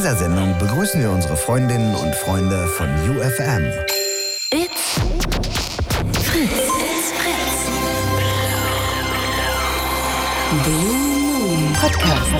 Dieser Sendung begrüßen wir unsere Freundinnen und Freunde von UFM. It's Fritz. It's Fritz. Blue Moon Podcast.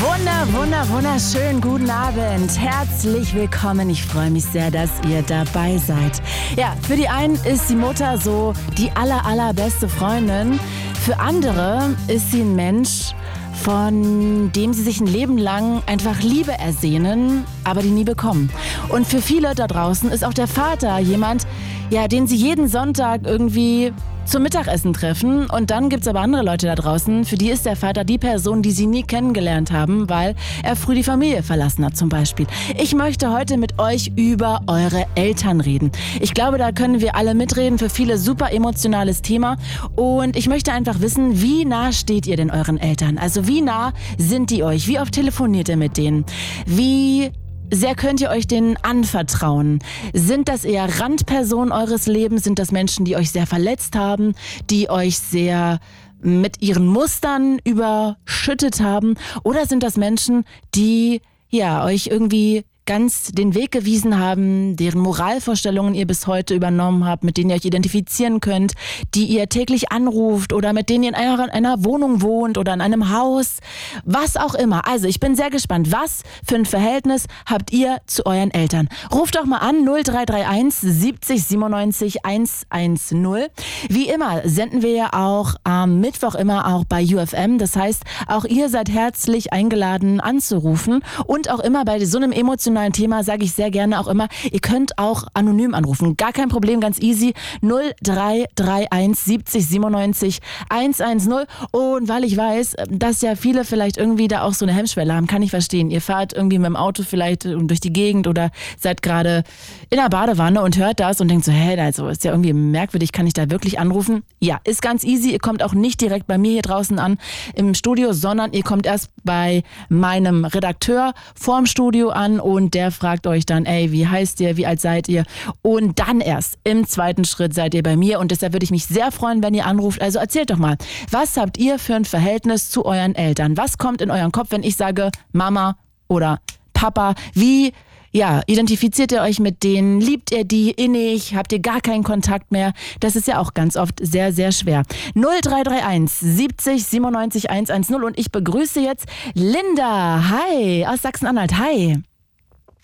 Wunder, wunder, wunderschön. Guten Abend. Herzlich willkommen. Ich freue mich sehr, dass ihr dabei seid. Ja, für die einen ist die Mutter so die aller, allerbeste Freundin. Für andere ist sie ein Mensch, von dem sie sich ein Leben lang einfach Liebe ersehnen, aber die nie bekommen. Und für viele da draußen ist auch der Vater jemand, ja, den sie jeden Sonntag irgendwie zum Mittagessen treffen. Und dann gibt es aber andere Leute da draußen, für die ist der Vater die Person, die sie nie kennengelernt haben, weil er früh die Familie verlassen hat zum Beispiel. Ich möchte heute mit euch über eure Eltern reden. Ich glaube, da können wir alle mitreden. Für viele super emotionales Thema. Und ich möchte einfach wissen, wie nah steht ihr denn euren Eltern? Also wie nah sind die euch? Wie oft telefoniert ihr mit denen? Wie sehr könnt ihr euch denen anvertrauen? Sind das eher Randpersonen eures Lebens? Sind das Menschen, die euch sehr verletzt haben, die euch sehr mit ihren Mustern überschüttet haben? Oder sind das Menschen, die ja euch irgendwie ganz den Weg gewiesen haben, deren Moralvorstellungen ihr bis heute übernommen habt, mit denen ihr euch identifizieren könnt, die ihr täglich anruft oder mit denen ihr in einer, in einer Wohnung wohnt oder in einem Haus, was auch immer. Also ich bin sehr gespannt, was für ein Verhältnis habt ihr zu euren Eltern? Ruft doch mal an 0331 70 97 110. Wie immer senden wir ja auch am Mittwoch immer auch bei UFM. Das heißt, auch ihr seid herzlich eingeladen anzurufen und auch immer bei so einem emotionalen Thema sage ich sehr gerne auch immer, ihr könnt auch anonym anrufen. Gar kein Problem, ganz easy. 0331 70 97 110. Und weil ich weiß, dass ja viele vielleicht irgendwie da auch so eine Hemmschwelle haben, kann ich verstehen. Ihr fahrt irgendwie mit dem Auto vielleicht durch die Gegend oder seid gerade in der Badewanne und hört das und denkt so, hä, also ist ja irgendwie merkwürdig, kann ich da wirklich anrufen? Ja, ist ganz easy. Ihr kommt auch nicht direkt bei mir hier draußen an im Studio, sondern ihr kommt erst bei meinem Redakteur vorm Studio an und der fragt euch dann, ey, wie heißt ihr, wie alt seid ihr? Und dann erst im zweiten Schritt seid ihr bei mir und deshalb würde ich mich sehr freuen, wenn ihr anruft. Also erzählt doch mal, was habt ihr für ein Verhältnis zu euren Eltern? Was kommt in euren Kopf, wenn ich sage Mama oder Papa? Wie ja, identifiziert ihr euch mit denen? Liebt ihr die innig? Habt ihr gar keinen Kontakt mehr? Das ist ja auch ganz oft sehr, sehr schwer. 0331 70 97 110 und ich begrüße jetzt Linda. Hi, aus Sachsen-Anhalt. Hi.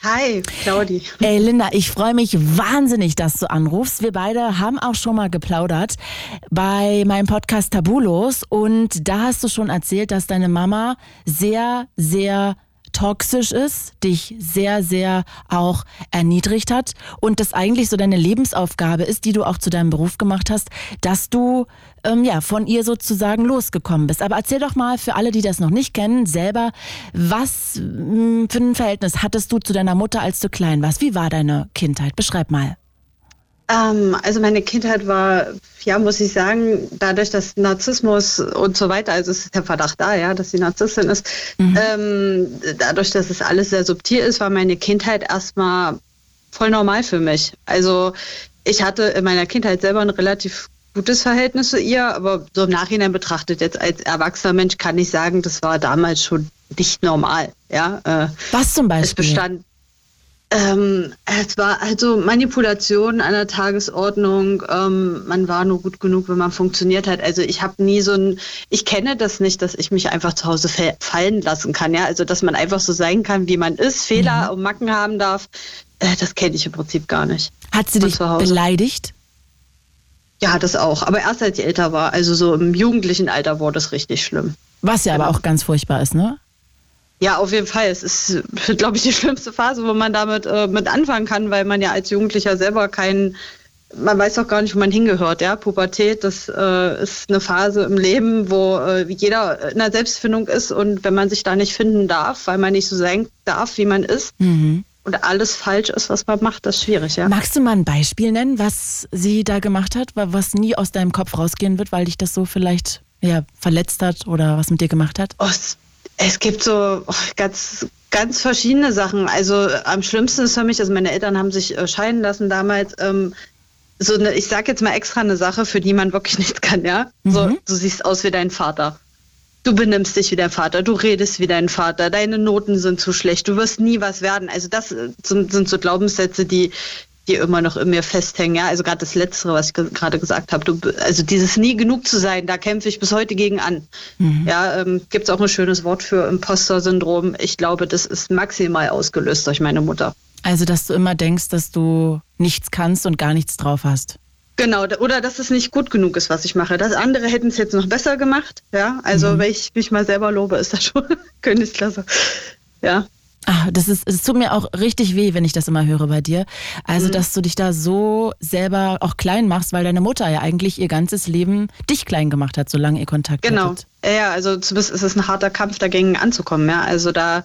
Hi, Claudi. Ey, Linda, ich freue mich wahnsinnig, dass du anrufst. Wir beide haben auch schon mal geplaudert bei meinem Podcast Tabulos und da hast du schon erzählt, dass deine Mama sehr, sehr toxisch ist, dich sehr, sehr auch erniedrigt hat und das eigentlich so deine Lebensaufgabe ist, die du auch zu deinem Beruf gemacht hast, dass du ähm, ja von ihr sozusagen losgekommen bist. Aber erzähl doch mal für alle, die das noch nicht kennen, selber, was mh, hm, für ein Verhältnis hattest du zu deiner Mutter, als du klein warst? Wie war deine Kindheit? Beschreib mal. Ähm, also meine Kindheit war, ja, muss ich sagen, dadurch, dass Narzissmus und so weiter, also es ist der Verdacht da, ja, dass sie Narzisstin ist, mhm. ähm, dadurch, dass es alles sehr subtil ist, war meine Kindheit erstmal voll normal für mich. Also ich hatte in meiner Kindheit selber ein relativ gutes Verhältnis zu ihr, aber so im Nachhinein betrachtet jetzt als erwachsener Mensch kann ich sagen, das war damals schon nicht normal. Ja, äh, Was zum Beispiel? Es bestand ähm, es war also Manipulation an der Tagesordnung. Ähm, man war nur gut genug, wenn man funktioniert hat. Also ich habe nie so ein, ich kenne das nicht, dass ich mich einfach zu Hause fallen lassen kann. Ja, also dass man einfach so sein kann, wie man ist, Fehler mhm. und Macken haben darf. Äh, das kenne ich im Prinzip gar nicht. Hat sie dich beleidigt? Ja, das auch. Aber erst als ich älter war, also so im jugendlichen Alter wurde es richtig schlimm. Was ja genau. aber auch ganz furchtbar ist, ne? Ja, auf jeden Fall. Es ist, glaube ich, die schlimmste Phase, wo man damit äh, mit anfangen kann, weil man ja als Jugendlicher selber kein man weiß auch gar nicht, wo man hingehört. Ja, Pubertät, das äh, ist eine Phase im Leben, wo äh, jeder in der Selbstfindung ist und wenn man sich da nicht finden darf, weil man nicht so sein darf, wie man ist, mhm. und alles falsch ist, was man macht, das ist schwierig. Ja. Magst du mal ein Beispiel nennen, was sie da gemacht hat, was nie aus deinem Kopf rausgehen wird, weil dich das so vielleicht ja, verletzt hat oder was mit dir gemacht hat? Oh, es, es gibt so oh, ganz ganz verschiedene Sachen. Also am schlimmsten ist für mich, also meine Eltern haben sich äh, scheiden lassen damals. Ähm, so eine, ich sag jetzt mal extra eine Sache, für die man wirklich nichts kann, ja. Mhm. So, du siehst aus wie dein Vater. Du benimmst dich wie dein Vater, du redest wie dein Vater, deine Noten sind zu schlecht, du wirst nie was werden. Also das äh, sind, sind so Glaubenssätze, die, die immer noch in mir festhängen. Ja, also gerade das Letztere, was ich gerade gesagt habe. also dieses nie genug zu sein, da kämpfe ich bis heute gegen an. Mhm. Ja, ähm, gibt es auch ein schönes Wort für Imposter-Syndrom. Ich glaube, das ist maximal ausgelöst durch meine Mutter. Also, dass du immer denkst, dass du nichts kannst und gar nichts drauf hast. Genau, oder dass es nicht gut genug ist, was ich mache. Das andere hätten es jetzt noch besser gemacht. Ja, also mhm. wenn ich mich mal selber lobe, ist das schon Königsklasse. Ja. Ach, das ist, es tut mir auch richtig weh, wenn ich das immer höre bei dir. Also, mhm. dass du dich da so selber auch klein machst, weil deine Mutter ja eigentlich ihr ganzes Leben dich klein gemacht hat, solange ihr Kontakt genau. hattet. Genau. Ja, also zumindest ist es ein harter Kampf dagegen anzukommen. Ja, also da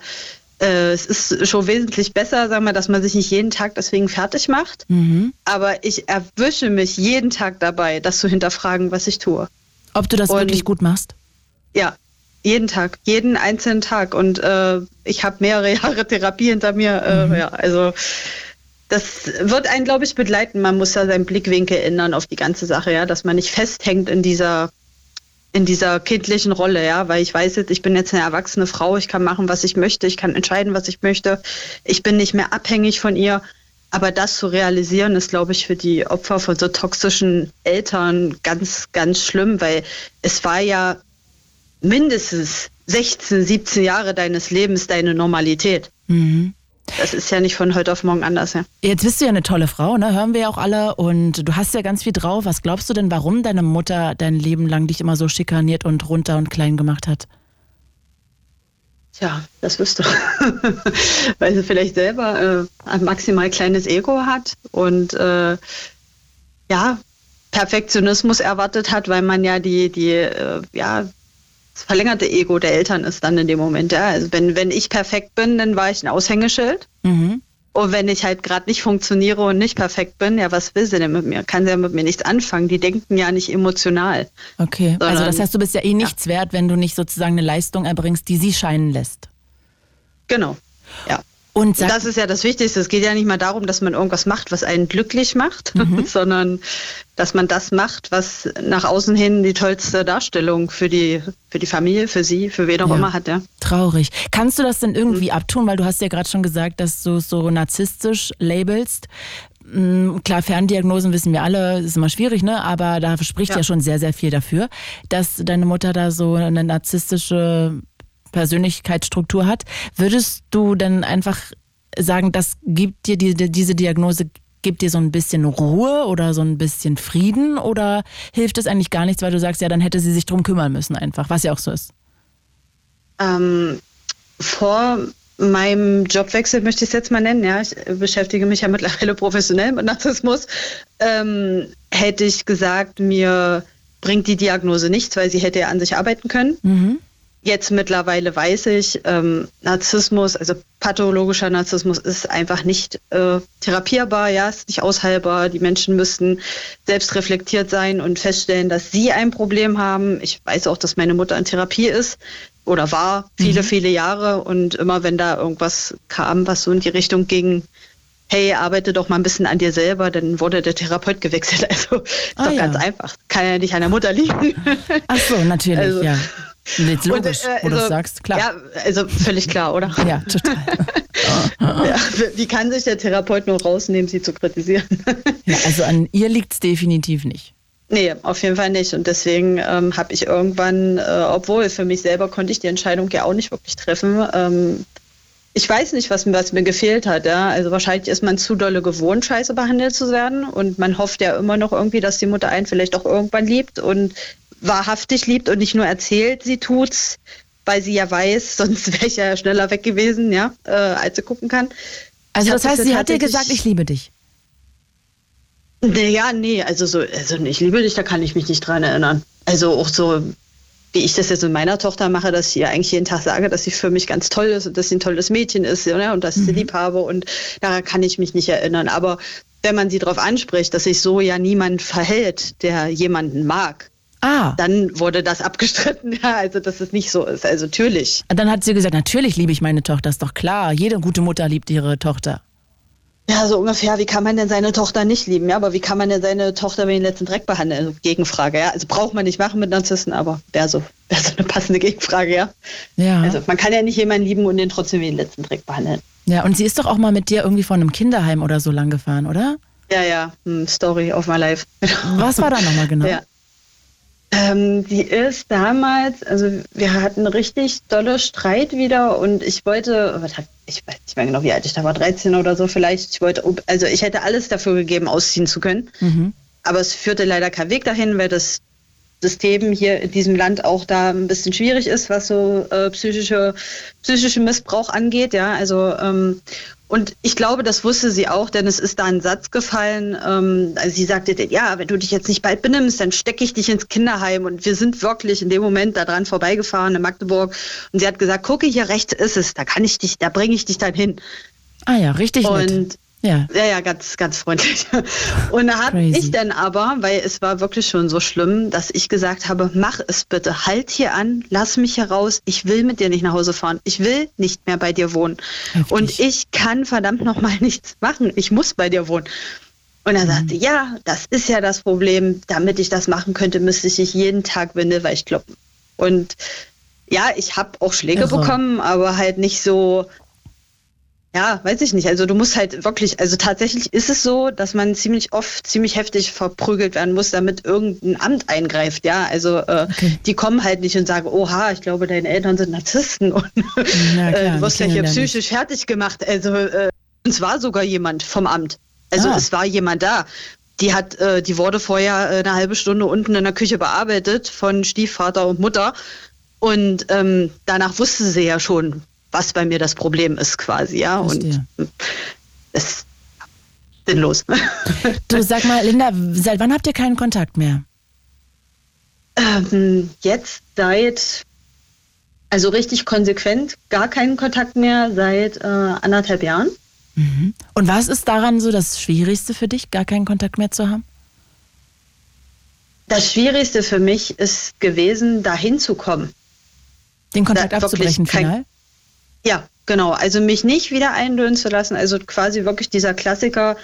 äh, es ist schon wesentlich besser, sagen wir, dass man sich nicht jeden Tag deswegen fertig macht. Mhm. Aber ich erwische mich jeden Tag dabei, das zu hinterfragen, was ich tue. Ob du das Und, wirklich gut machst? Ja, jeden Tag, jeden einzelnen Tag. Und äh, ich habe mehrere Jahre Therapie hinter mir. Äh, mhm. Ja, also das wird einen, glaube ich, begleiten. Man muss da seinen Blickwinkel ändern auf die ganze Sache, ja, dass man nicht festhängt in dieser in dieser kindlichen Rolle, ja, weil ich weiß jetzt, ich bin jetzt eine erwachsene Frau, ich kann machen, was ich möchte, ich kann entscheiden, was ich möchte. Ich bin nicht mehr abhängig von ihr. Aber das zu realisieren, ist, glaube ich, für die Opfer von so toxischen Eltern ganz, ganz schlimm, weil es war ja mindestens 16, 17 Jahre deines Lebens deine Normalität. Mhm. Das ist ja nicht von heute auf morgen anders, ja. Jetzt bist du ja eine tolle Frau, ne? Hören wir ja auch alle. Und du hast ja ganz viel drauf. Was glaubst du denn, warum deine Mutter dein Leben lang dich immer so schikaniert und runter und klein gemacht hat? Tja, das wirst du. Weil sie vielleicht selber äh, ein maximal kleines Ego hat und äh, ja, Perfektionismus erwartet hat, weil man ja die, die, äh, ja, das verlängerte Ego der Eltern ist dann in dem Moment. Ja. Also wenn, wenn ich perfekt bin, dann war ich ein Aushängeschild. Mhm. Und wenn ich halt gerade nicht funktioniere und nicht perfekt bin, ja, was will sie denn mit mir? Kann sie ja mit mir nichts anfangen. Die denken ja nicht emotional. Okay, sondern, also das heißt, du bist ja eh nichts ja. wert, wenn du nicht sozusagen eine Leistung erbringst, die sie scheinen lässt. Genau, ja. Und das ist ja das Wichtigste. Es geht ja nicht mal darum, dass man irgendwas macht, was einen glücklich macht, mhm. sondern dass man das macht, was nach außen hin die tollste Darstellung für die, für die Familie, für sie, für wen auch ja. immer hat. Ja. Traurig. Kannst du das denn irgendwie mhm. abtun? Weil du hast ja gerade schon gesagt, dass du so narzisstisch labelst. Mm, klar, Ferndiagnosen wissen wir alle, ist immer schwierig, ne? Aber da spricht ja. ja schon sehr, sehr viel dafür, dass deine Mutter da so eine narzisstische Persönlichkeitsstruktur hat. Würdest du denn einfach sagen, das gibt dir die, diese Diagnose gibt dir so ein bisschen Ruhe oder so ein bisschen Frieden oder hilft es eigentlich gar nichts, weil du sagst, ja, dann hätte sie sich drum kümmern müssen einfach, was ja auch so ist? Ähm, vor meinem Jobwechsel möchte ich es jetzt mal nennen, ja, ich beschäftige mich ja mittlerweile professionell mit Narzissmus, ähm, hätte ich gesagt, mir bringt die Diagnose nichts, weil sie hätte ja an sich arbeiten können. Mhm. Jetzt mittlerweile weiß ich, ähm, Narzissmus, also pathologischer Narzissmus ist einfach nicht äh, therapierbar, ja, ist nicht ausheilbar. Die Menschen müssten selbst reflektiert sein und feststellen, dass sie ein Problem haben. Ich weiß auch, dass meine Mutter in Therapie ist oder war viele, mhm. viele Jahre und immer wenn da irgendwas kam, was so in die Richtung ging, hey, arbeite doch mal ein bisschen an dir selber, dann wurde der Therapeut gewechselt. Also ist ah, doch ja. ganz einfach. Kann ja nicht an der Mutter liegen. Ach so, natürlich, also, ja. Jetzt logisch, und, äh, wo du also, sagst, klar. Ja, also völlig klar, oder? Ja, total. ja, wie kann sich der Therapeut nur rausnehmen, sie zu kritisieren? ja, also an ihr liegt es definitiv nicht. Nee, auf jeden Fall nicht. Und deswegen ähm, habe ich irgendwann, äh, obwohl für mich selber konnte ich die Entscheidung ja auch nicht wirklich treffen. Ähm, ich weiß nicht, was, was mir gefehlt hat. Ja? Also wahrscheinlich ist man zu dolle gewohnt, scheiße behandelt zu werden. Und man hofft ja immer noch irgendwie, dass die Mutter einen vielleicht auch irgendwann liebt. Und wahrhaftig liebt und nicht nur erzählt, sie tut's, weil sie ja weiß, sonst wäre ich ja schneller weg gewesen, ja, äh, als sie gucken kann. Also das heißt, sie hat dir gesagt, ich liebe dich. Naja, nee, also so, also ich liebe dich, da kann ich mich nicht dran erinnern. Also auch so, wie ich das jetzt mit meiner Tochter mache, dass ich ihr eigentlich jeden Tag sage, dass sie für mich ganz toll ist und dass sie ein tolles Mädchen ist ne, und dass ich sie lieb habe und daran kann ich mich nicht erinnern. Aber wenn man sie darauf anspricht, dass sich so ja niemand verhält, der jemanden mag, Ah. dann wurde das abgestritten, ja, also dass es nicht so ist. Also natürlich. Dann hat sie gesagt, natürlich liebe ich meine Tochter, ist doch klar. Jede gute Mutter liebt ihre Tochter. Ja, so ungefähr, wie kann man denn seine Tochter nicht lieben? Ja, aber wie kann man denn seine Tochter wie den letzten Dreck behandeln? Also Gegenfrage, ja. Also braucht man nicht machen mit Narzissten, aber wäre so, wär so eine passende Gegenfrage, ja. Ja. Also man kann ja nicht jemanden lieben und den trotzdem wie den letzten Dreck behandeln. ja, und sie ist doch auch mal mit dir irgendwie von einem Kinderheim oder so lang gefahren, oder? Ja, ja, hm, Story of my life. Was war da nochmal genau? Ja. Ähm, die ist damals, also wir hatten richtig dolle Streit wieder und ich wollte, was hat, ich weiß nicht mehr genau, wie alt ich da war, 13 oder so vielleicht. Ich wollte, also ich hätte alles dafür gegeben, ausziehen zu können. Mhm. Aber es führte leider kein Weg dahin, weil das System hier in diesem Land auch da ein bisschen schwierig ist, was so äh, psychische, psychische Missbrauch angeht. Ja, also ähm, und ich glaube, das wusste sie auch, denn es ist da ein Satz gefallen. Ähm, also sie sagte, ja, wenn du dich jetzt nicht bald benimmst, dann stecke ich dich ins Kinderheim. Und wir sind wirklich in dem Moment da dran vorbeigefahren in Magdeburg. Und sie hat gesagt, gucke, hier rechts ist es, da kann ich dich, da bringe ich dich dann hin. Ah ja, richtig nett. Ja. ja, ja, ganz, ganz freundlich. Und da habe ich dann aber, weil es war wirklich schon so schlimm, dass ich gesagt habe, mach es bitte, halt hier an, lass mich hier raus, ich will mit dir nicht nach Hause fahren, ich will nicht mehr bei dir wohnen. Heftig. Und ich kann verdammt nochmal nichts machen, ich muss bei dir wohnen. Und er sagte, ja, das ist ja das Problem, damit ich das machen könnte, müsste ich jeden Tag Windelweich kloppen. Und ja, ich habe auch Schläge Irre. bekommen, aber halt nicht so, ja, weiß ich nicht. Also du musst halt wirklich, also tatsächlich ist es so, dass man ziemlich oft ziemlich heftig verprügelt werden muss, damit irgendein Amt eingreift. Ja, also äh, Okay. die kommen halt nicht und sagen, oha, ich glaube, deine Eltern sind Narzissten und klar, äh, du die wirst ja hier psychisch fertig gemacht. Also äh, es war sogar jemand vom Amt. Also Ah. es war jemand da. Die hat, äh, die wurde vorher äh, eine halbe Stunde unten in der Küche bearbeitet von Stiefvater und Mutter. Und ähm, danach wusste sie ja schon, was bei mir das Problem ist quasi, ja. Verstehe. Und es sinnlos. Du sag mal, Linda, seit wann habt ihr keinen Kontakt mehr? ähm, jetzt seit, also richtig konsequent, gar keinen Kontakt mehr seit äh, anderthalb Jahren. Mhm. Und was ist daran so das Schwierigste für dich, gar keinen Kontakt mehr zu haben? Das Schwierigste für mich ist gewesen, dahin zu kommen. Den Kontakt Da abzubrechen kein- final? Ja, genau. Also mich nicht wieder einlösen zu lassen. Also quasi wirklich dieser Klassiker,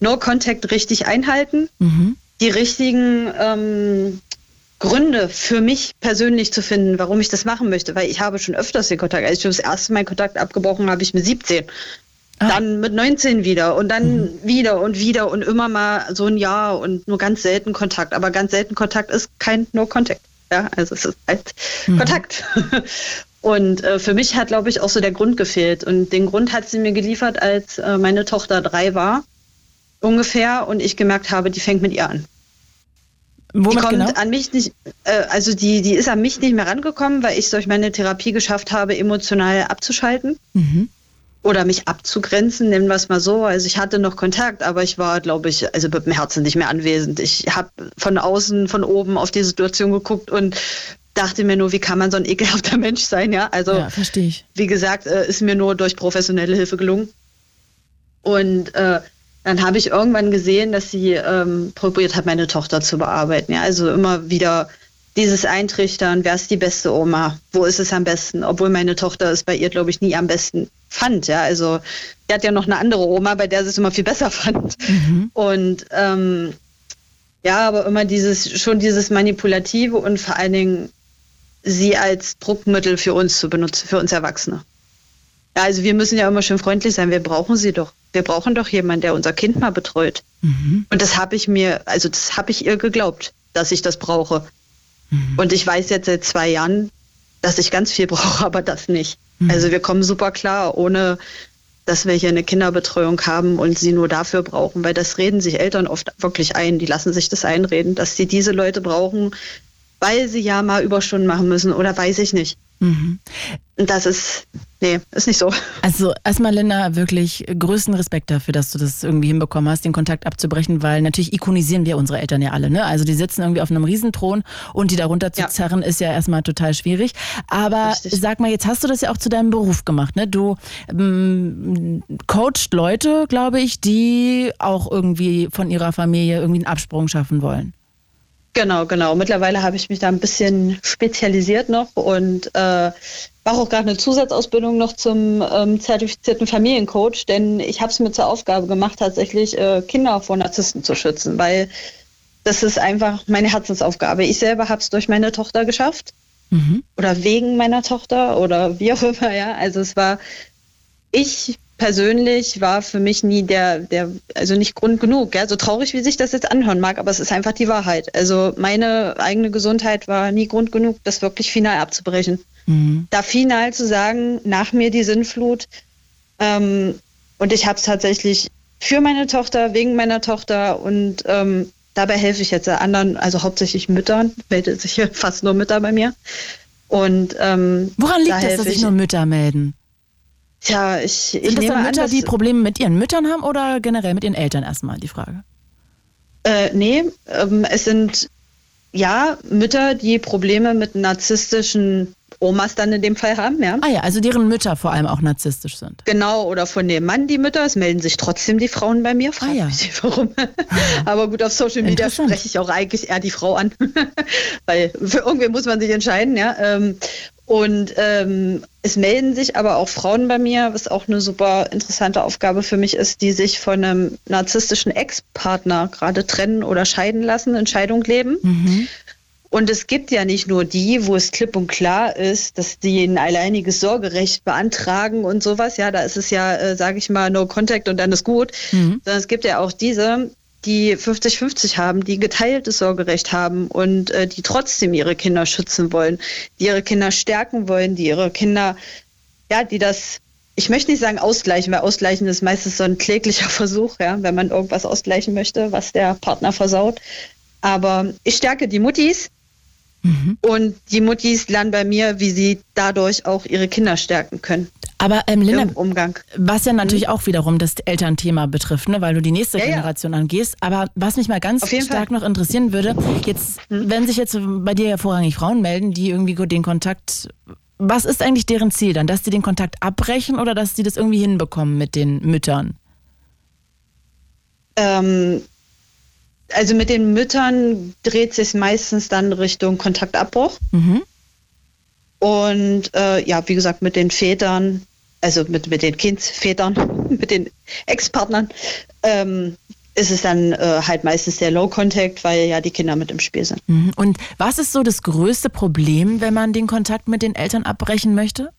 No Contact richtig einhalten. Mhm. Die richtigen ähm, Gründe für mich persönlich zu finden, warum ich das machen möchte. Weil ich habe schon öfters den Kontakt. Als ich das erste Mal Kontakt abgebrochen habe, ich mit 17. Ah. Dann mit 19 wieder und dann wieder und wieder und immer mal so ein Jahr und nur ganz selten Kontakt. Aber ganz selten Kontakt ist kein No Contact. Ja, also es ist halt Kontakt. Und äh, für mich hat, glaube ich, auch so der Grund gefehlt. Und den Grund hat sie mir geliefert, als äh, meine Tochter drei war, ungefähr, und ich gemerkt habe, die fängt mit ihr an. Die Womit kommt genau? an mich nicht, äh, also die, die ist an mich nicht mehr rangekommen, weil ich durch meine Therapie geschafft habe, emotional abzuschalten Mhm. oder mich abzugrenzen, nennen wir es mal so. Also ich hatte noch Kontakt, aber ich war, glaube ich, also mit dem Herzen nicht mehr anwesend. Ich habe von außen, von oben auf die Situation geguckt und dachte mir nur, wie kann man so ein ekelhafter Mensch sein, ja? Also Ja, verstehe ich. wie gesagt, äh, ist mir nur durch professionelle Hilfe gelungen. Und äh, dann habe ich irgendwann gesehen, dass sie ähm, probiert hat, meine Tochter zu bearbeiten. Ja, also immer wieder dieses Eintrichtern, wer ist die beste Oma, wo ist es am besten, obwohl meine Tochter es bei ihr, glaube ich, nie am besten fand. Ja, also sie hat ja noch eine andere Oma, bei der sie es immer viel besser fand. Und ähm, ja, aber immer dieses, schon dieses Manipulative und vor allen Dingen sie als Druckmittel für uns zu benutzen, für uns Erwachsene. Ja, also wir müssen ja immer schön freundlich sein. Wir brauchen sie doch. Wir brauchen doch jemanden, der unser Kind mal betreut. Und das habe ich mir, also das habe ich ihr geglaubt, dass ich das brauche. Und ich weiß jetzt seit zwei Jahren, dass ich ganz viel brauche, aber das nicht. Also wir kommen super klar, ohne dass wir hier eine Kinderbetreuung haben und sie nur dafür brauchen, weil das reden sich Eltern oft wirklich ein. Die lassen sich das einreden, dass sie diese Leute brauchen, weil sie ja mal Überstunden machen müssen oder weiß ich nicht. Mhm. Das ist nee, ist nicht so. Also erstmal, Linda, wirklich größten Respekt dafür, dass du das irgendwie hinbekommen hast, den Kontakt abzubrechen, weil natürlich ikonisieren wir unsere Eltern ja alle. Ne? Also die sitzen irgendwie auf einem Riesenthron und die darunter zu ja. zerren, ist ja erstmal total schwierig. Aber Richtig. sag mal, jetzt hast du das ja auch zu deinem Beruf gemacht. Ne? Du ähm, coacht Leute, glaube ich, die auch irgendwie von ihrer Familie irgendwie einen Absprung schaffen wollen. Genau, genau. Mittlerweile habe ich mich da ein bisschen spezialisiert noch und äh, mache auch gerade eine Zusatzausbildung noch zum ähm, zertifizierten Familiencoach, denn ich habe es mir zur Aufgabe gemacht, tatsächlich äh, Kinder vor Narzissten zu schützen, weil das ist einfach meine Herzensaufgabe. Ich selber habe es durch meine Tochter geschafft mhm. oder wegen meiner Tochter oder wie auch immer, ja. Also es war, ich persönlich war für mich nie der, der, also nicht Grund genug, ja, so traurig wie sich das jetzt anhören mag, aber es ist einfach die Wahrheit. Also meine eigene Gesundheit war nie Grund genug, das wirklich final abzubrechen. Mhm. Da final zu sagen, nach mir die Sinnflut, ähm, und ich habe es tatsächlich für meine Tochter, wegen meiner Tochter und ähm, dabei helfe ich jetzt anderen, also hauptsächlich Müttern, meldet sich hier fast nur Mütter bei mir. Und ähm, woran liegt da das, dass sich nur Mütter melden? Tja, ich, ich Sind das dann Mütter, an, die Probleme mit ihren Müttern haben oder generell mit ihren Eltern erstmal die Frage? Äh, nee, ähm, es sind ja Mütter, die Probleme mit narzisstischen Omas dann in dem Fall haben, ja. Ah ja, also deren Mütter vor allem auch narzisstisch sind. Genau, oder von dem Mann die Mütter. Es melden sich trotzdem die Frauen bei mir. Frag ah ja. Mich, warum. Aber gut, auf Social Media spreche ich auch eigentlich eher die Frau an. Weil für irgendwen muss man sich entscheiden, ja. Und ähm, es melden sich aber auch Frauen bei mir, was auch eine super interessante Aufgabe für mich ist, die sich von einem narzisstischen Ex-Partner gerade trennen oder scheiden lassen, in Scheidung leben. Mhm. Und es gibt ja nicht nur die, wo es klipp und klar ist, dass die ein alleiniges Sorgerecht beantragen und sowas. Ja, da ist es ja, äh, sage ich mal, no contact und dann ist gut. Mhm. Sondern es gibt ja auch diese, die 50-50 haben, die geteiltes Sorgerecht haben und äh, die trotzdem ihre Kinder schützen wollen, die ihre Kinder stärken wollen, die ihre Kinder, ja, die das, ich möchte nicht sagen ausgleichen, weil ausgleichen ist meistens so ein kläglicher Versuch, ja, wenn man irgendwas ausgleichen möchte, was der Partner versaut. Aber ich stärke die Muttis, Mhm. Und die Muttis lernen bei mir, wie sie dadurch auch ihre Kinder stärken können. Aber ähm, Linda, Umgang. was ja natürlich mhm. auch wiederum das Elternthema betrifft, ne, weil du die nächste ja, Generation ja. angehst. Aber was mich mal ganz stark Fall. noch interessieren würde, jetzt, mhm. wenn sich jetzt bei dir ja vorrangig Frauen melden, die irgendwie den Kontakt, was ist eigentlich deren Ziel dann? Dass die den Kontakt abbrechen oder dass die das irgendwie hinbekommen mit den Müttern? Ähm, also mit den Müttern dreht sich meistens dann Richtung Kontaktabbruch. Mhm. Und äh, ja, wie gesagt, mit den Vätern, also mit, mit den Kindsvätern, mit den Ex-Partnern, ähm, ist es dann äh, halt meistens der Low Contact, weil ja die Kinder mit im Spiel sind. Mhm. Und was ist so das größte Problem, wenn man den Kontakt mit den Eltern abbrechen möchte?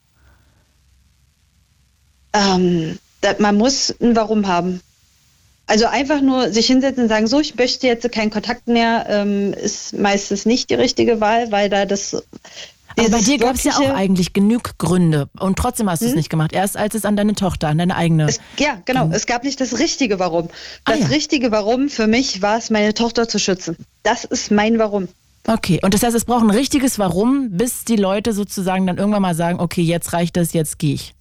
Ähm, man muss ein Warum haben. Also einfach nur sich hinsetzen und sagen, so, ich möchte jetzt keinen Kontakt mehr, ähm, ist meistens nicht die richtige Wahl, weil da das aber bei dir gab es ja auch eigentlich genug Gründe und trotzdem hast du es hm? nicht gemacht. Erst als es an deine Tochter, an deine eigene. Es, ja, genau. Es gab nicht das richtige Warum. Das ah, ja. richtige Warum für mich war es, meine Tochter zu schützen. Das ist mein Warum. Okay, und das heißt, es braucht ein richtiges Warum, bis die Leute sozusagen dann irgendwann mal sagen, okay, jetzt reicht das, jetzt gehe ich.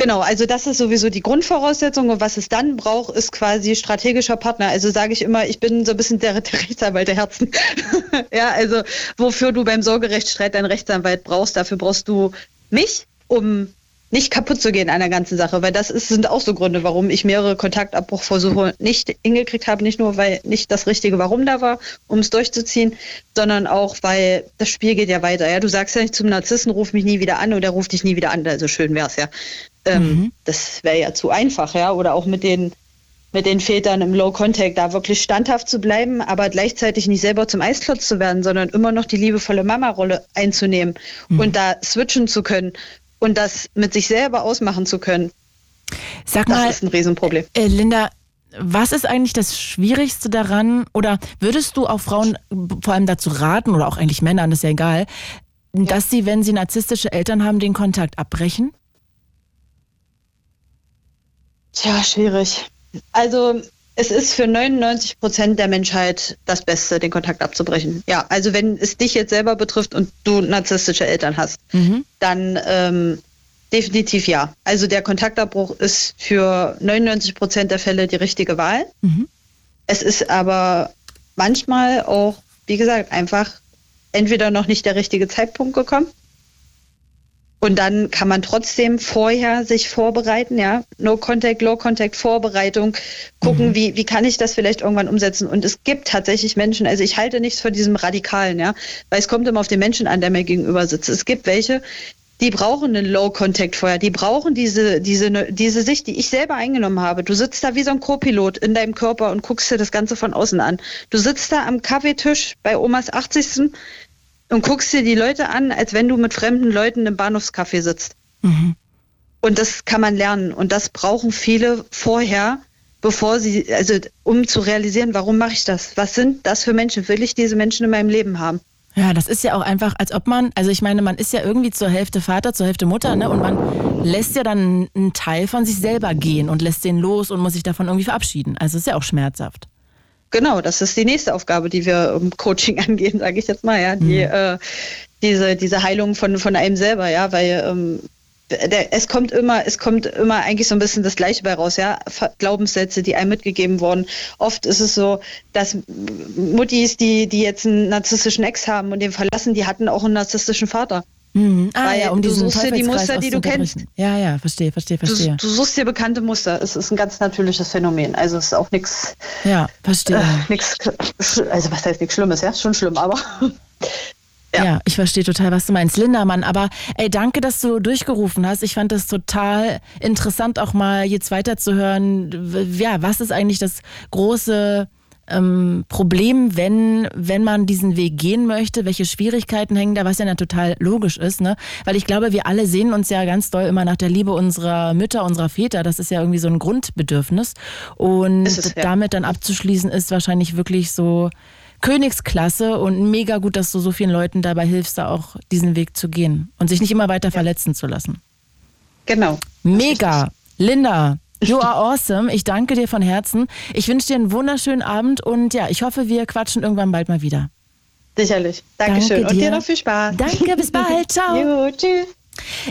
Genau, also das ist sowieso die Grundvoraussetzung und was es dann braucht, ist quasi strategischer Partner. Also sage ich immer, ich bin so ein bisschen der, der Rechtsanwalt der Herzen. ja, also wofür du beim Sorgerechtsstreit deinen Rechtsanwalt brauchst, dafür brauchst du mich, um nicht kaputt zu gehen an der ganzen Sache, weil das ist, sind auch so Gründe, warum ich mehrere Kontaktabbruchversuche nicht hingekriegt habe, nicht nur, weil nicht das richtige Warum da war, um es durchzuziehen, sondern auch, weil das Spiel geht ja weiter. Ja, du sagst ja nicht zum Narzissen, ruf mich nie wieder an oder ruf dich nie wieder an, also schön wär's ja. Ähm, mhm. Das wäre ja zu einfach, ja. Oder auch mit den, mit den Vätern im Low Contact da wirklich standhaft zu bleiben, aber gleichzeitig nicht selber zum Eisklotz zu werden, sondern immer noch die liebevolle Mama-Rolle einzunehmen mhm. und da switchen zu können und das mit sich selber ausmachen zu können. Sag das mal, ist ein Riesenproblem. Äh, Linda, was ist eigentlich das Schwierigste daran? Oder würdest du auch Frauen vor allem dazu raten, oder auch eigentlich Männern, das ist ja egal, ja. dass sie, wenn sie narzisstische Eltern haben, den Kontakt abbrechen? Tja, schwierig. Also es ist für 99 Prozent der Menschheit das Beste, den Kontakt abzubrechen. Ja, also wenn es dich jetzt selber betrifft und du narzisstische Eltern hast, mhm. dann ähm, definitiv ja. Also der Kontaktabbruch ist für 99 Prozent der Fälle die richtige Wahl. Mhm. Es ist aber manchmal auch, wie gesagt, einfach entweder noch nicht der richtige Zeitpunkt gekommen. Und dann kann man trotzdem vorher sich vorbereiten, ja, No Contact, Low Contact Vorbereitung, gucken, mhm. wie, wie kann ich das vielleicht irgendwann umsetzen. Und es gibt tatsächlich Menschen, also ich halte nichts von diesem Radikalen, ja, weil es kommt immer auf den Menschen an, der mir gegenüber sitzt. Es gibt welche, die brauchen einen Low Contact vorher, die brauchen diese, diese, diese Sicht, die ich selber eingenommen habe. Du sitzt da wie so ein Co-Pilot in deinem Körper und guckst dir das Ganze von außen an. Du sitzt da am Kaffeetisch bei Omas 80 und guckst dir die Leute an, als wenn du mit fremden Leuten im Bahnhofscafé sitzt. Mhm. Und das kann man lernen. Und das brauchen viele vorher, bevor sie, also um zu realisieren, warum mache ich das? Was sind das für Menschen? Will ich diese Menschen in meinem Leben haben? Ja, das ist ja auch einfach, als ob man, also ich meine, man ist ja irgendwie zur Hälfte Vater, zur Hälfte Mutter, ne? Und man lässt ja dann einen Teil von sich selber gehen und lässt den los und muss sich davon irgendwie verabschieden. Also ist ja auch schmerzhaft. Genau, das ist die nächste Aufgabe, die wir im Coaching angehen, sage ich jetzt mal, ja. Die, mhm. äh, diese, diese Heilung von, von einem selber, ja, weil ähm, der, es kommt immer, es kommt immer eigentlich so ein bisschen das Gleiche bei raus, ja. Glaubenssätze, die einem mitgegeben wurden. Oft ist es so, dass Muttis, die, die jetzt einen narzisstischen Ex haben und den verlassen, die hatten auch einen narzisstischen Vater. Mhm. Ah, Weil ja, um du suchst dir die Muster, die du kennst. Ja, ja, verstehe, verstehe, verstehe. Du, du, suchst dir bekannte Muster. Es ist ein ganz natürliches Phänomen. Also es ist auch nichts. Ja, verstehe. Äh, nix, also was heißt nichts Schlimmes, ja? Schon schlimm, aber. Ja. ja. ich verstehe total, was du meinst. Lindermann, aber ey, danke, dass du durchgerufen hast. Ich fand das total interessant, auch mal jetzt weiterzuhören. Ja, was ist eigentlich das große ähm, Problem, wenn, wenn man diesen Weg gehen möchte, welche Schwierigkeiten hängen da, was ja total logisch ist, ne? Weil ich glaube, wir alle sehen uns ja ganz doll immer nach der Liebe unserer Mütter, unserer Väter. Das ist ja irgendwie so ein Grundbedürfnis. Und es, ja. damit dann abzuschließen, ist wahrscheinlich wirklich so Königsklasse und mega gut, dass du so vielen Leuten dabei hilfst, da auch diesen Weg zu gehen und sich nicht immer weiter ja. verletzen zu lassen. Genau. Mega. Linda, You are awesome. Ich danke dir von Herzen. Ich wünsche dir einen wunderschönen Abend und ja, ich hoffe, wir quatschen irgendwann bald mal wieder. Sicherlich. Dankeschön. Danke und dir noch viel Spaß. Danke, bis bald. Ciao. Jo, tschüss.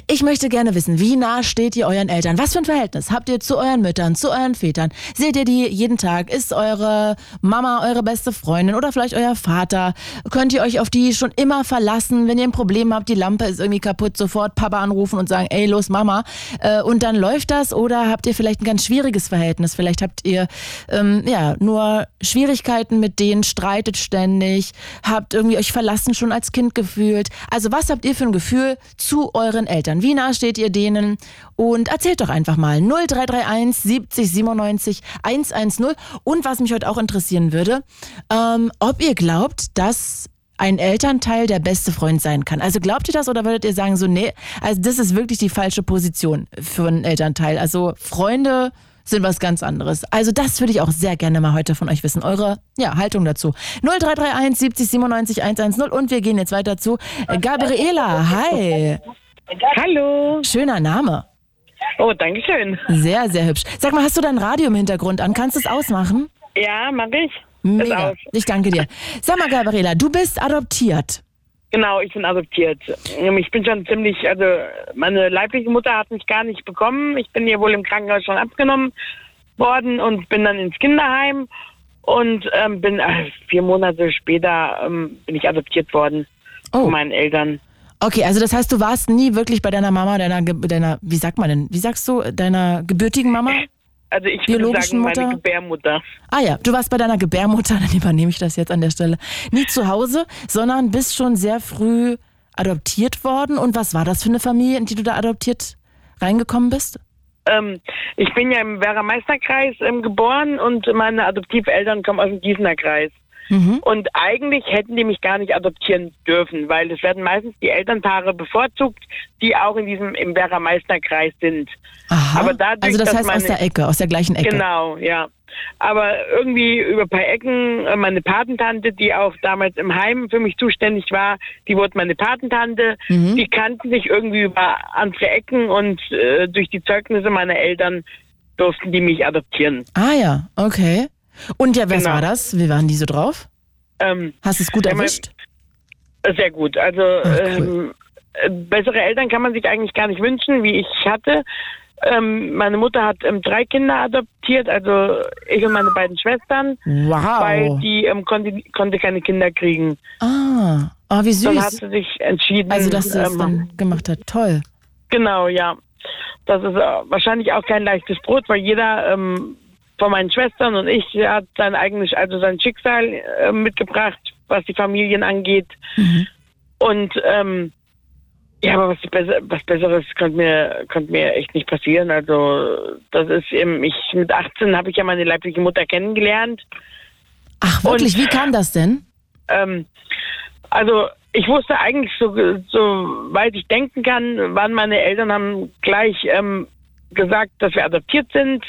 Ich möchte gerne wissen, wie nah steht ihr euren Eltern? Was für ein Verhältnis habt ihr zu euren Müttern, zu euren Vätern? Seht ihr die jeden Tag? Ist eure Mama eure beste Freundin oder vielleicht euer Vater? Könnt ihr euch auf die schon immer verlassen? Wenn ihr ein Problem habt, die Lampe ist irgendwie kaputt, sofort Papa anrufen und sagen, ey, los Mama. Äh, und dann läuft das oder habt ihr vielleicht ein ganz schwieriges Verhältnis? Vielleicht habt ihr ähm, ja nur Schwierigkeiten mit denen, streitet ständig, habt irgendwie euch verlassen schon als Kind gefühlt. Also was habt ihr für ein Gefühl zu euren euren Eltern? Wie nah steht ihr denen? Und erzählt doch einfach mal 0331 70 97 110. Und was mich heute auch interessieren würde, ähm, ob ihr glaubt, dass ein Elternteil der beste Freund sein kann. Also glaubt ihr das oder würdet ihr sagen so, nee, also das ist wirklich die falsche Position für einen Elternteil. Also Freunde sind was ganz anderes. Also das würde ich auch sehr gerne mal heute von euch wissen. Eure ja, Haltung dazu. 0331 70 97 110 und wir gehen jetzt weiter zu Gabriela. Hi. Hallo. Schöner Name. Oh, danke schön. Sehr, sehr hübsch. Sag mal, hast du dein Radio im Hintergrund an? Kannst du es ausmachen? Ja, mach ich. Mega. Ich danke dir. Sag mal, Gabriela, du bist adoptiert. Genau, ich bin adoptiert. Ähm, ich bin schon ziemlich, also meine leibliche Mutter hat mich gar nicht bekommen. Ich bin hier wohl im Krankenhaus schon abgenommen worden und bin dann ins Kinderheim und ähm, bin äh, vier Monate später ähm, bin ich adoptiert worden oh. von meinen Eltern. Okay, also das heißt, du warst nie wirklich bei deiner Mama, deiner, deiner, wie sagt man denn, wie sagst du, deiner gebürtigen Mama? Also ich würde sagen, Mutter? meine Gebärmutter. Ah ja, du warst bei deiner Gebärmutter, dann übernehme ich das jetzt an der Stelle. Nie zu Hause, sondern bist schon sehr früh adoptiert worden. Und was war das für eine Familie, in die du da adoptiert reingekommen bist? Ähm, ich bin ja im Werra-Meisterkreis ähm, geboren und meine Adoptiveltern kommen aus dem Gießener Kreis. Mhm. Und eigentlich hätten die mich gar nicht adoptieren dürfen, weil es werden meistens die Elternpaare bevorzugt, die auch in diesem im Werra-Meister-Kreis sind. Aha. Aber dadurch, also das heißt meine, aus der Ecke, aus der gleichen Ecke. Genau, ja. Aber irgendwie über ein paar Ecken, äh, meine Patentante, die auch damals im Heim für mich zuständig war, die wurde meine Patentante. Mhm. Die kannten sich irgendwie über andere Ecken und äh, durch die Zeugnisse meiner Eltern durften die mich adoptieren. Ah ja, okay. Und ja, was genau. war das? Wie waren die so drauf? Ähm, Hast du es gut erwischt? Sehr gut. Also Ach, cool. ähm, äh, bessere Eltern kann man sich eigentlich gar nicht wünschen, wie ich hatte. Ähm, meine Mutter hat ähm, drei Kinder adoptiert, also ich und meine beiden Schwestern, Wow. weil die ähm, konnte, konnte keine Kinder kriegen. ah, oh, wie Dann hat süß. sie sich entschieden. Also, dass sie es ähm, dann gemacht hat. Toll. Genau, ja. Das ist äh, wahrscheinlich auch kein leichtes Brot, weil jeder ähm, von meinen Schwestern und ich hat sein eigenes, also sein Schicksal äh, mitgebracht, was die Familien angeht. Und ähm, ja, aber was, was Besseres konnte mir, konnte mir echt nicht passieren. Also das ist eben, ich mit 18 habe ich ja meine leibliche Mutter kennengelernt. Ach, wirklich? Und- Wie kam das denn? Ähm, also ich wusste eigentlich so, so weit ich denken kann, waren meine Eltern haben gleich ähm, gesagt, dass wir adoptiert sind,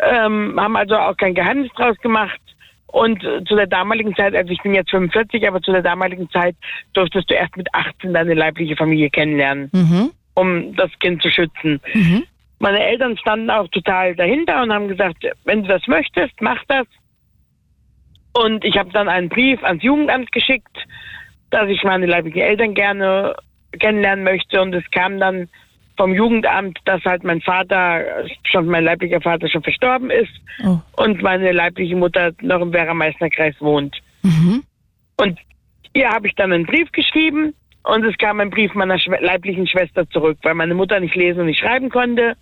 ähm, haben also auch kein Geheimnis draus gemacht. Und äh, zu der damaligen Zeit, also ich bin jetzt 45, aber zu der damaligen Zeit durftest du erst mit 18 deine leibliche Familie kennenlernen, Mhm. um das Kind zu schützen. Mhm. Meine Eltern standen auch total dahinter und haben gesagt, wenn du das möchtest, mach das. Und ich habe dann einen Brief ans Jugendamt geschickt, dass ich meine leiblichen Eltern gerne kennenlernen möchte. Und es kam dann vom Jugendamt, dass halt mein Vater, schon mein leiblicher Vater schon verstorben ist Oh. und meine leibliche Mutter noch im Werra-Meißner-Kreis wohnt. Mhm. Und ihr habe ich dann einen Brief geschrieben und es kam ein Brief meiner leiblichen Schwester zurück, weil meine Mutter nicht lesen und nicht schreiben konnte.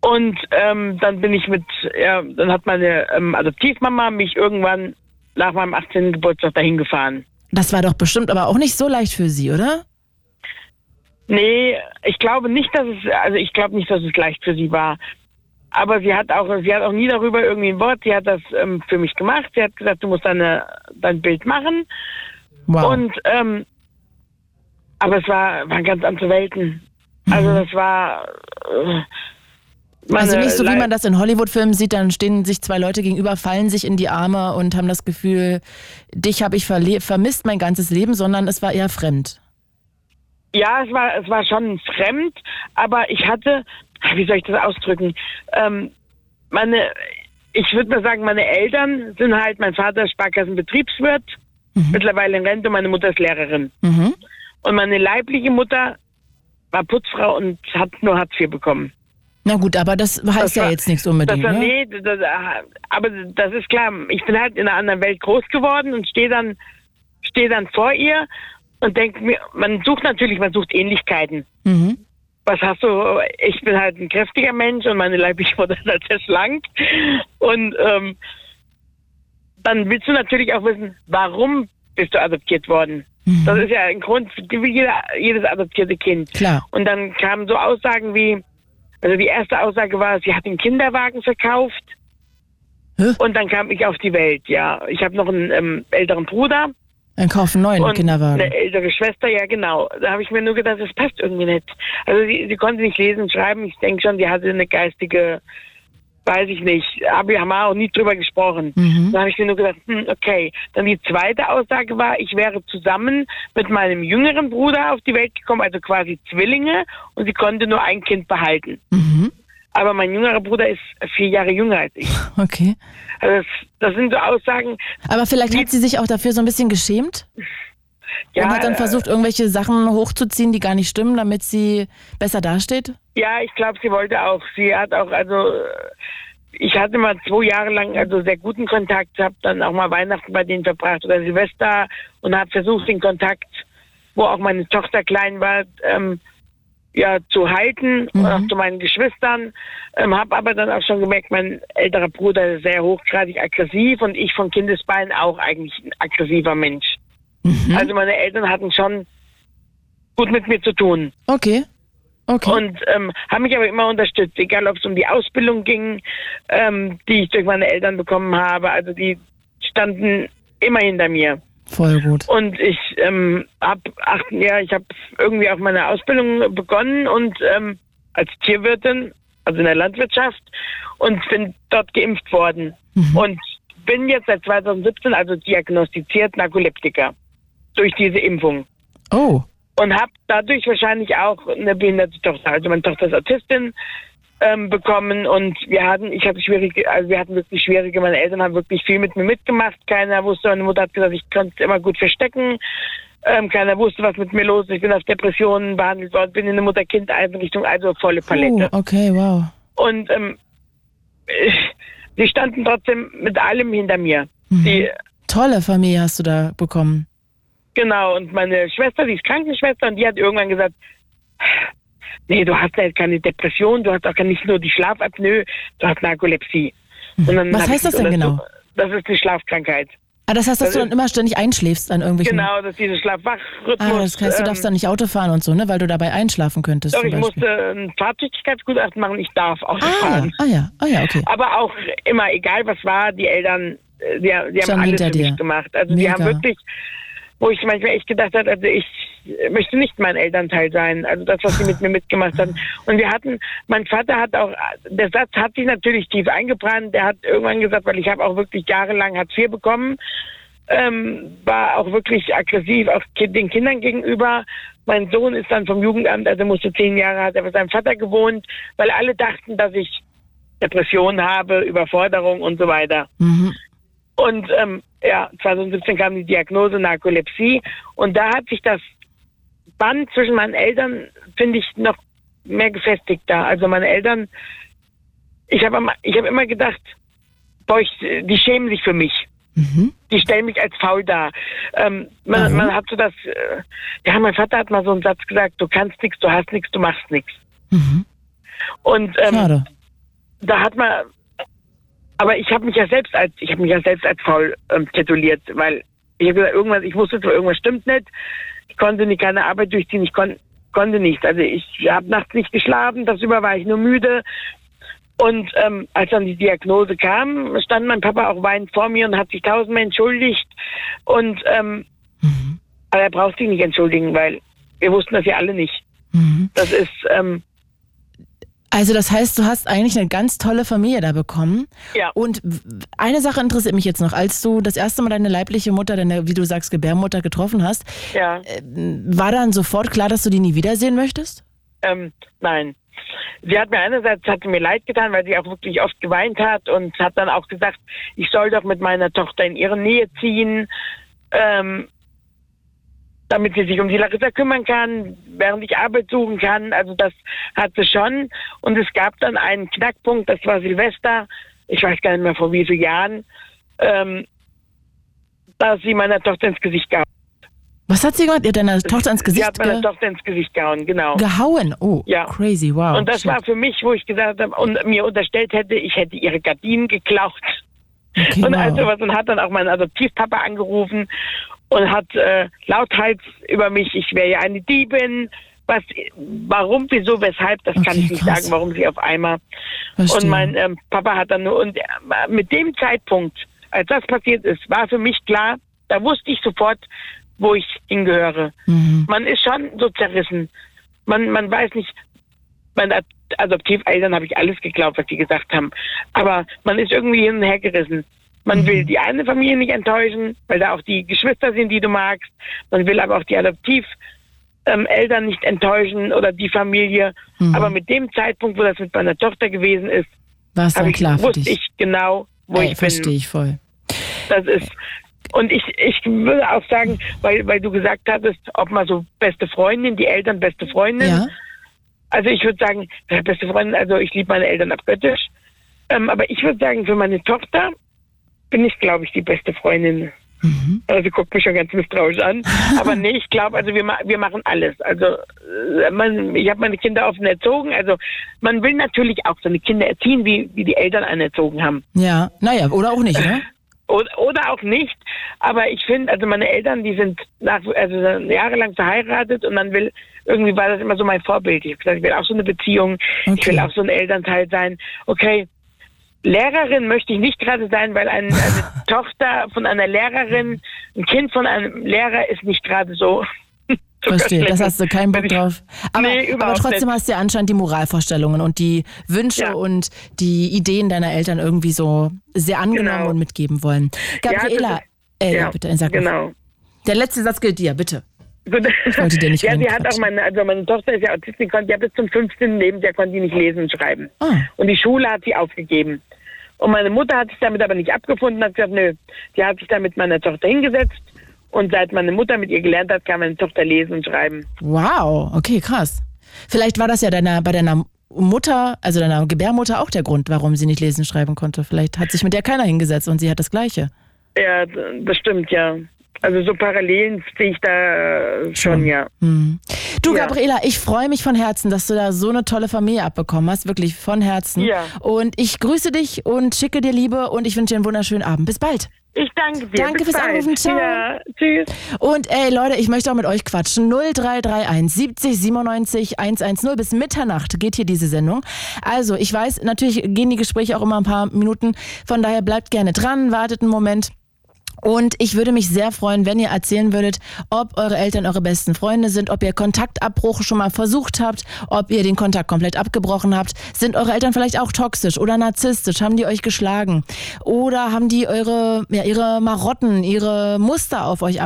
Und ähm, dann bin ich mit, ja, dann hat meine ähm, Adoptivmama mich irgendwann nach meinem 18. Geburtstag dahin gefahren. Das war doch bestimmt aber auch nicht so leicht für Sie, oder? Nee, ich glaube nicht, dass es, also ich glaube nicht, dass es leicht für sie war. Aber sie hat auch, sie hat auch nie darüber irgendwie ein Wort. Sie hat das ähm, für mich gemacht. Sie hat gesagt, du musst deine, dein Bild machen. Wow. Und ähm, aber es war, waren ganz andere Welten. Also das war äh, also nicht so, wie man das in Hollywood-Filmen sieht, dann stehen sich zwei Leute gegenüber, fallen sich in die Arme und haben das Gefühl, dich habe ich vermisst mein ganzes Leben, sondern es war eher fremd. Ja, es war, es war schon fremd, aber ich hatte, wie soll ich das ausdrücken? Ähm, meine, ich würde mal sagen, meine Eltern sind halt, mein Vater ist Sparkassenbetriebswirt, mittlerweile in Rente, meine Mutter ist Lehrerin. Mhm. Und meine leibliche Mutter war Putzfrau und hat nur Hartz IV bekommen. Na gut, aber das heißt Das ja war- jetzt nichts Das unbedingt. war, ne? nee, das, aber das ist klar. Ich bin halt in einer anderen Welt groß geworden und stehe dann, stehe dann vor ihr und denke mir, man sucht natürlich, man sucht Ähnlichkeiten. Mhm. Was hast du? Ich bin halt ein kräftiger Mensch und meine leibliche Mutter ist halt sehr schlank. Und ähm, dann willst du natürlich auch wissen, warum bist du adoptiert worden? Das ist ja ein Grund, wie jeder, jedes adoptierte Kind. Klar. Und dann kamen so Aussagen wie, also die erste Aussage war, sie hat den Kinderwagen verkauft. Hä? Und dann kam ich auf die Welt, ja. Ich habe noch einen ähm, älteren Bruder Dann kaufen neuen und Kinderwagen. eine ältere Schwester, ja genau. Da habe ich mir nur gedacht, das passt irgendwie nicht. Also sie, sie konnte nicht lesen und schreiben. Ich denke schon, sie hatte eine geistige, weiß ich nicht, aber wir haben auch nie drüber gesprochen. Mhm. Da habe ich mir nur gedacht, hm, okay. Dann die zweite Aussage war, ich wäre zusammen mit meinem jüngeren Bruder auf die Welt gekommen, also quasi Zwillinge, und sie konnte nur ein Kind behalten. Mhm. Aber mein jüngerer Bruder ist vier Jahre jünger als ich. Okay. Also das, das sind so Aussagen, Aber vielleicht hat sie sich auch dafür so ein bisschen geschämt ja, und hat dann äh, versucht, irgendwelche Sachen hochzuziehen, die gar nicht stimmen, damit sie besser dasteht. Ja, ich glaube, sie wollte auch. Sie hat auch, also äh, ich hatte mal zwei Jahre lang also sehr guten Kontakt, habe dann auch mal Weihnachten bei denen verbracht oder Silvester und habe versucht, den Kontakt, wo auch meine Tochter klein war, ähm, ja, zu halten, und auch zu meinen Geschwistern. Ähm, habe aber dann auch schon gemerkt, mein älterer Bruder ist sehr hochgradig aggressiv und ich von Kindesbeinen auch eigentlich ein aggressiver Mensch. Also meine Eltern hatten schon gut mit mir zu tun. Okay. Okay. Und ähm, haben mich aber immer unterstützt, egal ob es um die Ausbildung ging, ähm, die ich durch meine Eltern bekommen habe. Also die standen immer hinter mir. Voll gut. Und ich ähm, habe ja, ich habe irgendwie auch meine Ausbildung begonnen und ähm, als Tierwirtin, also in der Landwirtschaft, und bin dort geimpft worden. Und bin jetzt seit 2017 also diagnostiziert Narkoleptiker durch diese Impfung Oh. und habe dadurch wahrscheinlich auch eine behinderte Tochter. Also meine Tochter ist Autistin ähm, bekommen und wir hatten, ich hatte schwierige, also wir hatten wirklich schwierige, meine Eltern haben wirklich viel mit mir mitgemacht. Keiner wusste, meine Mutter hat gesagt, ich konnte es immer gut verstecken. Ähm, keiner wusste, was mit mir los ist. Ich bin auf Depressionen behandelt worden, bin in eine Mutter-Kind-Einrichtung, also volle Palette. Oh, okay, wow. Und ähm, sie standen trotzdem mit allem hinter mir. Mhm. Die, Tolle Familie hast du da bekommen. genau, und meine Schwester, die ist Krankenschwester, und die hat irgendwann gesagt, nee, du hast ja keine Depression, du hast auch nicht nur die Schlafapnoe, du hast Narkolepsie. Und dann Mhm. Was heißt das denn genau? Das ist die Schlafkrankheit. Ah, das heißt, dass Das du dann ist- immer ständig einschläfst an irgendwelchen. Genau, das ist dieser Schlafwachrhythmus. Ah, das heißt, du ähm, darfst dann nicht Auto fahren und so, ne? Weil du dabei einschlafen könntest. Doch, ich musste ein Fahrtüchtigkeitsgutachten machen, ich darf Auto Ah ja, fahren. ah ja, ah ja, okay. Aber auch immer, egal was war, die Eltern, äh, die, die haben alles für dir. mich gemacht. Also die Mega. haben wirklich, wo ich manchmal echt gedacht habe, also ich möchte nicht mein Elternteil sein. Also das, was sie mit mir mitgemacht haben. Und wir hatten, mein Vater hat auch, der Satz hat sich natürlich tief eingebrannt. Der hat irgendwann gesagt, weil ich habe auch wirklich jahrelang Hartz IV bekommen, ähm, war auch wirklich aggressiv auch den Kindern gegenüber. Mein Sohn ist dann vom Jugendamt, also musste zehn Jahre, hat er bei seinem Vater gewohnt, weil alle dachten, dass ich Depressionen habe, Überforderung und so weiter. Mhm. Und ähm, ja, 2017 kam die Diagnose Narkolepsie und da hat sich das Band zwischen meinen Eltern, finde ich, noch mehr gefestigt da. Also meine Eltern, ich habe immer, ich hab immer gedacht, boah, ich, die schämen sich für mich. Mhm. Die stellen mich als faul dar. Ähm, man, Warum? man hat so das, äh, ja, mein Vater hat mal so einen Satz gesagt, du kannst nichts, du hast nichts, du machst nichts. Mhm. Und ähm, da hat man, aber ich habe mich ja selbst als, ich habe mich ja selbst als faul ähm, tituliert, weil ich habe gesagt, irgendwas, ich wusste zwar, irgendwas stimmt nicht, ich konnte nicht keine Arbeit durchziehen, ich kon, konnte nicht. Also ich habe nachts nicht geschlafen, tagsüber war ich nur müde. Und ähm, als dann die Diagnose kam, stand mein Papa auch weinend vor mir und hat sich tausendmal entschuldigt. Und ähm, Mhm. aber er braucht sich nicht entschuldigen, weil wir wussten das ja alle nicht. Mhm. Das ist ähm, Also das heißt, du hast eigentlich eine ganz tolle Familie da bekommen. ja. Und eine Sache interessiert mich jetzt noch. Als du das erste Mal deine leibliche Mutter, deine, wie du sagst, Gebärmutter getroffen hast, Ja. war dann sofort klar, dass du die nie wiedersehen möchtest? Ähm, nein. Sie hat mir einerseits hat mir leid getan, weil sie auch wirklich oft geweint hat und hat dann auch gesagt, ich soll doch mit meiner Tochter in ihre Nähe ziehen, ähm, damit sie sich um die Larissa kümmern kann, während ich Arbeit suchen kann. Also das hat sie schon. Und es gab dann einen Knackpunkt, das war Silvester, ich weiß gar nicht mehr vor wie vielen Jahren, ähm, da sie meiner Tochter ins Gesicht gehauen. Was hat sie gemacht? Ihr hat deine Tochter ins Sie Gesicht hat meiner ge Tochter ins Gesicht gehauen, genau. gehauen? Oh, Ja. crazy, wow. Und das Shit. war für mich, wo ich gesagt habe und mir unterstellt hätte, ich hätte ihre Gardinen geklaut okay, und wow. all sowas und hat dann auch meinen Adoptivpapa angerufen und hat äh, lauthals über mich, ich wäre ja eine Diebin. Was, warum, wieso, weshalb, das kann Okay, ich nicht krass. sagen, warum sie auf einmal. Verstehe. Und mein ähm, Papa hat dann nur, und äh, mit dem Zeitpunkt, als das passiert ist, war für mich klar, da wusste ich sofort, wo ich hingehöre Mhm. man ist schon so zerrissen. Man, man weiß nicht, meine Ad- Adoptiveltern habe ich alles geglaubt, was sie gesagt haben. Aber man ist irgendwie hin und her gerissen. Man will die eine Familie nicht enttäuschen, weil da auch die Geschwister sind, die du magst. Man will aber auch die Adoptiveltern ähm, nicht enttäuschen oder die Familie. Mhm. Aber mit dem Zeitpunkt, wo das mit meiner Tochter gewesen ist, War es dann ich, klar für wusste dich? ich genau, wo Ey, ich bin. verstehe ich voll. Das ist und ich, ich würde auch sagen, weil, weil du gesagt hattest, ob man so beste Freundin, die Eltern beste Freundin. Ja? Also ich würde sagen, äh, beste Freundin, also ich liebe meine Eltern abgöttisch. Ähm, aber ich würde sagen, für meine Tochter bin ich, glaube ich, die beste Freundin. Mhm. Also guckt mich schon ganz misstrauisch an. Aber nee, ich glaube, also wir, wir machen alles. Also äh, man, ich habe meine Kinder offen erzogen. Also man will natürlich auch seine Kinder erziehen, wie, wie die Eltern einen erzogen haben. Ja, naja, oder auch nicht, ne? Oder, oder auch nicht. Aber ich finde, also meine Eltern, die sind nach, also jahrelang verheiratet und man will, irgendwie war das immer so mein Vorbild. Ich habe gesagt, ich will auch so eine Beziehung, ich Okay. will auch so ein Elternteil sein. Okay, Lehrerin möchte ich nicht gerade sein, weil ein, eine Tochter von einer Lehrerin, ein Kind von einem Lehrer ist nicht gerade so. Verstehe, das hast du keinen Bock drauf. Aber, Nee, aber trotzdem nicht. hast du ja anscheinend die Moralvorstellungen und die Wünsche Ja. und die Ideen deiner Eltern irgendwie so sehr angenommen Genau. und mitgeben wollen. Gabriela, das äh, ja, ja, bitte, sag genau. Der letzte Satz gilt dir, bitte. Gut. Ich wollte dir nicht Ja, sie hat auch meine, also meine Tochter ist ja Autistin, konnte ja bis zum 15. Lebensjahr konnte die nicht lesen und schreiben. Ah. Und die Schule hat sie aufgegeben. Und meine Mutter hat sich damit aber nicht abgefunden, hat gesagt, nö, die hat sich dann mit meiner Tochter hingesetzt und seit meine Mutter mit ihr gelernt hat, kann meine Tochter lesen und schreiben. Wow, okay, krass. Vielleicht war das ja deiner, bei deiner Mutter, also deiner Gebärmutter auch der Grund, warum sie nicht lesen schreiben konnte. Vielleicht hat sich mit der keiner hingesetzt und sie hat das Gleiche. Ja, das stimmt, ja. Also so Parallelen sehe ich da äh, schon, ja. Hm. Du, Ja. Gabriela, ich freue mich von Herzen, dass du da so eine tolle Familie abbekommen hast. Wirklich von Herzen. Ja. Und ich grüße dich und schicke dir Liebe und ich wünsche dir einen wunderschönen Abend. Bis bald. Ich danke dir. Danke Bis fürs bald. Anrufen. Ciao. Ja, tschüss. Und ey, Leute, ich möchte auch mit euch quatschen. 0331 70 97 110 bis Mitternacht geht hier diese Sendung. Also, ich weiß, natürlich gehen die Gespräche auch immer ein paar Minuten. Von daher bleibt gerne dran, wartet einen Moment. Und ich würde mich sehr freuen, wenn ihr erzählen würdet, ob eure Eltern eure besten Freunde sind, ob ihr Kontaktabbruch schon mal versucht habt, ob ihr den Kontakt komplett abgebrochen habt. Sind eure Eltern vielleicht auch toxisch oder narzisstisch? Haben die euch geschlagen? Oder haben die eure, ja, ihre Marotten, ihre Muster auf euch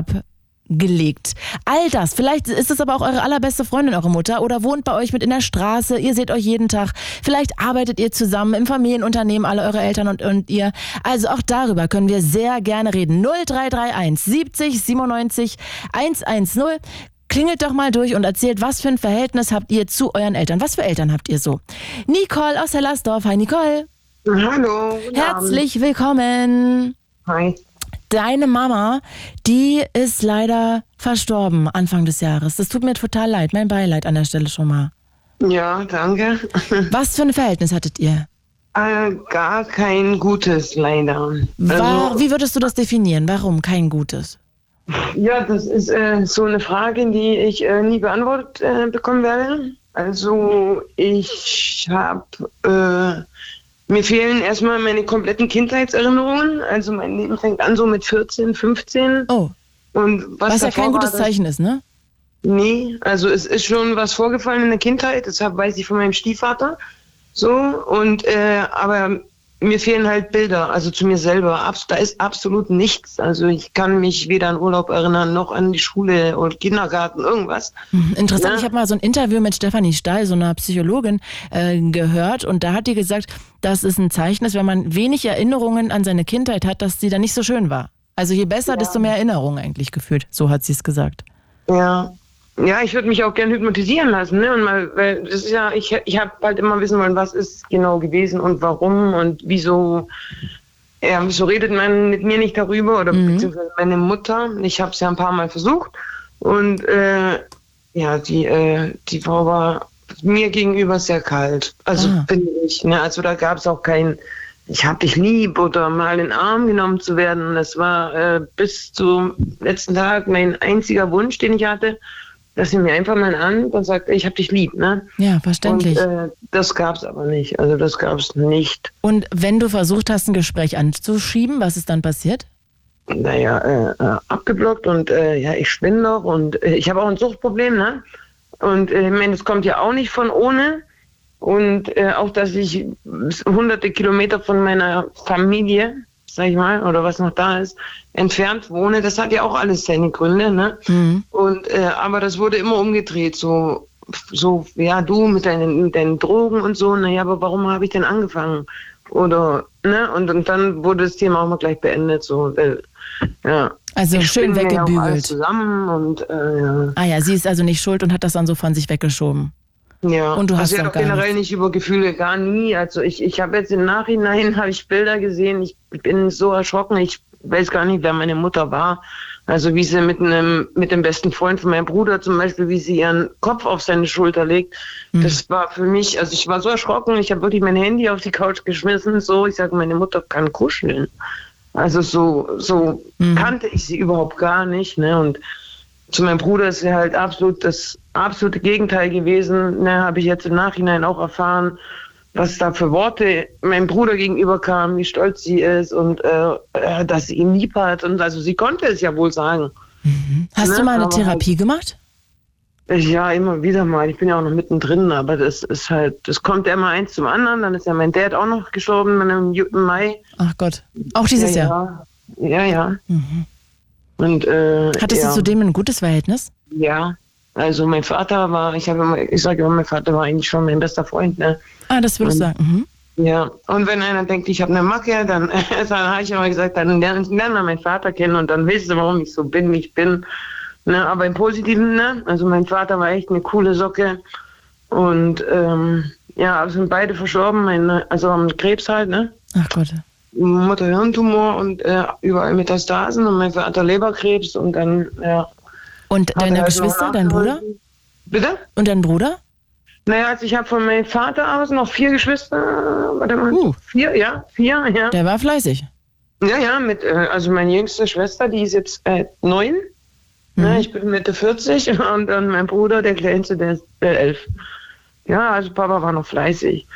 abgelegt? All das. Vielleicht ist es aber auch eure allerbeste Freundin, eure Mutter, oder wohnt bei euch mit in der Straße. Ihr seht euch jeden Tag. Vielleicht arbeitet ihr zusammen im Familienunternehmen, alle eure Eltern und, und ihr. Also auch darüber können wir sehr gerne reden. 0331 70 97 110. Klingelt doch mal durch und erzählt, was für ein Verhältnis habt ihr zu euren Eltern? Was für Eltern habt ihr so? Nicole aus Hellersdorf. Hi Nicole. Hallo. Herzlich willkommen. Hi. Deine Mama, die ist leider verstorben Anfang des Jahres. Das tut mir total leid. Mein Beileid an der Stelle schon mal. Ja, danke. Was für ein Verhältnis hattet ihr? Äh, gar kein gutes, leider. War, Also, wie würdest du das definieren? Warum kein gutes? ja, das ist äh, so eine Frage, die ich äh, nie beantwortet äh, bekommen werde. Also ich habe, äh, mir fehlen erstmal meine kompletten Kindheitserinnerungen. Also mein Leben fängt an so mit 14, 15. Oh, Und was, was ja kein war, gutes das- Zeichen ist, ne? Nee, also es ist schon was vorgefallen in der Kindheit, deshalb weiß ich von meinem Stiefvater. So, und äh, aber mir fehlen halt Bilder, also zu mir selber. Da ist absolut nichts. Also ich kann mich weder an Urlaub erinnern, noch an die Schule oder Kindergarten, irgendwas. Hm, Interessant, Ja. ich habe mal so ein Interview mit Stefanie Stahl, so einer Psychologin, äh, gehört und da hat die gesagt, dass es ein Zeichen ist, wenn man wenig Erinnerungen an seine Kindheit hat, dass sie dann nicht so schön war. Also je besser, desto mehr Erinnerungen eigentlich gefühlt. So hat sie es gesagt. Ja. Ja, ich würde mich auch gern hypnotisieren lassen, ne? Und mal, weil das ist ja, ich, ich habe halt immer wissen wollen, was ist genau gewesen und warum und wieso. Ja, wieso redet man mit mir nicht darüber oder beziehungsweise meine Mutter? Ich habe es ja ein paar Mal versucht und äh, ja, die äh, die Frau war mir gegenüber sehr kalt. Also Ah. finde ich. Ne? Also da gab es auch kein ich hab dich lieb oder mal in den Arm genommen zu werden. Das war äh, bis zum letzten Tag mein einziger Wunsch, den ich hatte, dass sie mir einfach mal an und sagt, ich hab dich lieb. Ne? Ja, verständlich. Und äh, das gab es aber nicht. Also das gab es nicht. Und wenn du versucht hast, ein Gespräch anzuschieben, was ist dann passiert? Naja, äh, äh, abgeblockt und äh, ja, ich spinne doch und äh, ich habe auch ein Suchtproblem, ne? Und äh, ich meine, das kommt ja auch nicht von ohne. Und äh, auch, dass ich hunderte Kilometer von meiner Familie, sag ich mal, oder was noch da ist, entfernt wohne, das hat ja auch alles seine Gründe, ne? Mhm. Und äh, aber das wurde immer umgedreht, so so ja du mit deinen, mit deinen Drogen und so. Naja, aber warum habe ich denn angefangen? Oder ne? Und, und dann wurde das Thema auch mal gleich beendet, so weil, ja. Also Ich schön mir ja weggebügelt. zusammen und äh, ja. Ah ja, sie ist also nicht schuld und hat das dann so von sich weggeschoben. Ja, Und du hast also ja auch doch gar generell nicht über Gefühle, gar nie. Also ich, ich habe jetzt im Nachhinein habe ich Bilder gesehen. Ich bin so erschrocken. Ich weiß gar nicht, wer meine Mutter war. Also wie sie mit einem mit dem besten Freund von meinem Bruder zum Beispiel, wie sie ihren Kopf auf seine Schulter legt. Mhm. Das war für mich, also ich war so erschrocken. Ich habe wirklich mein Handy auf die Couch geschmissen. So, ich sage, meine Mutter kann kuscheln. Also so so Mhm. kannte ich sie überhaupt gar nicht. Ne? Und zu meinem Bruder ist sie halt absolut das absolute Gegenteil gewesen. Ne, habe ich jetzt im Nachhinein auch erfahren, was da für Worte meinem Bruder gegenüber kamen, wie stolz sie ist und äh, äh, dass sie ihn lieb hat. Und also sie konnte es ja wohl sagen. Hast Ne, du mal eine aber Therapie gemacht? Ja, immer wieder mal. Ich bin ja auch noch mittendrin, aber das ist halt, das kommt ja immer eins zum anderen. Dann ist ja mein Dad auch noch gestorben im Mai. Ach Gott. Auch dieses ja, Jahr. Ja, ja. ja. Und, äh, Hattest ja. du zudem ein gutes Verhältnis? Ja, also mein Vater war, ich habe immer, ich sage immer, mein Vater war eigentlich schon mein bester Freund, ne? Ah, das würdest du sagen. Mhm. Ja, und wenn einer denkt, ich habe eine Macke, dann, dann habe ich immer gesagt, dann lern, lern mal meinen Vater kennen und dann weißt du, warum ich so bin, wie ich bin. Ne, aber im Positiven, ne? Also mein Vater war echt eine coole Socke. Und ähm, ja, also sind beide verstorben, meine, also am Krebs halt, ne? Ach Gott. Mutter-Hirntumor und äh, überall Metastasen und mein Vater Leberkrebs und dann, ja. Und hat deine Geschwister, dein Bruder? Bitte? Und dein Bruder? Naja, also ich habe von meinem Vater aus noch vier Geschwister. Warte mal. Uh. Vier, ja, vier, ja. Der war fleißig. Ja, ja, mit, äh, also meine jüngste Schwester, die ist jetzt äh, neun. Ne, ich bin Mitte 40 und dann mein Bruder, der kleinste, der ist äh, elf. Ja, also Papa war noch fleißig.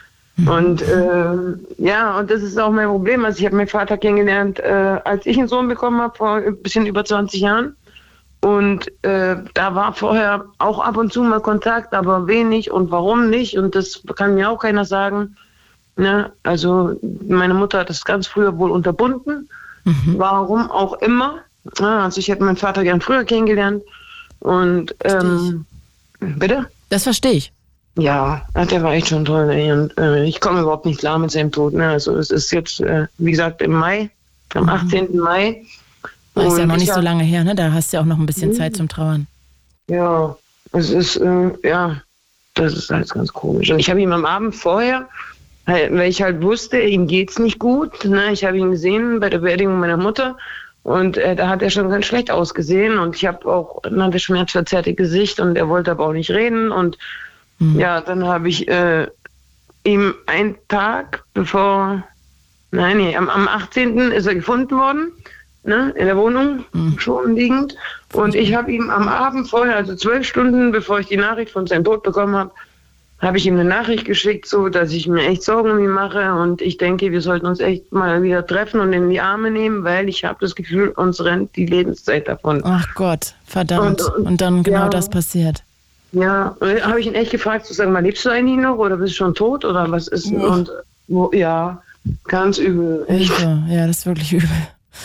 Und ähm, ja, und das ist auch mein Problem. Also ich habe meinen Vater kennengelernt, äh, als ich einen Sohn bekommen habe, vor ein bisschen über 20 Jahren. Und äh, da war vorher auch ab und zu mal Kontakt, aber wenig. Und warum nicht? Und das kann mir auch keiner sagen. Ne? Also meine Mutter hat das ganz früher wohl unterbunden. Warum auch immer. Also ich hätte meinen Vater gern früher kennengelernt. Und ähm, bitte? Das verstehe ich. Ja, der war echt schon toll. Ey. Und äh, ich komme überhaupt nicht klar mit seinem Tod. Ne? Also es ist jetzt, äh, wie gesagt, im Mai, am 18. Mai. Das ist ja noch ich nicht so lange her, ne? Da hast du ja auch noch ein bisschen Zeit zum Trauern. Ja, es ist, äh, ja, das ist alles ganz komisch. Und ich habe ihn am Abend vorher, halt, weil ich halt wusste, ihm geht's nicht gut. Ne? Ich habe ihn gesehen bei der Beerdigung meiner Mutter und äh, da hat er schon ganz schlecht ausgesehen und ich habe auch, er hatte schmerzverzerrte Gesicht und er wollte aber auch nicht reden und ja, dann habe ich äh, ihm einen Tag bevor, nein, nee, am, am 18. ist er gefunden worden, ne, in der Wohnung, schon liegend. Und ich habe ihm am Abend vorher, also zwölf Stunden bevor ich die Nachricht von seinem Tod bekommen habe, habe ich ihm eine Nachricht geschickt, so dass ich mir echt Sorgen um ihn mache und ich denke, wir sollten uns echt mal wieder treffen und in die Arme nehmen, weil ich habe das Gefühl, uns rennt die Lebenszeit davon. Ach Gott, verdammt. Und- und- Und dann genau ja. das passiert. Ja, und habe ich ihn echt gefragt, zu sagen, mal, lebst du eigentlich noch oder bist du schon tot oder was ist? Und wo, ja, ganz übel. Echt. Ja, das ist wirklich übel.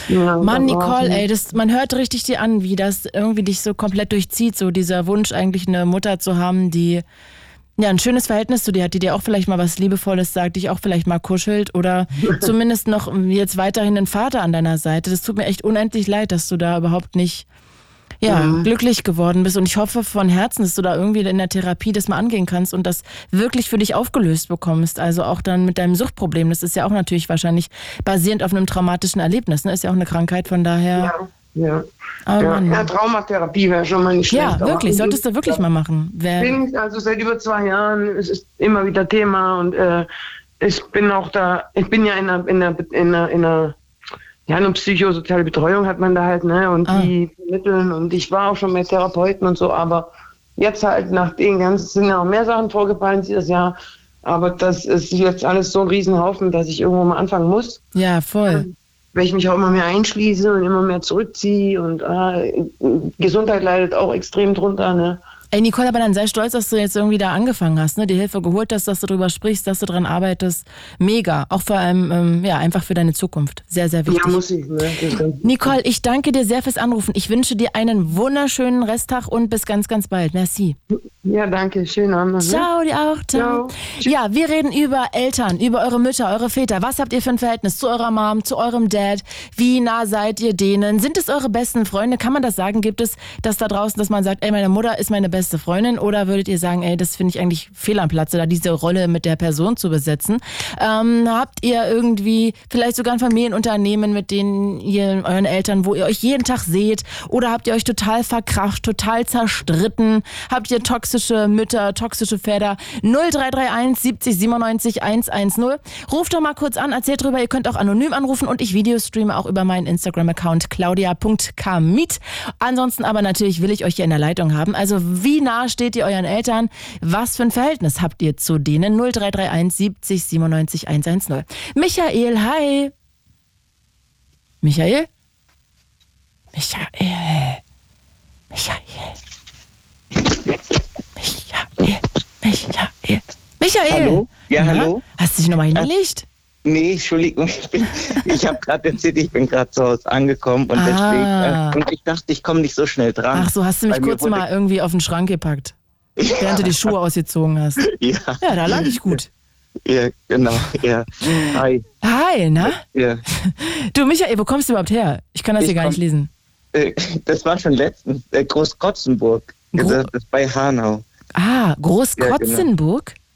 Ja, Mann, Nicole, ey, das, man hört richtig dir an, wie das irgendwie dich so komplett durchzieht, so dieser Wunsch eigentlich eine Mutter zu haben, die ja ein schönes Verhältnis zu dir hat, die dir auch vielleicht mal was Liebevolles sagt, dich auch vielleicht mal kuschelt oder zumindest noch jetzt weiterhin einen Vater an deiner Seite. Das tut mir echt unendlich leid, dass du da überhaupt nicht ja, glücklich geworden bist. Und ich hoffe von Herzen, dass du da irgendwie in der Therapie das mal angehen kannst und das wirklich für dich aufgelöst bekommst. Also auch dann mit deinem Suchtproblem. Das ist ja auch natürlich wahrscheinlich basierend auf einem traumatischen Erlebnis. Ne? Ist ja auch eine Krankheit, von daher. Ja, ja. Oh ja. Ja, Traumatherapie wäre schon mal nicht schlecht. Ja, wirklich, ich solltest du wirklich mal machen. Wer, bin also seit über zwei Jahren, es ist immer wieder Thema und äh, ich bin auch da, ich bin ja in einer, in einer, in einer, in einer ja, eine psychosoziale Betreuung hat man da halt, ne, und Ah. die vermitteln und ich war auch schon bei Therapeuten und so, aber jetzt halt nach den ganzen, sind ja noch mehr Sachen vorgefallen dieses Jahr, aber das ist jetzt alles so ein Riesenhaufen, dass ich irgendwo mal anfangen muss, ja, voll. weil ich mich auch immer mehr einschließe und immer mehr zurückziehe und äh, Gesundheit leidet auch extrem drunter, ne. Ey, Nicole, aber dann sei stolz, dass du jetzt irgendwie da angefangen hast, ne? Die Hilfe geholt hast, dass du drüber sprichst, dass du dran arbeitest. Mega. Auch vor allem, ähm, ja, einfach für deine Zukunft. Sehr, sehr wichtig. Ja, muss ich, ne. Nicole, ich danke dir sehr fürs Anrufen. Ich wünsche dir einen wunderschönen Resttag und bis ganz, ganz bald. Merci. Ja, danke. Schönen Abend. ne? Ciao, dir auch. Ciao. Ciao. Ja, wir reden über Eltern, über eure Mütter, eure Väter. Was habt ihr für ein Verhältnis zu eurer Mom, zu eurem Dad? Wie nah seid ihr denen? Sind es eure besten Freunde? Kann man das sagen? Gibt es das da draußen, dass man sagt, ey, meine Mutter ist meine beste Freundin? Oder würdet ihr sagen, ey, das finde ich eigentlich fehl am Platze, da diese Rolle mit der Person zu besetzen? Ähm, habt ihr irgendwie vielleicht sogar ein Familienunternehmen, mit denen ihr euren Eltern, wo ihr euch jeden Tag seht? Oder habt ihr euch total verkracht, total zerstritten? Habt ihr toxische Mütter, toxische Väter? 0331 70 97 110. Ruft doch mal kurz an, erzählt drüber. Ihr könnt auch anonym anrufen und ich Videostreame auch über meinen Instagram-Account claudia.kamit. Ansonsten aber natürlich will ich euch hier in der Leitung haben. Also wie nah steht ihr euren Eltern? Was für ein Verhältnis habt ihr zu denen? 0331 70 97 110. Michael, hi. Michael? Michael. Michael. Michael. Michael. Michael. Hallo? Ja, hallo? Hast du dich nochmal hingelegt? Nee, Entschuldigung, ich, bin- ich habe gerade erzählt, ich bin gerade zu Hause angekommen und Ah. deswegen, äh, und ich dachte, ich komme nicht so schnell dran. Ach so, hast du mich kurz mal irgendwie auf den Schrank gepackt, während du die Schuhe ausgezogen hast. Ja, Ja, da lag ich gut. ja, genau, ja. Hi, Hi, na? ja. Du, Michael, wo kommst du überhaupt her? Ich kann das Ich hier gar komm- nicht lesen. Äh, Das war schon letztens, äh, Großkotzenburg. Gro- Das ist bei Hanau, Ah, Großkotzenburg? genau.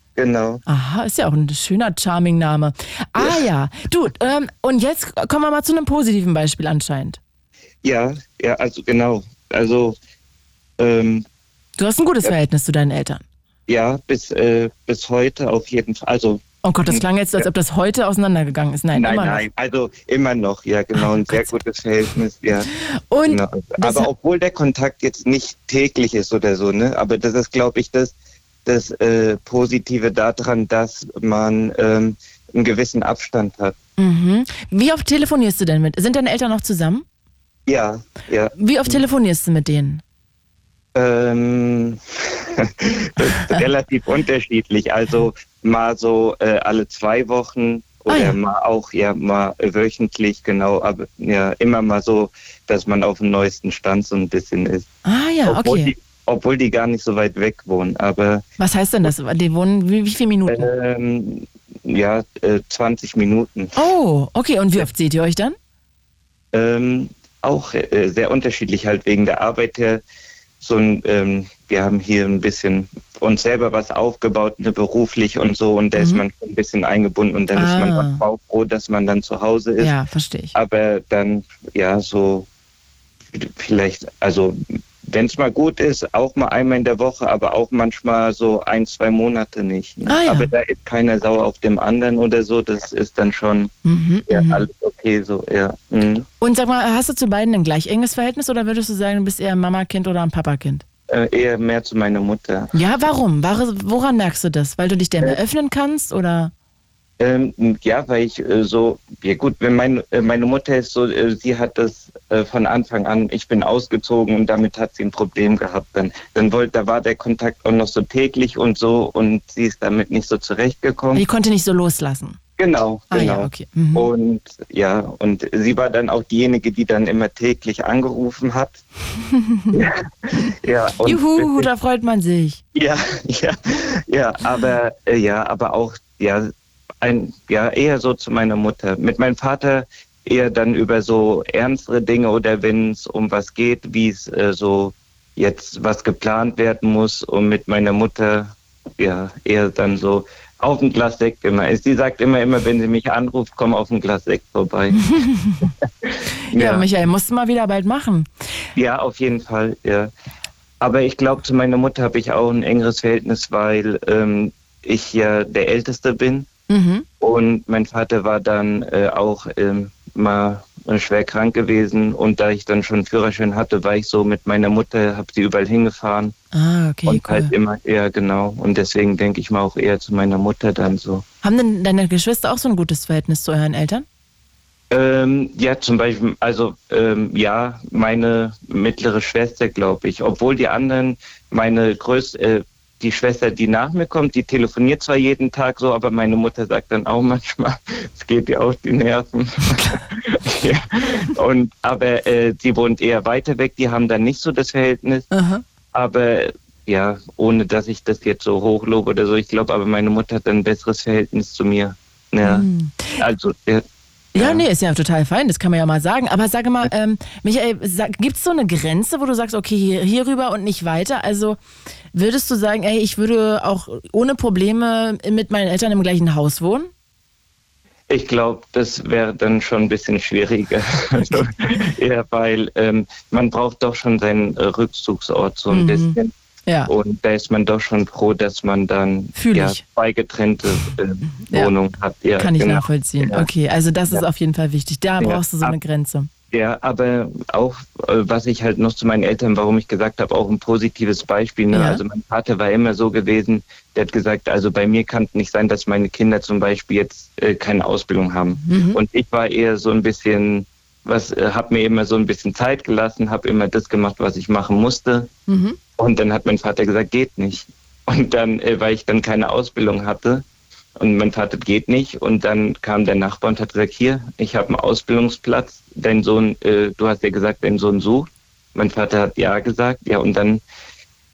Aha, ist ja auch ein schöner, charming Name. Ah ja, du, ähm, und jetzt kommen wir mal zu einem positiven Beispiel anscheinend. Ja, ja, also genau. Also, ähm, Du hast ein gutes Verhältnis zu deinen Eltern. ja, bis, äh, bis heute auf jeden Fall. Also, Oh Gott, das klang jetzt, als ob das heute auseinandergegangen ist. Nein, nein, immer nein, also immer noch, ja, genau, ein sehr gutes Verhältnis, ja. noch. Und Genau. das- Aber obwohl der Kontakt jetzt nicht täglich ist oder so, ne? Aber das ist, glaube ich, das, das äh, Positive daran, dass man ähm, einen gewissen Abstand hat. mhm. wie oft telefonierst du denn mit? Sind deine Eltern noch zusammen? Ja, ja. Wie oft telefonierst du mit denen? Ähm, das ist relativ unterschiedlich. Also mal so äh, alle zwei Wochen oder Ah, ja. mal auch ja mal wöchentlich, genau, aber ja immer mal so, dass man auf dem neuesten Stand so ein bisschen ist. Ah ja, obwohl, okay. die, obwohl die gar nicht so weit weg wohnen. Aber Was heißt denn das? Die wohnen wie, wie viele Minuten? ähm, ja, äh, 20 Minuten. Oh, okay. Und wie oft seht ihr euch dann? Ähm, auch äh, sehr unterschiedlich halt wegen der Arbeit her. So ein, ähm, wir haben hier ein bisschen uns selber was aufgebaut, ne, beruflich und so, und da ist Mhm. man schon ein bisschen eingebunden und dann ist man Ah. auch froh, dass man dann zu Hause ist. Ja, verstehe ich. Aber dann, ja, so vielleicht, also wenn es mal gut ist, auch mal einmal in der Woche, aber auch manchmal so ein, zwei Monate nicht. Ne? Ah, ja. Aber da ist keiner sauer auf dem anderen oder so, das ist dann schon Mhm, ja, mhm. alles okay so, ja. Mhm. Und sag mal, hast du zu beiden ein gleich enges Verhältnis oder würdest du sagen, du bist eher ein Mama-Kind oder ein Papa-Kind? Äh, eher mehr zu meiner Mutter. Ja, warum? War- Woran merkst du das? Weil du dich der mehr öffnen kannst oder? Ähm, ja, weil ich äh, so, ja gut, wenn mein, äh, meine Mutter ist so, äh, sie hat das äh, von Anfang an, ich bin ausgezogen und damit hat sie ein Problem gehabt. Dann, dann wollte, da war der Kontakt auch noch so täglich und so und sie ist damit nicht so zurechtgekommen. Die konnte nicht so loslassen. Genau, Ah genau. ja, okay. Mhm. Und ja, und sie war dann auch diejenige, die dann immer täglich angerufen hat. ja, ja, Juhu, da freut man sich. Ja, ja, ja, aber äh, ja, aber auch ja, ein ja eher so zu meiner Mutter. Mit meinem Vater eher dann über so ernstere Dinge oder wenn es um was geht, wie es äh, so jetzt was geplant werden muss und mit meiner Mutter ja eher dann so auf ein Glas Sekt immer. Sie sagt immer, immer, wenn sie mich anruft, komm auf ein Glas Sekt vorbei. Ja, Michael, musst du mal wieder bald machen. Ja, auf jeden Fall, ja. Aber ich glaube, zu meiner Mutter habe ich auch ein engeres Verhältnis, weil ähm, ich ja der Älteste bin Mhm. und mein Vater war dann äh, auch ähm, mal äh, schwer krank gewesen und da ich dann schon einen Führerschein hatte, war ich so mit meiner Mutter, habe sie überall hingefahren Ah, okay, und cool. halt immer eher genau und deswegen denke ich mal auch eher zu meiner Mutter dann so. Haben denn deine Geschwister auch so ein gutes Verhältnis zu euren Eltern? Ähm, ja, zum Beispiel, also ähm, ja, meine mittlere Schwester, glaube ich. Obwohl die anderen, meine größte, äh, die Schwester, die nach mir kommt, die telefoniert zwar jeden Tag so, aber meine Mutter sagt dann auch manchmal, es geht ihr auf die Nerven. ja. Und aber äh, sie wohnt eher weiter weg, die haben dann nicht so das Verhältnis. Aha. Aber ja, ohne dass ich das jetzt so hochlobe oder so, ich glaube, aber meine Mutter hat ein besseres Verhältnis zu mir. Ja. Hm. Also, ja, Ja, Ja. nee, ist ja total fein, das kann man ja mal sagen. Aber sage mal, ähm, Michael, gibt es so eine Grenze, wo du sagst, okay, hier, rüber und nicht weiter? Also würdest du sagen, ey, ich würde auch ohne Probleme mit meinen Eltern im gleichen Haus wohnen? Ich glaube, das wäre dann schon ein bisschen schwieriger. Also, eher weil ähm, man braucht doch schon seinen Rückzugsort so ein Mhm. bisschen. Ja. Und da ist man doch schon froh, dass man dann ja, zwei getrennte äh, Ja. Wohnungen hat. Ja, Kann ich genau. nachvollziehen. Ja. Okay, also das ist Ja. auf jeden Fall wichtig. Da Ja. brauchst du so eine Grenze. Ja, aber auch, äh, was ich halt noch zu meinen Eltern, warum ich gesagt habe, auch ein positives Beispiel. Ne? Ja. Also mein Vater war immer so gewesen, der hat gesagt, also bei mir kann es nicht sein, dass meine Kinder zum Beispiel jetzt äh, keine Ausbildung haben. Mhm. Und ich war eher so ein bisschen, was, äh, habe mir immer so ein bisschen Zeit gelassen, habe immer das gemacht, was ich machen musste. Mhm. Und dann hat mein Vater gesagt, geht nicht. Und dann, äh, weil ich dann keine Ausbildung hatte, Und mein Vater geht nicht. Und dann kam der Nachbar und hat gesagt, hier, ich habe einen Ausbildungsplatz. Dein Sohn, äh, du hast ja gesagt, dein Sohn sucht. Mein Vater hat ja gesagt. Ja, und dann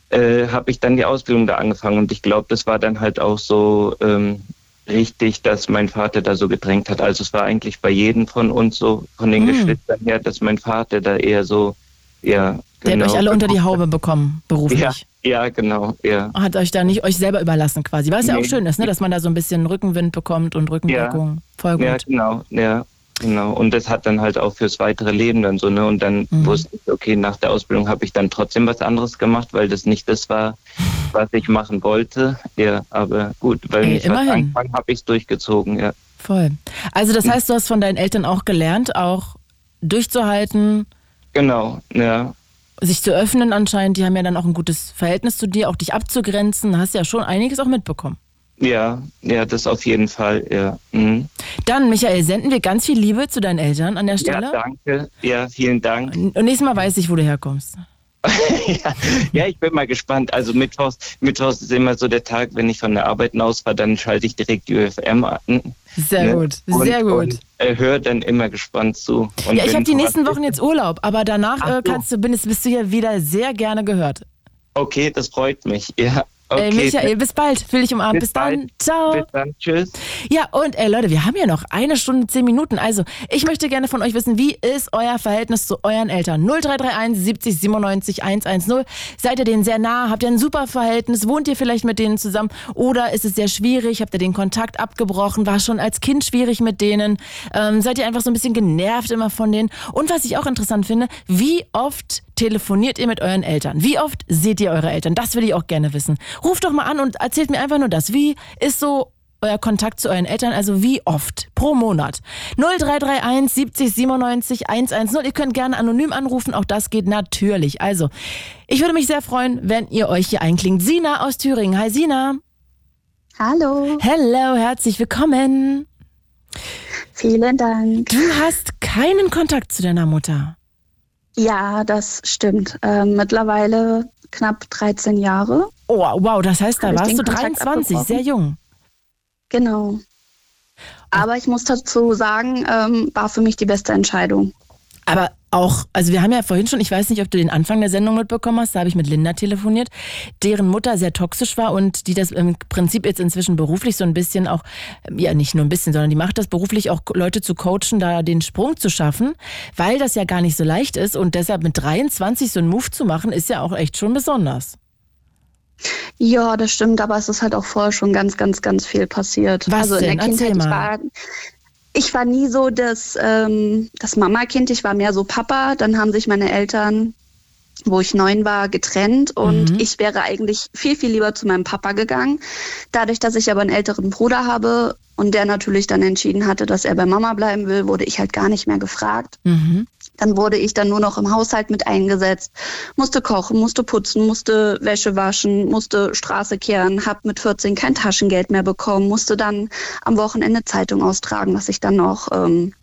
äh, habe ich dann die Ausbildung da angefangen. Und ich glaube, das war dann halt auch so ähm, richtig, dass mein Vater da so gedrängt hat. Also es war eigentlich bei jedem von uns so, von den Mhm. Geschwistern her, dass mein Vater da eher so, ja, Der genau. hat euch alle unter die Haube bekommen, beruflich. Ja, ja, genau, ja. Hat euch da nicht euch selber überlassen quasi. Was ja auch Nee. schön ist, ne? dass man da so ein bisschen Rückenwind bekommt und Rückendeckung. Voll gut. Ja, genau, ja, genau. Und das hat dann halt auch fürs weitere Leben dann so, ne? Und dann Mhm. wusste ich, okay, nach der Ausbildung habe ich dann trotzdem was anderes gemacht, weil das nicht das war, was ich machen wollte. Ja, aber gut, weil Ey, ich immerhin. angefangen habe, ich es durchgezogen, ja. Voll. Also das heißt, du hast von deinen Eltern auch gelernt, auch durchzuhalten, Genau, ja. Sich zu öffnen anscheinend. Die haben ja dann auch ein gutes Verhältnis zu dir, auch dich abzugrenzen. Hast ja schon einiges auch mitbekommen. Ja, ja, das auf jeden Fall, ja. Mhm. Dann, Michael, senden wir ganz viel Liebe zu deinen Eltern an der Ja, Stelle. danke. Ja, vielen Dank. Und nächstes Mal weiß ich, wo du herkommst. Ja, ja, ich bin mal gespannt. Also Mittwochs, Mittwochs ist immer so der Tag, wenn ich von der Arbeit ausfahre, dann schalte ich direkt die UFM an. Sehr ne? gut, sehr und, gut. Und äh, höre dann immer gespannt zu. Ja, ich habe die nächsten Wochen jetzt Urlaub, aber danach Ach äh, so. kannst du, bist, bist du hier wieder sehr gerne gehört. Okay, das freut mich. Ja, okay. Ey, Michael, bis bald. Fühl dich umarmt. Bis, Bis dann. bald. Ciao. Bis dann. Tschüss. Ja, und ey, Leute, wir haben ja noch eine Stunde, zehn Minuten. Also, ich möchte gerne von euch wissen, wie ist euer Verhältnis zu euren Eltern? 0331 70 97 110. Seid ihr denen sehr nah? Habt ihr ein super Verhältnis? Wohnt ihr vielleicht mit denen zusammen? Oder ist es sehr schwierig? Habt ihr den Kontakt abgebrochen? War schon als Kind schwierig mit denen? Ähm, seid ihr einfach so ein bisschen genervt immer von denen? Und was ich auch interessant finde, wie oft telefoniert ihr mit euren Eltern? Wie oft seht ihr eure Eltern? Das will ich auch gerne wissen. Ruft doch mal an und erzählt mir einfach nur das. Wie ist so euer Kontakt zu euren Eltern, also wie oft pro Monat. 0331 70 97 110. Ihr könnt gerne anonym anrufen, auch das geht natürlich. Also, ich würde mich sehr freuen, wenn ihr euch hier einklingt. Sina aus Thüringen. Hi Sina. Hallo, Hello, herzlich willkommen. vielen Dank. Du hast keinen Kontakt zu deiner Mutter. Ja, das stimmt. Ähm, mittlerweile knapp 13 Jahre. Oh, wow, das heißt, da warst du Kontakt 23, abgebrochen? sehr jung. Genau. Aber ich muss dazu sagen, ähm, war für mich die beste Entscheidung. Aber auch, also wir haben ja vorhin schon, ich weiß nicht, ob du den Anfang der Sendung mitbekommen hast, da habe ich mit Linda telefoniert, deren Mutter sehr toxisch war und die das im Prinzip jetzt inzwischen beruflich so ein bisschen auch, ja nicht nur ein bisschen, sondern die macht das beruflich auch Leute zu coachen, da den Sprung zu schaffen, weil das ja gar nicht so leicht ist und deshalb mit 23 so einen Move zu machen, ist ja auch echt schon besonders. Ja, das stimmt, aber es ist halt auch vorher schon ganz, ganz, ganz viel passiert. Was also in denn? der Erzähl Kindheit, ich war, ich war nie so das, ähm, das Mama-Kind, ich war mehr so Papa. Dann haben sich meine Eltern, wo ich neun war, getrennt und Mhm. ich wäre eigentlich viel, viel lieber zu meinem Papa gegangen. Dadurch, dass ich aber einen älteren Bruder habe und der natürlich dann entschieden hatte, dass er bei Mama bleiben will, wurde ich halt gar nicht mehr gefragt. Mhm. Dann wurde ich dann nur noch im Haushalt mit eingesetzt, musste kochen, musste putzen, musste Wäsche waschen, musste Straße kehren, hab mit 14 kein Taschengeld mehr bekommen, musste dann am Wochenende Zeitung austragen, dass ich dann noch ähm,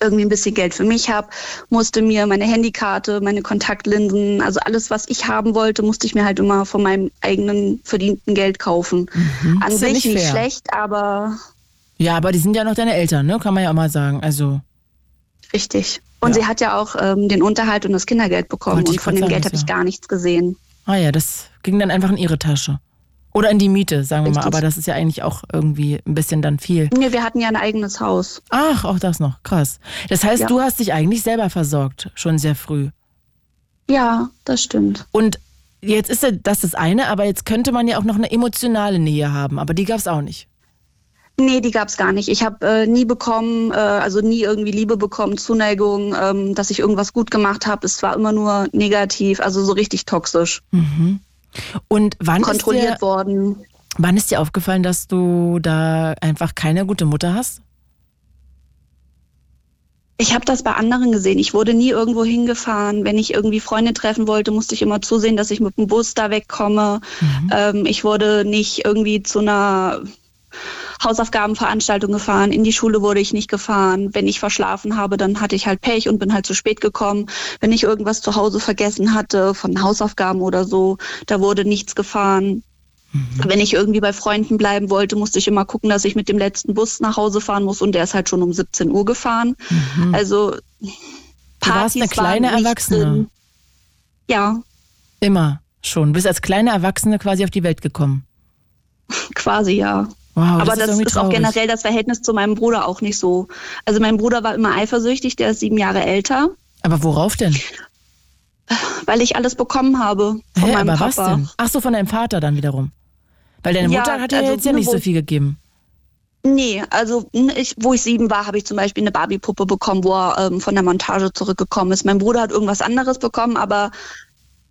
irgendwie ein bisschen Geld für mich habe, musste mir meine Handykarte, meine Kontaktlinsen, also alles, was ich haben wollte, musste ich mir halt immer von meinem eigenen verdienten Geld kaufen. An Ist ja sich nicht schlecht, aber Ja, aber die sind ja noch deine Eltern, ne? Kann man ja auch mal sagen. Also, richtig. Und Ja. sie hat ja auch ähm, den Unterhalt und das Kindergeld bekommen und von dem Geld habe ich gar nichts gesehen. ah ja, das ging dann einfach in ihre Tasche. Oder in die Miete, sagen wir mal. Richtig. Aber das ist ja eigentlich auch irgendwie ein bisschen dann viel. Nee, wir hatten ja ein eigenes Haus. Ach, auch das noch. Krass. Das heißt, Ja. du hast dich eigentlich selber versorgt, schon sehr früh. Ja, das stimmt. Und jetzt ist das das eine, aber jetzt könnte man ja auch noch eine emotionale Nähe haben, aber die gab es auch nicht. Nee, die gab's gar nicht. Ich habe äh, nie bekommen, äh, also nie irgendwie Liebe bekommen, Zuneigung, ähm, dass ich irgendwas gut gemacht habe. Es war immer nur negativ, also so richtig toxisch. Mhm. Und wann ist, dir, Kontrolliert worden. wann ist dir aufgefallen, dass du da einfach keine gute Mutter hast? Ich habe das bei anderen gesehen. Ich wurde nie irgendwo hingefahren. Wenn ich irgendwie Freunde treffen wollte, musste ich immer zusehen, dass ich mit dem Bus da wegkomme. Ähm, ich wurde nicht irgendwie zu einer Hausaufgabenveranstaltung gefahren. In die Schule wurde ich nicht gefahren. Wenn ich verschlafen habe, dann hatte ich halt Pech und bin halt zu spät gekommen. Wenn ich irgendwas zu Hause vergessen hatte, von Hausaufgaben oder so, da wurde nichts gefahren. Mhm. Wenn ich irgendwie bei Freunden bleiben wollte, musste ich immer gucken, dass ich mit dem letzten Bus nach Hause fahren muss und der ist halt schon um 17 Uhr gefahren. Mhm. Also Partys du warst eine kleine Erwachsene. Ja. Immer schon. Bist als kleine Erwachsene quasi auf die Welt gekommen. Quasi ja. Wow, Aber das, das ist, ist auch generell das Verhältnis zu meinem Bruder auch nicht so. Also mein Bruder war immer eifersüchtig, der ist sieben Jahre älter. Aber worauf denn? Weil ich alles bekommen habe von Hä, meinem aber Papa. Was denn? Ach so, von deinem Vater dann wiederum. Weil deine Mutter ja, hat dir also jetzt ja nicht so viel gegeben. Nee, also ich, wo ich sieben war, habe ich zum Beispiel eine Barbie-Puppe bekommen, wo er ähm, von der Montage zurückgekommen ist. Mein Bruder hat irgendwas anderes bekommen, aber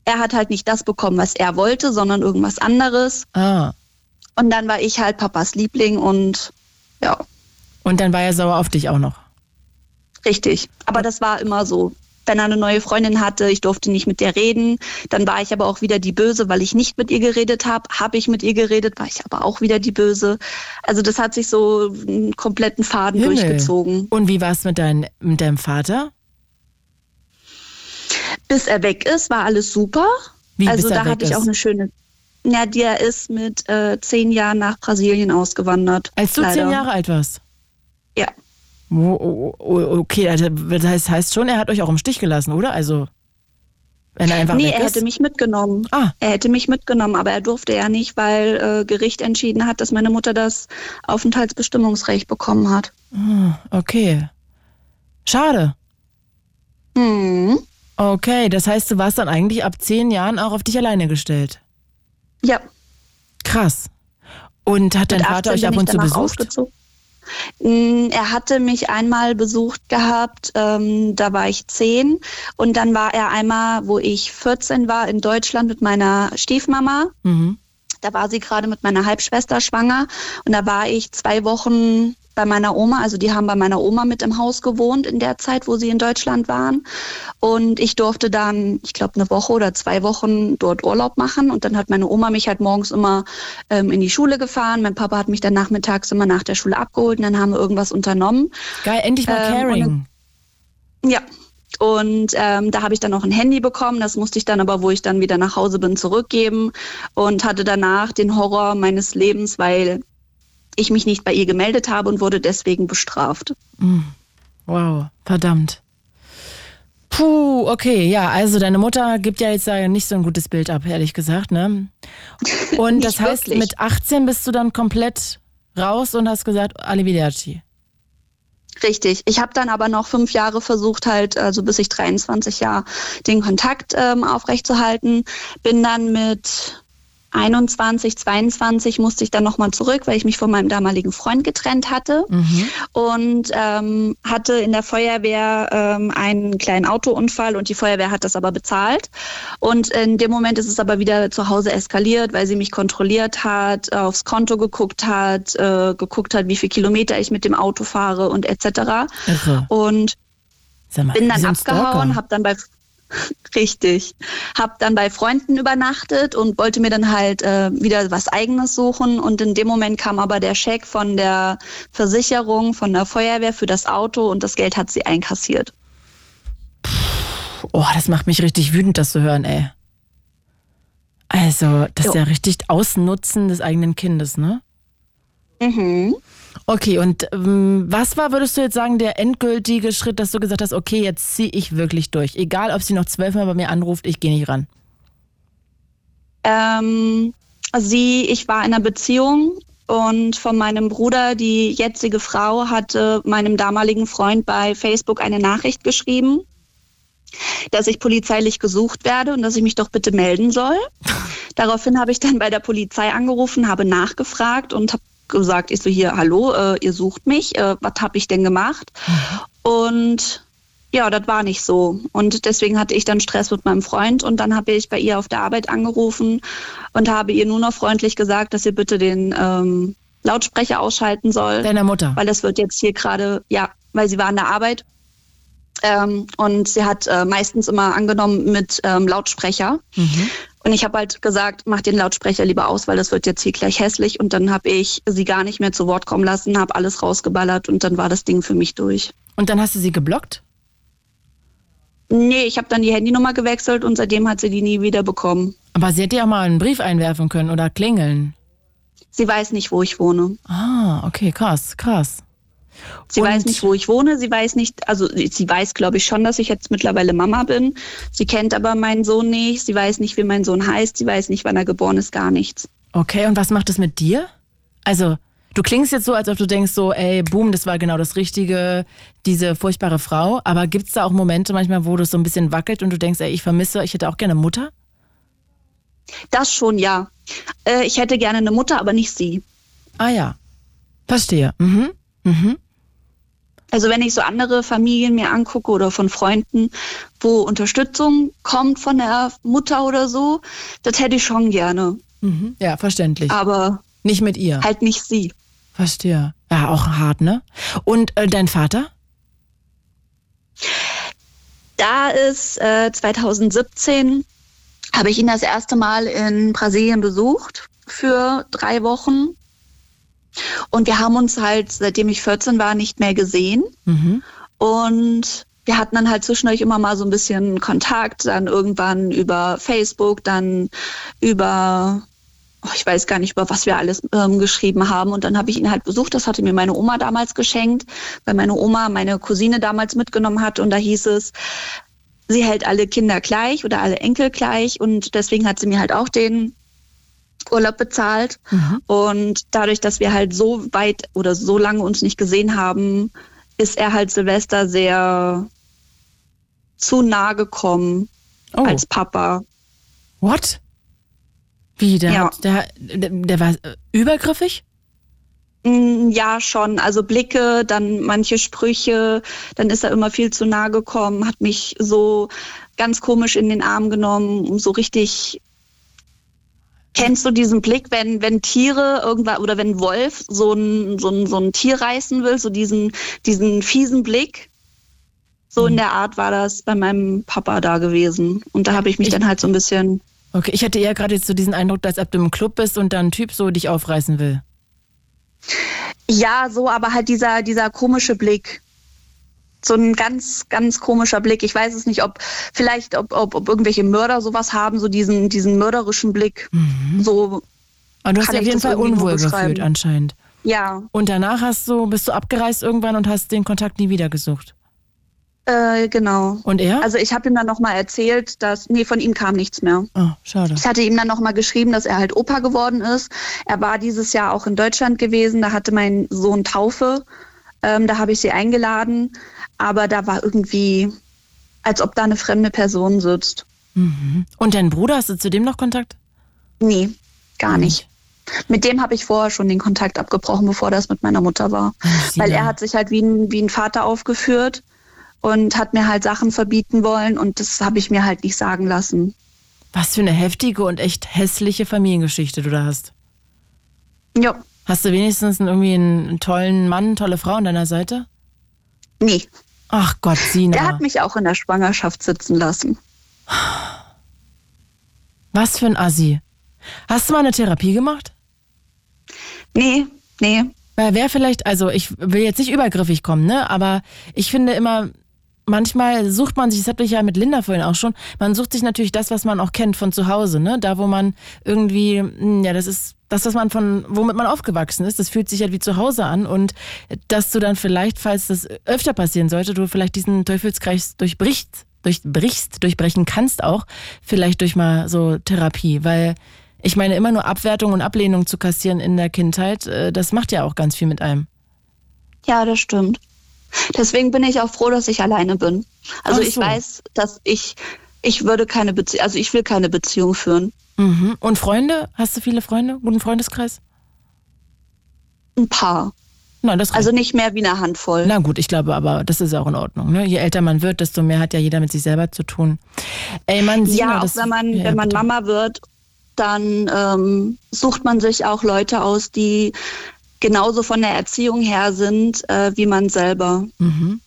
er hat halt nicht das bekommen, was er wollte, sondern irgendwas anderes. Ah. Und dann war ich halt Papas Liebling und ja. Und dann war er sauer auf dich auch noch. Richtig. Aber das war immer so. Wenn er eine neue Freundin hatte, ich durfte nicht mit der reden. Dann war ich aber auch wieder die Böse, weil ich nicht mit ihr geredet habe. Habe ich mit ihr geredet, war ich aber auch wieder die Böse. Also das hat sich so einen kompletten Faden Himmel. durchgezogen. Und wie war es mit, dein, mit deinem Vater? Bis er weg ist, war alles super. Wie, also da hatte ist? ich auch eine schöne ja, der ist mit äh, zehn Jahren nach Brasilien ausgewandert. Als du leider. zehn Jahre alt warst? Ja. Oh, oh, okay, also das heißt, heißt schon, er hat euch auch im Stich gelassen, oder? Also, wenn er einfach Nee, er ist? hätte mich mitgenommen. Ah. Er hätte mich mitgenommen, aber er durfte ja nicht, weil äh, Gericht entschieden hat, dass meine Mutter das Aufenthaltsbestimmungsrecht bekommen hat. Ah, okay. Schade. Hm. Okay, das heißt, du warst dann eigentlich ab zehn Jahren auch auf dich alleine gestellt. Ja. Krass. Und hat dein Vater euch ab und zu besucht? Mm, er hatte mich einmal besucht gehabt, ähm, da war ich zehn. Und dann war er einmal, wo ich 14 war, in Deutschland mit meiner Stiefmama. Mhm. Da war sie gerade mit meiner Halbschwester schwanger. Und da war ich zwei Wochen bei meiner Oma, also die haben bei meiner Oma mit im Haus gewohnt in der Zeit, wo sie in Deutschland waren. Und ich durfte dann, ich glaube, eine Woche oder zwei Wochen dort Urlaub machen. Und dann hat meine Oma mich halt morgens immer ähm, in die Schule gefahren. Mein Papa hat mich dann nachmittags immer nach der Schule abgeholt und dann haben wir irgendwas unternommen. Geil, endlich mal ähm, Caring. ja, und ähm, da habe ich dann auch ein Handy bekommen. Das musste ich dann aber, wo ich dann wieder nach Hause bin, zurückgeben und hatte danach den Horror meines Lebens, weil ich mich nicht bei ihr gemeldet habe und wurde deswegen bestraft. Hm. Wow, verdammt. Puh, okay, ja, also deine Mutter gibt ja jetzt nicht so ein gutes Bild ab, ehrlich gesagt, ne? Und das heißt, wirklich. mit 18 bist du dann komplett raus und hast gesagt, Arrivederci. Richtig. Ich habe dann aber noch fünf Jahre versucht, halt, also bis ich 23 Jahre, den Kontakt ähm, aufrechtzuerhalten. Bin dann mit 21, 22 musste ich dann nochmal zurück, weil ich mich von meinem damaligen Freund getrennt hatte mhm. und ähm, hatte in der Feuerwehr ähm, einen kleinen Autounfall und die Feuerwehr hat das aber bezahlt. Und in dem Moment ist es aber wieder zu Hause eskaliert, weil sie mich kontrolliert hat, aufs Konto geguckt hat, äh, geguckt hat, wie viele Kilometer ich mit dem Auto fahre und etc. Irre. Und mal, bin dann abgehauen, habe dann bei Richtig. Hab dann bei Freunden übernachtet und wollte mir dann halt äh, wieder was eigenes suchen. Und in dem Moment kam aber der Scheck von der Versicherung, von der Feuerwehr für das Auto und das Geld hat sie einkassiert. Oh, das macht mich richtig wütend, das zu hören, ey. Also, das jo. ist ja richtig Ausnutzen des eigenen Kindes, ne? Mhm. Okay, und ähm, was war, würdest du jetzt sagen, der endgültige Schritt, dass du gesagt hast, okay, jetzt ziehe ich wirklich durch. Egal, ob sie noch zwölfmal bei mir anruft, ich gehe nicht ran. Ähm, sie, ich war in einer Beziehung und von meinem Bruder, die jetzige Frau, hatte meinem damaligen Freund bei Facebook eine Nachricht geschrieben, dass ich polizeilich gesucht werde und dass ich mich doch bitte melden soll. Daraufhin habe ich dann bei der Polizei angerufen, habe nachgefragt und habe gesagt, ich so hier, hallo, äh, ihr sucht mich, äh, was habe ich denn gemacht? Und ja, das war nicht so. Und deswegen hatte ich dann Stress mit meinem Freund und dann habe ich bei ihr auf der Arbeit angerufen und habe ihr nur noch freundlich gesagt, dass sie bitte den ähm, Lautsprecher ausschalten soll. Deiner Mutter. Weil das wird jetzt hier gerade, ja, weil sie war an der Arbeit. Ähm, und sie hat äh, meistens immer angenommen mit ähm, Lautsprecher. Mhm. Und ich habe halt gesagt, mach den Lautsprecher lieber aus, weil das wird jetzt hier gleich hässlich. Und dann habe ich sie gar nicht mehr zu Wort kommen lassen, habe alles rausgeballert und dann war das Ding für mich durch. Und dann hast du sie geblockt? Nee, ich habe dann die Handynummer gewechselt und seitdem hat sie die nie wieder bekommen. Aber sie hätte ja mal einen Brief einwerfen können oder klingeln. Sie weiß nicht, wo ich wohne. Ah, okay, krass, krass. Sie Und- weiß nicht, wo ich wohne. Sie weiß nicht, also sie weiß, glaube ich, schon, dass ich jetzt mittlerweile Mama bin. Sie kennt aber meinen Sohn nicht. Sie weiß nicht, wie mein Sohn heißt. Sie weiß nicht, wann er geboren ist, gar nichts. Okay, und was macht es mit dir? Also, du klingst jetzt so, als ob du denkst so, ey, boom, das war genau das Richtige, diese furchtbare Frau. Aber gibt's da auch Momente manchmal, wo du so ein bisschen wackelt und du denkst, ey, ich vermisse, ich hätte auch gerne Mutter? Das schon, ja. Äh, ich hätte gerne eine Mutter, aber nicht sie. Ah ja, verstehe. Mhm. Mhm. Also wenn ich so andere Familien mir angucke oder von Freunden, wo Unterstützung kommt von der Mutter oder so, das hätte ich schon gerne. Mhm. Ja, verständlich. Aber Nicht mit ihr. halt nicht sie. Verstehe. Ja, auch hart, ne? Und äh, dein Vater? Da ist äh, 2017 habe ich ihn das erste Mal in Brasilien besucht für drei Wochen. Und wir haben uns halt, seitdem ich 14 war, nicht mehr gesehen. Mhm. Und wir hatten dann halt zwischendurch immer mal so ein bisschen Kontakt, dann irgendwann über Facebook, dann über, oh, ich weiß gar nicht, über was wir alles ähm, geschrieben haben. Und dann habe ich ihn halt besucht. Das hatte mir meine Oma damals geschenkt, weil meine Oma meine Cousine damals mitgenommen hat. Und da hieß es, sie hält alle Kinder gleich oder alle Enkel gleich. Und deswegen hat sie mir halt auch den Urlaub bezahlt. Und dadurch, dass wir halt so weit oder so lange uns nicht gesehen haben, ist er halt Silvester sehr zu nah gekommen Oh, als Papa. what? Wie, der, Ja. hat, der, der, der war übergriffig? Mm, Ja, schon. Also Blicke, dann manche Sprüche, dann ist er immer viel zu nah gekommen, hat mich so ganz komisch in den Arm genommen, um so richtig. Kennst du diesen Blick, wenn, wenn Tiere irgendwann oder wenn Wolf so ein, so, ein, so ein Tier reißen will, so diesen, diesen fiesen Blick? So in der Art war das bei meinem Papa da gewesen. Und da habe ich mich Ich- dann halt so ein bisschen. Okay, ich hatte eher gerade jetzt so diesen Eindruck, als ob du im Club bist und dann ein Typ so dich aufreißen will. Ja, so, aber halt dieser, dieser komische Blick. So ein ganz, ganz komischer Blick. Ich weiß es nicht, ob vielleicht, ob, ob, ob irgendwelche Mörder sowas haben, so diesen, diesen mörderischen Blick. So, Aber du hast dich auf jeden Fall unwohl gefühlt anscheinend. ja, Und danach hast du, bist du abgereist irgendwann und hast den Kontakt nie wieder gesucht. äh, genau. Und er? Also ich habe ihm dann nochmal erzählt, dass, nee, von ihm kam nichts mehr. oh, schade. Ich hatte ihm dann nochmal geschrieben, dass er halt Opa geworden ist. Er war dieses Jahr auch in Deutschland gewesen. Da hatte mein Sohn Taufe. Ähm, da habe ich sie eingeladen. Aber da war irgendwie, als ob da eine fremde Person sitzt. Mhm. Und dein Bruder, hast du zu dem noch Kontakt? Nee, gar nicht. Mit dem habe ich vorher schon den Kontakt abgebrochen, bevor das mit meiner Mutter war. Weil er hat sich halt wie ein, wie ein Vater aufgeführt und hat mir halt Sachen verbieten wollen und das habe ich mir halt nicht sagen lassen. Was für eine heftige und echt hässliche Familiengeschichte du da hast. Ja, Hast du wenigstens irgendwie einen tollen Mann, tolle Frau an deiner Seite? nee. Ach Gott, Sina. Der hat mich auch in der Schwangerschaft sitzen lassen. Was für ein Assi. Hast du mal eine Therapie gemacht? Nee, nee. Weil wer vielleicht, also ich will jetzt nicht übergriffig kommen, ne? Aber ich finde immer, manchmal sucht man sich, das hatte ich ja mit Linda vorhin auch schon, man sucht sich natürlich das, was man auch kennt von zu Hause, ne? Da, wo man irgendwie, hm, ja, das ist das, was man von, womit man aufgewachsen ist, das fühlt sich halt wie zu Hause an und dass du dann vielleicht, falls das öfter passieren sollte, du vielleicht diesen Teufelskreis durchbrichst, durchbrichst, durchbrechen kannst auch, vielleicht durch mal so Therapie, weil ich meine, immer nur Abwertung und Ablehnung zu kassieren in der Kindheit, äh, das macht ja auch ganz viel mit einem. Ja, das stimmt. Deswegen bin ich auch froh, dass ich alleine bin. Also Ach ich so. weiß, dass ich, ich würde keine Beziehung, also ich will keine Beziehung führen. Mhm. Und Freunde? Hast du viele Freunde? Guten Freundeskreis? Ein paar. Nein, das reicht. Also nicht mehr wie eine Handvoll. Na gut, ich glaube aber, das ist auch in Ordnung. Ne? Je älter man wird, desto mehr hat ja jeder mit sich selber zu tun. Ey, man sieht ja, auch das, wenn man, ja, wenn man bitte. Mama wird, dann ähm, sucht man sich auch Leute aus, die genauso von der Erziehung her sind äh, wie man selber, Mhm.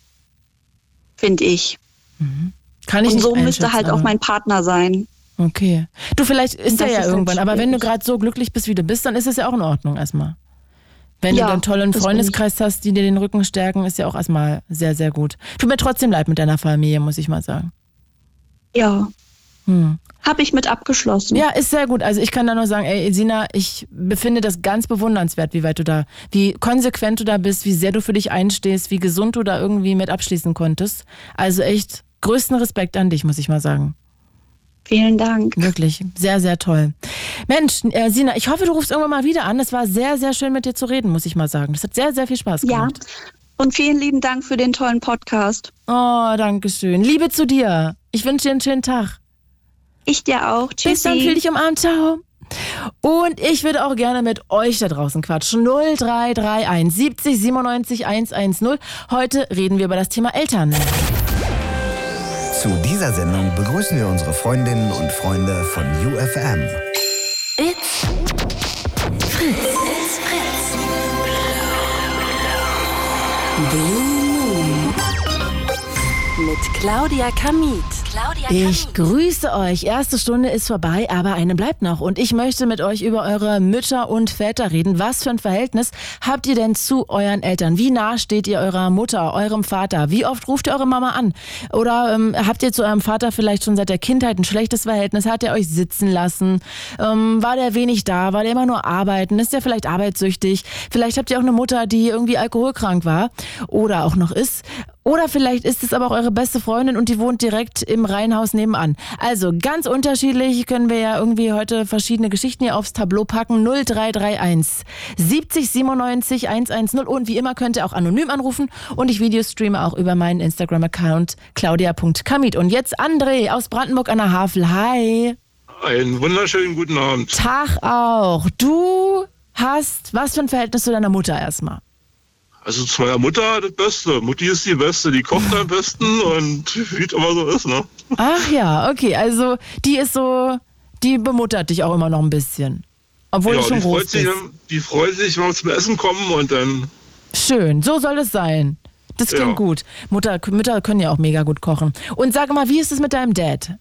finde ich. Kann ich Und so müsste halt auch mein Partner sein. Okay. Du, vielleicht ist er ja ist irgendwann, aber wenn du gerade so glücklich bist, wie du bist, dann ist es ja auch in Ordnung erstmal. Wenn Ja, du einen tollen Freundeskreis hast, die dir den Rücken stärken, ist ja auch erstmal sehr, sehr gut. Tut mir trotzdem leid mit deiner Familie, muss ich mal sagen. Ja, Hm. Habe ich mit abgeschlossen. Ja, ist sehr gut. Also ich kann da nur sagen, ey, Sina, ich befinde das ganz bewundernswert, wie weit du da, wie konsequent du da bist, wie sehr du für dich einstehst, wie gesund du da irgendwie mit abschließen konntest. Also echt größten Respekt an dich, muss ich mal sagen. Vielen Dank. Wirklich, sehr, sehr toll. Mensch, äh, Sina, ich hoffe, du rufst irgendwann mal wieder an. Es war sehr, sehr schön mit dir zu reden, muss ich mal sagen. Das hat sehr, sehr viel Spaß gemacht. Ja. Und vielen lieben Dank für den tollen Podcast. Oh, danke schön. Liebe zu dir. Ich wünsche dir einen schönen Tag. Ich dir auch. Tschüss. Bis dann, fühl dich umarmt. Ciao. Und ich würde auch gerne mit euch da draußen quatschen. 0331 70 97 110. Heute reden wir über das Thema Eltern. Zu dieser Sendung begrüßen wir unsere Freundinnen und Freunde von UFM. It's Fritz. It's Fritz. Blue Moon. Mit Claudia Kamit. Claudia Ich grüße euch. Erste Stunde ist vorbei, aber eine bleibt noch. Und ich möchte mit euch über eure Mütter und Väter reden. Was für ein Verhältnis habt ihr denn zu euren Eltern? Wie nah steht ihr eurer Mutter, eurem Vater? Wie oft ruft ihr eure Mama an? Oder ähm, habt ihr zu eurem Vater vielleicht schon seit der Kindheit ein schlechtes Verhältnis? Hat er euch sitzen lassen? Ähm, war der wenig da? War der immer nur arbeiten? Ist der vielleicht arbeitssüchtig? Vielleicht habt ihr auch eine Mutter, die irgendwie alkoholkrank war oder auch noch ist. Oder vielleicht ist es aber auch eure beste Freundin und die wohnt direkt im Reihenhaus nebenan. Also ganz unterschiedlich können wir ja irgendwie heute verschiedene Geschichten hier aufs Tableau packen. 0331 70 97 110 und wie immer könnt ihr auch anonym anrufen und ich Videostreame auch über meinen Instagram-Account claudia.kamit. Und jetzt André aus Brandenburg an der Havel. Hi. Einen wunderschönen guten Abend. Tag auch. Du hast was für ein Verhältnis zu deiner Mutter erstmal? Also zu meiner Mutter das Beste. Mutti ist die Beste, die kocht am besten und wie es immer so ist, ne? Ach ja, okay. Also die ist so, die bemuttert dich auch immer noch ein bisschen. Obwohl ja, du schon die groß freut, sich, bist. die freut sich, wenn wir zum Essen kommen und dann, Schön, so soll es sein. Das klingt Ja. gut. Mutter, Mütter können ja auch mega gut kochen. Und sag mal, wie ist es mit deinem Dad?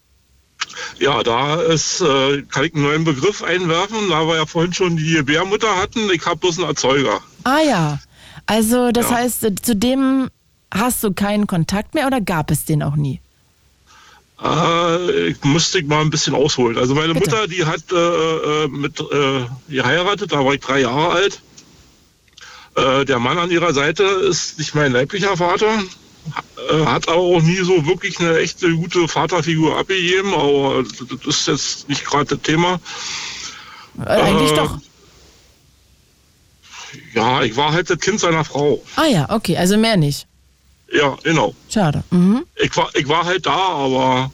ja, da ist, äh, kann ich einen neuen Begriff einwerfen, da wir ja vorhin schon die Gebärmutter hatten, ich habe bloß einen Erzeuger. Ah ja. Also, das Ja. heißt, zu dem hast du keinen Kontakt mehr oder gab es den auch nie? Äh, ich musste ich mal ein bisschen ausholen. Also meine Bitte. Mutter, die hat äh, äh, mit äh, geheiratet, da war ich drei Jahre alt. Äh, der Mann an ihrer Seite ist nicht mein leiblicher Vater, äh, hat aber auch nie so wirklich eine echte gute Vaterfigur abgegeben, aber das ist jetzt nicht gerade das Thema. Äh, eigentlich doch. Ja, ich war halt das Kind seiner Frau. Ah ja, okay, also mehr nicht. Ja, genau. Schade. Mhm. Ich war, ich war halt da, aber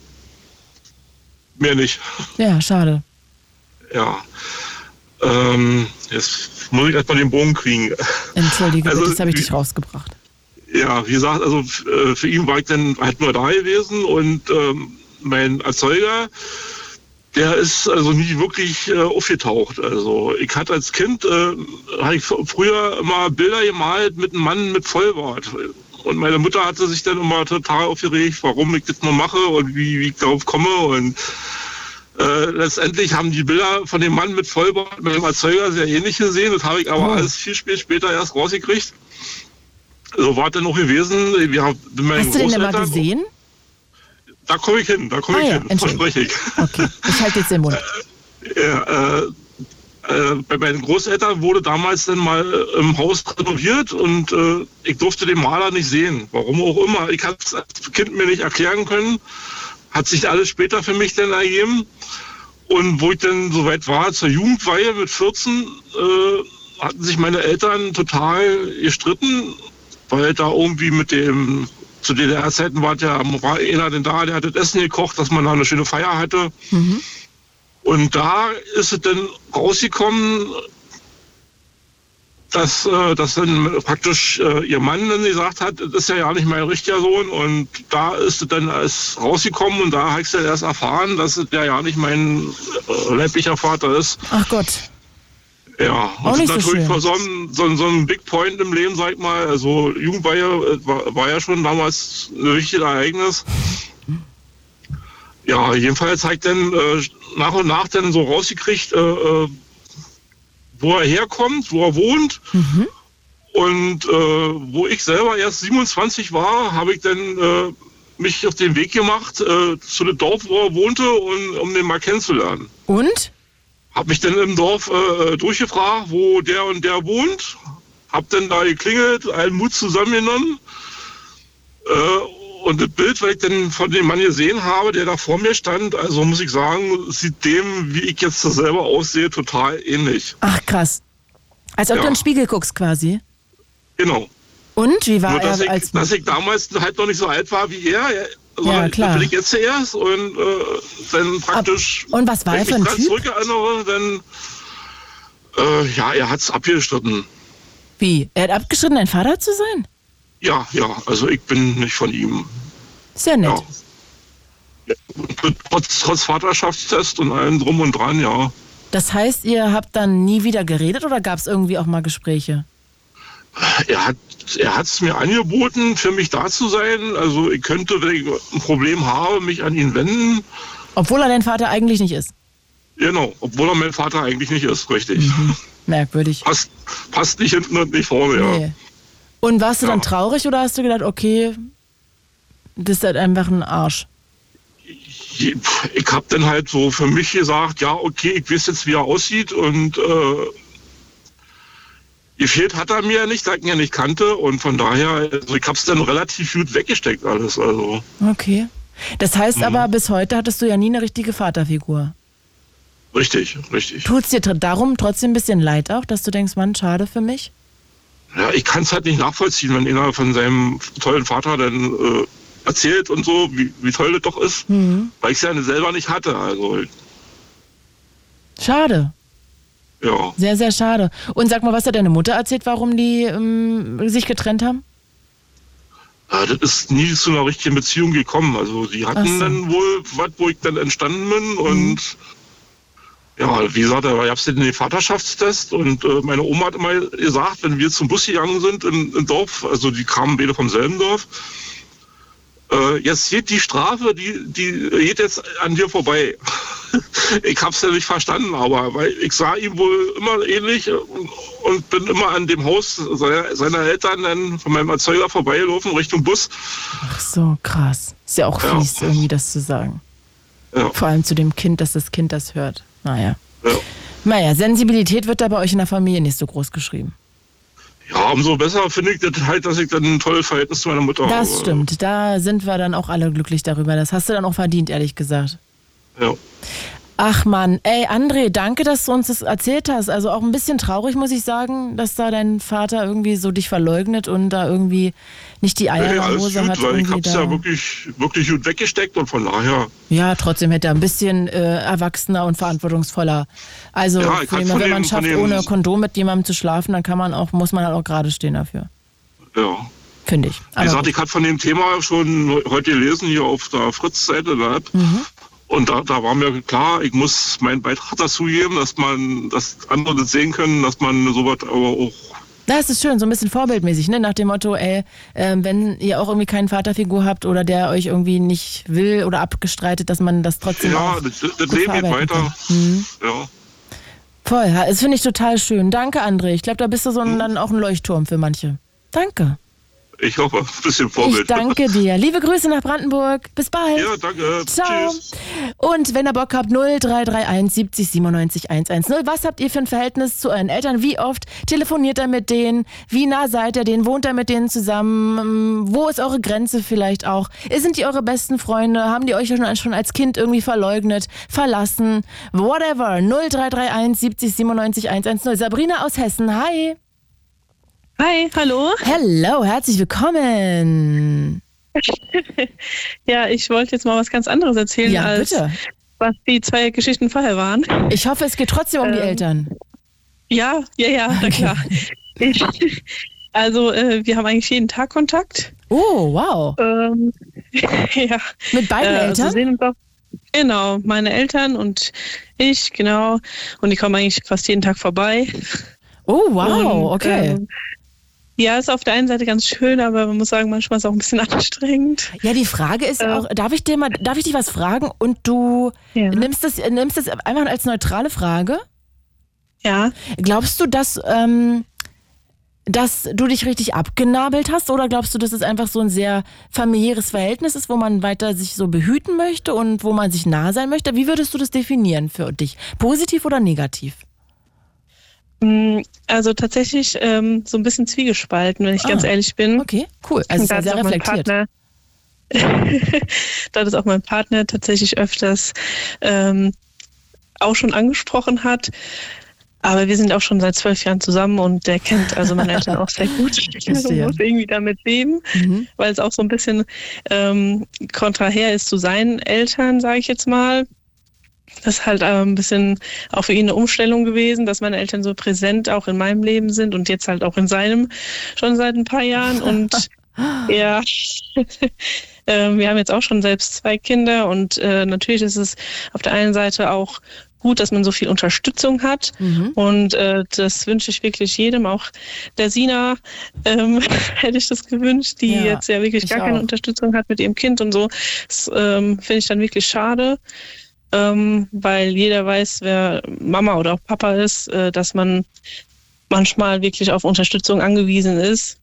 mehr nicht. Ja, schade. Ja. Ähm, jetzt muss ich erstmal den Bogen kriegen. Entschuldige, Also, das habe ich dich rausgebracht. Ja, wie gesagt, also äh, für ihn war ich dann halt nur da gewesen und ähm, mein Erzeuger, der ist also nie wirklich äh, aufgetaucht. Also ich hatte als Kind, äh, hatte ich früher immer Bilder gemalt mit einem Mann mit Vollbart. Und meine Mutter hatte sich dann immer total aufgeregt, warum ich das nur mache und wie, wie ich darauf komme. Und äh, letztendlich haben die Bilder von dem Mann mit Vollbart mit dem Erzeuger sehr ähnlich gesehen. Das habe ich aber Oh. alles viel spät später erst rausgekriegt. So war es dann auch gewesen. Wir haben Hast du den Großeltern- gesehen? Da komme ich hin, da komme Ah ich ja, hin, verspreche ich. Okay, ich halte jetzt den Mund. Ja, äh, äh, bei meinen Großeltern wurde damals dann mal äh, im Haus renoviert und äh, ich durfte den Maler nicht sehen. Warum auch immer. Ich habe es als Kind mir nicht erklären können. Hat sich alles später für mich dann ergeben. Und wo ich dann soweit war, zur Jugendweihe mit 14, äh, hatten sich meine Eltern total gestritten, weil da irgendwie mit dem, zu DDR-Zeiten war ja war einer denn da, der hat das Essen gekocht, dass man da eine schöne Feier hatte. Und da ist es dann rausgekommen, dass, äh, dass dann praktisch äh, ihr Mann dann gesagt hat, das ist ja ja nicht mein richtiger Sohn. Und da ist es dann alles rausgekommen und da habe ich dann erst erfahren, dass es ja ja nicht mein äh, leiblicher Vater ist. Ach Gott. Ja, und nicht so natürlich schön. so ein, so, so ein Big Point im Leben, sag ich mal. Also Jugendweihe äh, war, war ja schon damals ein wichtiges Ereignis. Ja, jedenfalls habe ich dann äh, nach und nach dann so rausgekriegt, äh, äh, wo er herkommt, wo er wohnt. Und äh, wo ich selber erst 27 war, habe ich dann äh, mich auf den Weg gemacht zu dem Dorf, wo er wohnte, und, um den mal kennenzulernen. Und? Hab mich dann im Dorf äh, durchgefragt, wo der und der wohnt. Hab dann da geklingelt, allen Mut zusammengenommen. Äh, und das Bild, was ich dann von dem Mann gesehen habe, der da vor mir stand, also muss ich sagen, sieht dem, wie ich jetzt selber aussehe, total ähnlich. Ach krass. Als ob Ja. du in den Spiegel guckst quasi. Genau. Und wie war Nur, dass er ich, als dass ich damals halt noch nicht so alt war wie er. Ja, Ja, klar. Ich jetzt erst und äh, dann praktisch. und was war er für ein Typ? zurückerinnere, dann. Äh, ja, er hat's abgestritten. Wie? Er hat abgeschritten, dein Vater zu sein? Ja, ja, also ich bin nicht von ihm. Sehr nett. Ja. Trotz, trotz Vaterschaftstest und allem drum und dran, ja. Das heißt, ihr habt dann nie wieder geredet oder gab es irgendwie auch mal Gespräche? Er hat er hat's mir angeboten, für mich da zu sein. Also ich könnte, wenn ich ein Problem habe, mich an ihn wenden. Obwohl er dein Vater eigentlich nicht ist. Genau, obwohl er mein Vater eigentlich nicht ist, richtig. Merkwürdig. Passt, passt nicht hinten und nicht vorne, ja. Nee. Und warst du dann traurig oder hast du gedacht, okay, das ist halt einfach ein Arsch? Ich habe dann halt so für mich gesagt, ja, okay, ich weiß jetzt, wie er aussieht und äh, gefehlt hat er mir nicht, da ich ihn ja nicht kannte und von daher, also ich habe es dann relativ gut weggesteckt alles. Also Okay. Das heißt aber, bis heute hattest du ja nie eine richtige Vaterfigur. richtig, richtig. Tut es dir darum trotzdem ein bisschen leid auch, dass du denkst, Mann, schade für mich? Ja, ich kann es halt nicht nachvollziehen, wenn einer von seinem tollen Vater dann äh, erzählt und so, wie, wie toll das doch ist, Mhm. weil ich es ja selber nicht hatte. Also Schade. Ja. Sehr, sehr schade. Und sag mal, was hat deine Mutter erzählt, warum die ähm, sich getrennt haben? Äh, Das ist nie zu einer richtigen Beziehung gekommen. Also die hatten so. dann wohl was, wo ich dann entstanden bin und ja, wie gesagt, da gab es den Vaterschaftstest und äh, meine Oma hat immer gesagt, wenn wir zum Bus gegangen sind im, im Dorf, also die kamen beide vom selben Dorf, äh, jetzt geht die Strafe, die, die geht jetzt an dir vorbei. ich hab's ja nicht verstanden, aber weil ich sah ihn wohl immer ähnlich und, und bin immer an dem Haus seiner, seiner Eltern dann von meinem Erzeuger vorbeigelaufen Richtung Bus. Ach so, krass. Ist ja auch Ja. fies, irgendwie das zu sagen. Ja. Vor allem zu dem Kind, dass das Kind das hört. Naja. Ja. Naja, Sensibilität wird da bei euch in der Familie nicht so groß geschrieben. Ja, umso besser finde ich das halt, dass ich dann ein tolles Verhältnis zu meiner Mutter habe. Das stimmt. Da sind wir dann auch alle glücklich darüber. Das hast du dann auch verdient, ehrlich gesagt. Ja. Ach Mann, ey André, danke, dass du uns das erzählt hast. Also auch ein bisschen traurig, muss ich sagen, dass da dein Vater irgendwie so dich verleugnet und da irgendwie nicht die Eier Nee, alles Hose gut, hat. weil ich hab's ja wirklich, wirklich gut weggesteckt und von daher, Ja, trotzdem hätte er ein bisschen äh, erwachsener und verantwortungsvoller. Also Ja, von wenn man schafft, dem- ohne Kondom mit jemandem zu schlafen, dann kann man auch, muss man halt auch gerade stehen dafür. ja. Finde ich. Wie Aber gesagt, gut. ich hatte von dem Thema schon heute gelesen hier auf der Fritz-Seite App. Mhm. Und da, da war mir klar, ich muss meinen Beitrag dazu geben, dass man, dass andere das sehen können, dass man sowas aber auch, Das ist schön, so ein bisschen vorbildmäßig, ne? Nach dem Motto, ey, ähm, wenn ihr auch irgendwie keine Vaterfigur habt oder der euch irgendwie nicht will oder abgestreitet, dass man das trotzdem ja, auch das, das Leben geht weiter. Mhm. Ja. Voll, das finde ich total schön. Danke, André. Ich glaube, da bist du so Mhm. ein, dann auch ein Leuchtturm für manche. Danke. Ich hoffe, ein bisschen Vorbild. Ich danke dir. Liebe Grüße nach Brandenburg. Bis bald. Ja, danke. Ciao. Tschüss. Und wenn ihr Bock habt, 0331 70 97 110. Was habt ihr für ein Verhältnis zu euren Eltern? Wie oft telefoniert ihr mit denen? Wie nah seid ihr denen? Wohnt ihr mit denen zusammen? Wo ist eure Grenze vielleicht auch? Sind die eure besten Freunde? Haben die euch schon als Kind irgendwie verleugnet, verlassen? Whatever. 0331 70 97 110. Sabrina aus Hessen. Hi. Hi, hallo. Hello, herzlich willkommen. Ja, ich wollte jetzt mal was ganz anderes erzählen, Ja, als bitte. was die zwei Geschichten vorher waren. Ich hoffe, es geht trotzdem um die Ähm, Eltern. Ja, ja, ja, na klar. Ich, also, äh, wir haben eigentlich jeden Tag Kontakt. Oh, wow. Ähm, ja. Mit beiden Äh, also Eltern? auch, genau, meine Eltern und ich, genau. Und die kommen eigentlich fast jeden Tag vorbei. Oh, wow, Und, okay. ähm, ja, ist auf der einen Seite ganz schön, aber man muss sagen, manchmal ist es auch ein bisschen anstrengend. Ja, die Frage ist Äh. auch, darf ich dir mal, darf ich dich was fragen und du nimmst das, nimmst das einfach als neutrale Frage? Ja. Glaubst du, dass ähm, dass du dich richtig abgenabelt hast oder glaubst du, dass es einfach so ein sehr familiäres Verhältnis ist, wo man weiter sich so behüten möchte und wo man sich nah sein möchte? Wie würdest du das definieren für dich? Positiv oder negativ? Mm, also tatsächlich ähm, so ein bisschen zwiegespalten, wenn ich ah, ganz ehrlich bin. Okay, cool. Also sehr, reflektiert. Partner, da das auch mein Partner tatsächlich öfters ähm, auch schon angesprochen hat. Aber wir sind auch schon seit zwölf Jahren zusammen und der kennt also meine Eltern auch sehr gut. Ich muss irgendwie damit leben, mhm. weil es auch so ein bisschen ähm, kontraher ist zu seinen Eltern, sage ich jetzt mal. Das ist halt äh, ein bisschen auch für ihn eine Umstellung gewesen, dass meine Eltern so präsent auch in meinem Leben sind und jetzt halt auch in seinem schon seit ein paar Jahren. Und ja, äh, wir haben jetzt auch schon selbst zwei Kinder und äh, natürlich ist es auf der einen Seite auch gut, dass man so viel Unterstützung hat. Mhm. Und äh, das wünsche ich wirklich jedem, auch der Sina ähm, hätte ich das gewünscht, die ja, jetzt ja wirklich gar auch. keine Unterstützung hat mit ihrem Kind und so. Das ähm, finde ich dann wirklich schade. Ähm, weil jeder weiß, wer Mama oder auch Papa ist, äh, dass man manchmal wirklich auf Unterstützung angewiesen ist.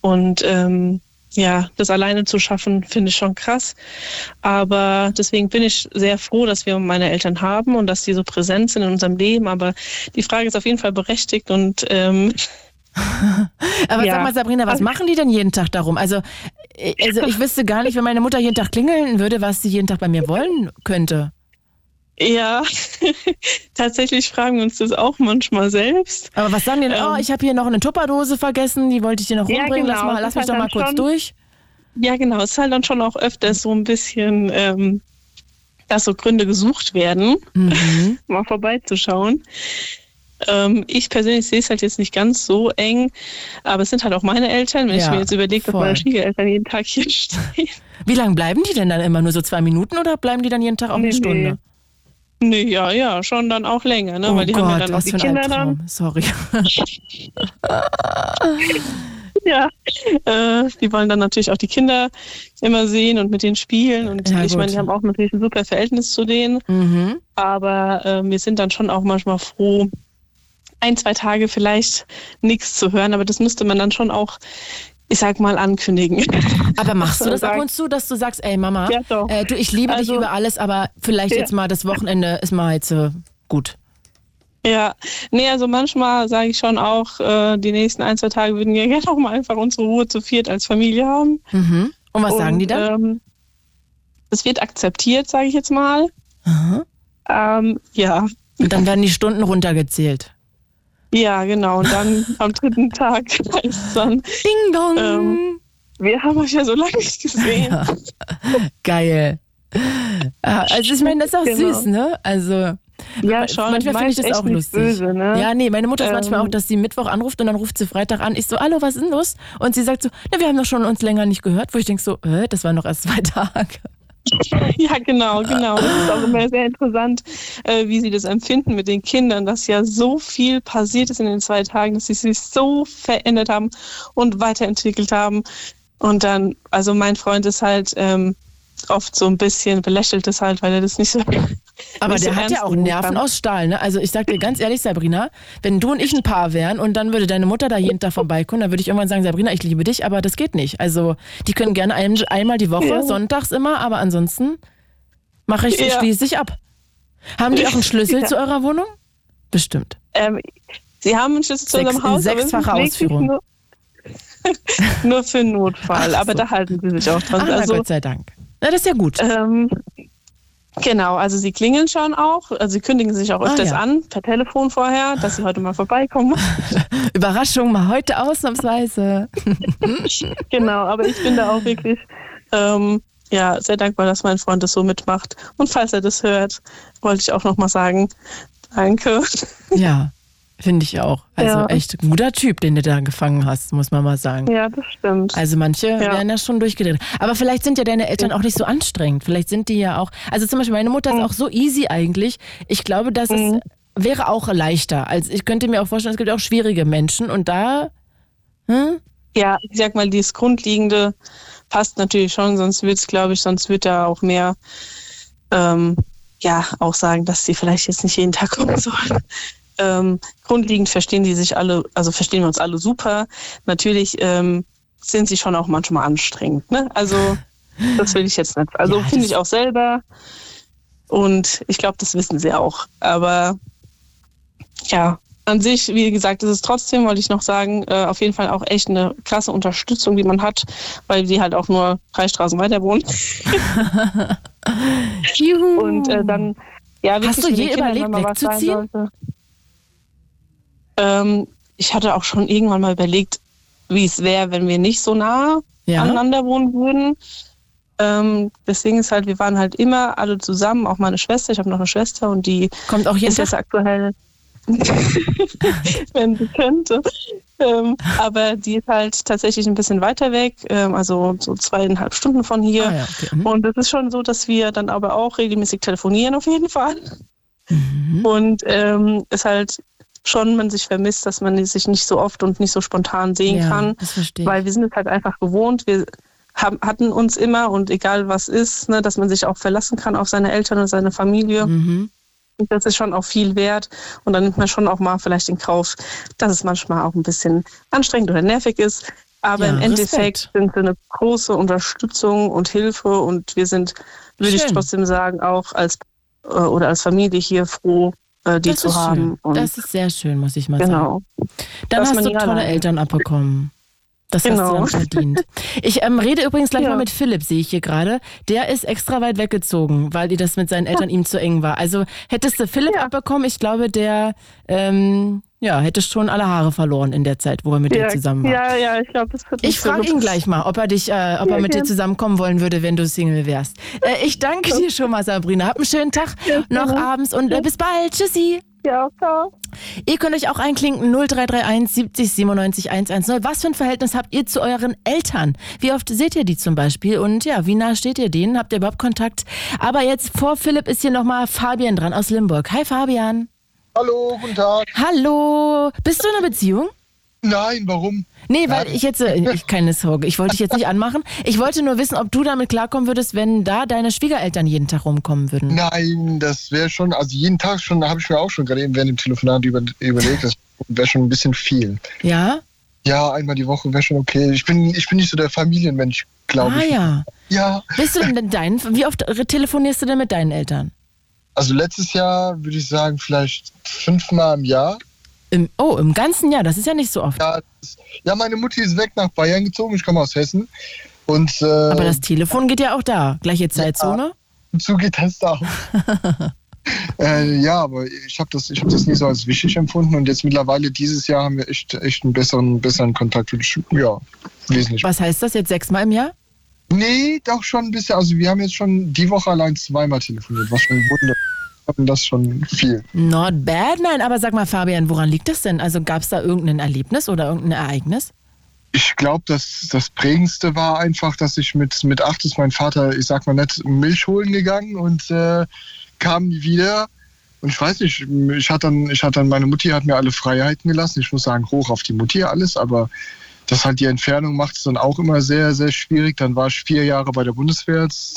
Und ähm, ja, das alleine zu schaffen, finde ich schon krass. Aber deswegen bin ich sehr froh, dass wir meine Eltern haben und dass die so präsent sind in unserem Leben. Aber die Frage ist auf jeden Fall berechtigt und ähm, Aber ja. sag mal, Sabrina, was machen die denn jeden Tag darum? Also, äh, also ich wüsste gar nicht, wenn meine Mutter jeden Tag klingeln würde, was sie jeden Tag bei mir wollen könnte. Ja, tatsächlich fragen wir uns das auch manchmal selbst. Aber was sagen die denn? Ähm, oh, ich habe hier noch eine Tupperdose vergessen, die wollte ich dir noch ja, rumbringen. Genau. Lass, mal, lass mich doch mal kurz schon, durch. Ja, genau. Es ist halt dann schon auch öfters so ein bisschen, ähm, dass so Gründe gesucht werden, mhm. mal vorbeizuschauen. Ähm, ich persönlich sehe es halt jetzt nicht ganz so eng, aber es sind halt auch meine Eltern, wenn ja, ich mir jetzt überlege, dass meine Schwiegereltern jeden Tag hier stehen. Wie lange bleiben die denn dann immer? Nur so zwei Minuten oder bleiben die dann jeden Tag auch nee, eine Stunde? Nee. Nee, ja, ja, schon dann auch länger, ne? Oh Weil die Gott, haben ja dann auch die Kinder dann. Sorry. ja, äh, die wollen dann natürlich auch die Kinder immer sehen und mit denen spielen. Und ja, ich meine, die haben auch natürlich ein super Verhältnis zu denen. Mhm. Aber äh, wir sind dann schon auch manchmal froh, ein, zwei Tage vielleicht nichts zu hören. Aber das müsste man dann schon auch ich sag mal, ankündigen. Aber machst du das ab und zu, dass du sagst, ey Mama, ja, äh, du, ich liebe also, dich über alles, aber vielleicht ja. jetzt mal das Wochenende ist mal jetzt äh, gut. Ja, nee, also manchmal sage ich schon auch, äh, die nächsten ein, zwei Tage würden wir gerne auch mal einfach unsere Ruhe zu viert als Familie haben. Mhm. Und was und, sagen die dann? Ähm, das wird akzeptiert, sage ich jetzt mal. Ähm, ja. Und dann werden die Stunden runtergezählt. Ja, genau. Und dann am dritten Tag heißt dann. Ding dong! Ähm, wir haben euch ja so lange nicht gesehen. Geil. Also ich meine, das ist auch genau. süß, ne? Also. Ja, schon. Manchmal finde ich das auch lustig. Böse, ne? Ja, nee, meine Mutter ist ähm, manchmal auch, dass sie Mittwoch anruft und dann ruft sie Freitag an. Ich so, hallo, was ist denn los? Und sie sagt so, na, wir haben doch schon uns länger nicht gehört. Wo ich denke so, äh, das waren noch erst zwei Tage. Ja, genau, genau. Das ist auch immer sehr interessant, äh, wie sie das empfinden mit den Kindern, dass ja so viel passiert ist in den zwei Tagen, dass sie sich so verändert haben und weiterentwickelt haben. Und dann, also mein Freund ist halt ähm, oft so ein bisschen belächelt es halt, weil er das nicht so. Aber der so hat ja auch Nerven aus Stahl, ne? Also ich sag dir ganz ehrlich, Sabrina, wenn du und ich ein Paar wären und dann würde deine Mutter da jeden Tag vorbeikommen, dann würde ich irgendwann sagen, Sabrina, ich liebe dich, aber das geht nicht. Also die können gerne ein, einmal die Woche, ja. sonntags immer, aber ansonsten mache ich, ja. schließe ich ab. Haben die auch einen Schlüssel ja. zu eurer Wohnung? Bestimmt. Ähm, sie haben einen Schlüssel zu unserem Haus. Sechsfache Ausführung. Nur, nur, für Notfall, so. aber da halten sie sich auch dran. Ach, also, Gott sei Dank. Na, das ist ja gut. Ähm, genau, also sie klingeln schon auch. Also sie kündigen sich auch ah, öfters ah, ja. an, per Telefon vorher, dass sie heute mal vorbeikommen. Überraschung, mal heute ausnahmsweise. genau, aber ich bin da auch wirklich ähm, ja, sehr dankbar, dass mein Freund das so mitmacht. Und falls er das hört, wollte ich auch nochmal sagen, danke. Ja, Finde ich auch. Also ja. echt ein guter Typ, den du da gefangen hast, muss man mal sagen. Ja, das stimmt. Also manche ja. werden ja schon durchgedreht. Aber vielleicht sind ja deine Eltern auch nicht so anstrengend. Vielleicht sind die ja auch. Also zum Beispiel meine Mutter ist mhm. auch so easy eigentlich. Ich glaube, dass mhm. wäre auch leichter. Also ich könnte mir auch vorstellen, es gibt auch schwierige Menschen und da. Hm? Ja, ich sag mal, dieses Grundlegende passt natürlich schon, sonst wird es, glaube ich, sonst wird er auch mehr ähm, ja auch sagen, dass sie vielleicht jetzt nicht jeden Tag kommen sollen. Ähm, grundlegend verstehen die sich alle, also verstehen wir uns alle super. Natürlich ähm, sind sie schon auch manchmal anstrengend. Ne? Also das will ich jetzt nicht. Also ja, finde ich auch selber. Und ich glaube, das wissen sie auch. Aber ja, an sich, wie gesagt, ist es trotzdem, wollte ich noch sagen, äh, auf jeden Fall auch echt eine klasse Unterstützung, die man hat, weil die halt auch nur drei Straßen weiter wohnen. Juhu. Und äh, dann, ja, Hast du je überlegt, wegzuziehen? Ähm, ich hatte auch schon irgendwann mal überlegt, wie es wäre, wenn wir nicht so nah ja. aneinander wohnen würden. Ähm, deswegen ist halt, wir waren halt immer alle zusammen, auch meine Schwester. Ich habe noch eine Schwester und die kommt auch ist jetzt aktuell, wenn sie könnte. Ähm, aber die ist halt tatsächlich ein bisschen weiter weg, ähm, also so zweieinhalb Stunden von hier. Ah, ja, okay. mhm. Und es ist schon so, dass wir dann aber auch regelmäßig telefonieren auf jeden Fall. Mhm. Und ähm, ist halt schon man sich vermisst, dass man sich nicht so oft und nicht so spontan sehen ja, kann. Weil wir sind es halt einfach gewohnt. Wir haben, hatten uns immer und egal was ist, ne, dass man sich auch verlassen kann auf seine Eltern und seine Familie. Mhm. Und das ist schon auch viel wert. Und dann nimmt man schon auch mal vielleicht in Kauf, dass es manchmal auch ein bisschen anstrengend oder nervig ist. Aber ja, im Endeffekt Respekt. sind wir eine große Unterstützung und Hilfe und wir sind, würde ich trotzdem sagen, auch als äh, oder als Familie hier froh, äh, die das zu haben. das ist sehr schön, muss ich mal genau. sagen. Dann Dass hast du tolle Eltern abbekommen. Das genau. hast du dann verdient. Ich ähm, rede übrigens gleich ja. mal mit Philipp, sehe ich hier gerade. Der ist extra weit weggezogen, weil die das mit seinen Eltern ja. ihm zu eng war. Also hättest du Philipp ja. abbekommen, ich glaube, der ähm, ja, hätte schon alle Haare verloren in der Zeit, wo er mit dir zusammen war. Ja, ja, ich glaube, das wird Ich frage ihn gleich mal, ob er dich, äh, ob er mit dir zusammenkommen wollen würde, wenn du Single wärst. Äh, ich danke dir schon mal, Sabrina. Hab einen schönen Tag noch abends und äh, bis bald. Tschüssi. Ja, ciao. Ihr könnt euch auch einklinken 0331 70 97 110. Was für ein Verhältnis habt ihr zu euren Eltern? Wie oft seht ihr die zum Beispiel? Und ja, wie nah steht ihr denen? Habt ihr überhaupt Kontakt? Aber jetzt vor Philipp ist hier nochmal Fabian dran aus Limburg. Hi Fabian. Hallo, guten Tag. Hallo. Bist du in einer Beziehung? Nein, warum? Nee, weil ich jetzt, äh, ich, keine Sorge, ich wollte dich jetzt nicht anmachen. Ich wollte nur wissen, ob du damit klarkommen würdest, wenn da deine Schwiegereltern jeden Tag rumkommen würden. Nein, das wäre schon, also jeden Tag schon, da habe ich mir auch schon gerade eben während dem Telefonat über, überlegt, das wäre schon ein bisschen viel. Ja? Ja, einmal die Woche wäre schon okay. Ich bin, ich bin nicht so der Familienmensch, glaube ah, ich. Ah ja. Ja. Bist du denn dein, wie oft telefonierst du denn mit deinen Eltern? Also letztes Jahr würde ich sagen, vielleicht fünfmal im Jahr. Im, oh, im ganzen Jahr, das ist ja nicht so oft. Ja, ist, ja, meine Mutti ist weg nach Bayern gezogen, ich komme aus Hessen. Und, äh, Aber das Telefon geht ja auch da, gleiche Zeitzone? Ja, so geht das da auch. äh, ja, aber ich habe das, hab das nie so als wichtig empfunden und jetzt mittlerweile dieses Jahr haben wir echt, echt einen besseren, besseren Kontakt. Ja, wesentlich. Was heißt das jetzt sechsmal im Jahr? Nee, doch schon ein bisschen. Also wir haben jetzt schon die Woche allein zweimal telefoniert, was schon wunderbar das schon viel. Not bad, nein, aber sag mal, Fabian, woran liegt das denn? Also gab es da irgendein Erlebnis oder irgendein Ereignis? Ich glaube, das, das prägendste war einfach, dass ich mit, mit acht ist mein Vater, ich sag mal nicht, Milch holen gegangen und äh, kam wieder. Und ich weiß nicht, ich hatte dann, ich hatte dann, meine Mutti hat mir alle Freiheiten gelassen. Ich muss sagen, hoch auf die Mutti alles, aber das halt die Entfernung macht es dann auch immer sehr, sehr schwierig. Dann war ich vier Jahre bei der Bundeswehr, das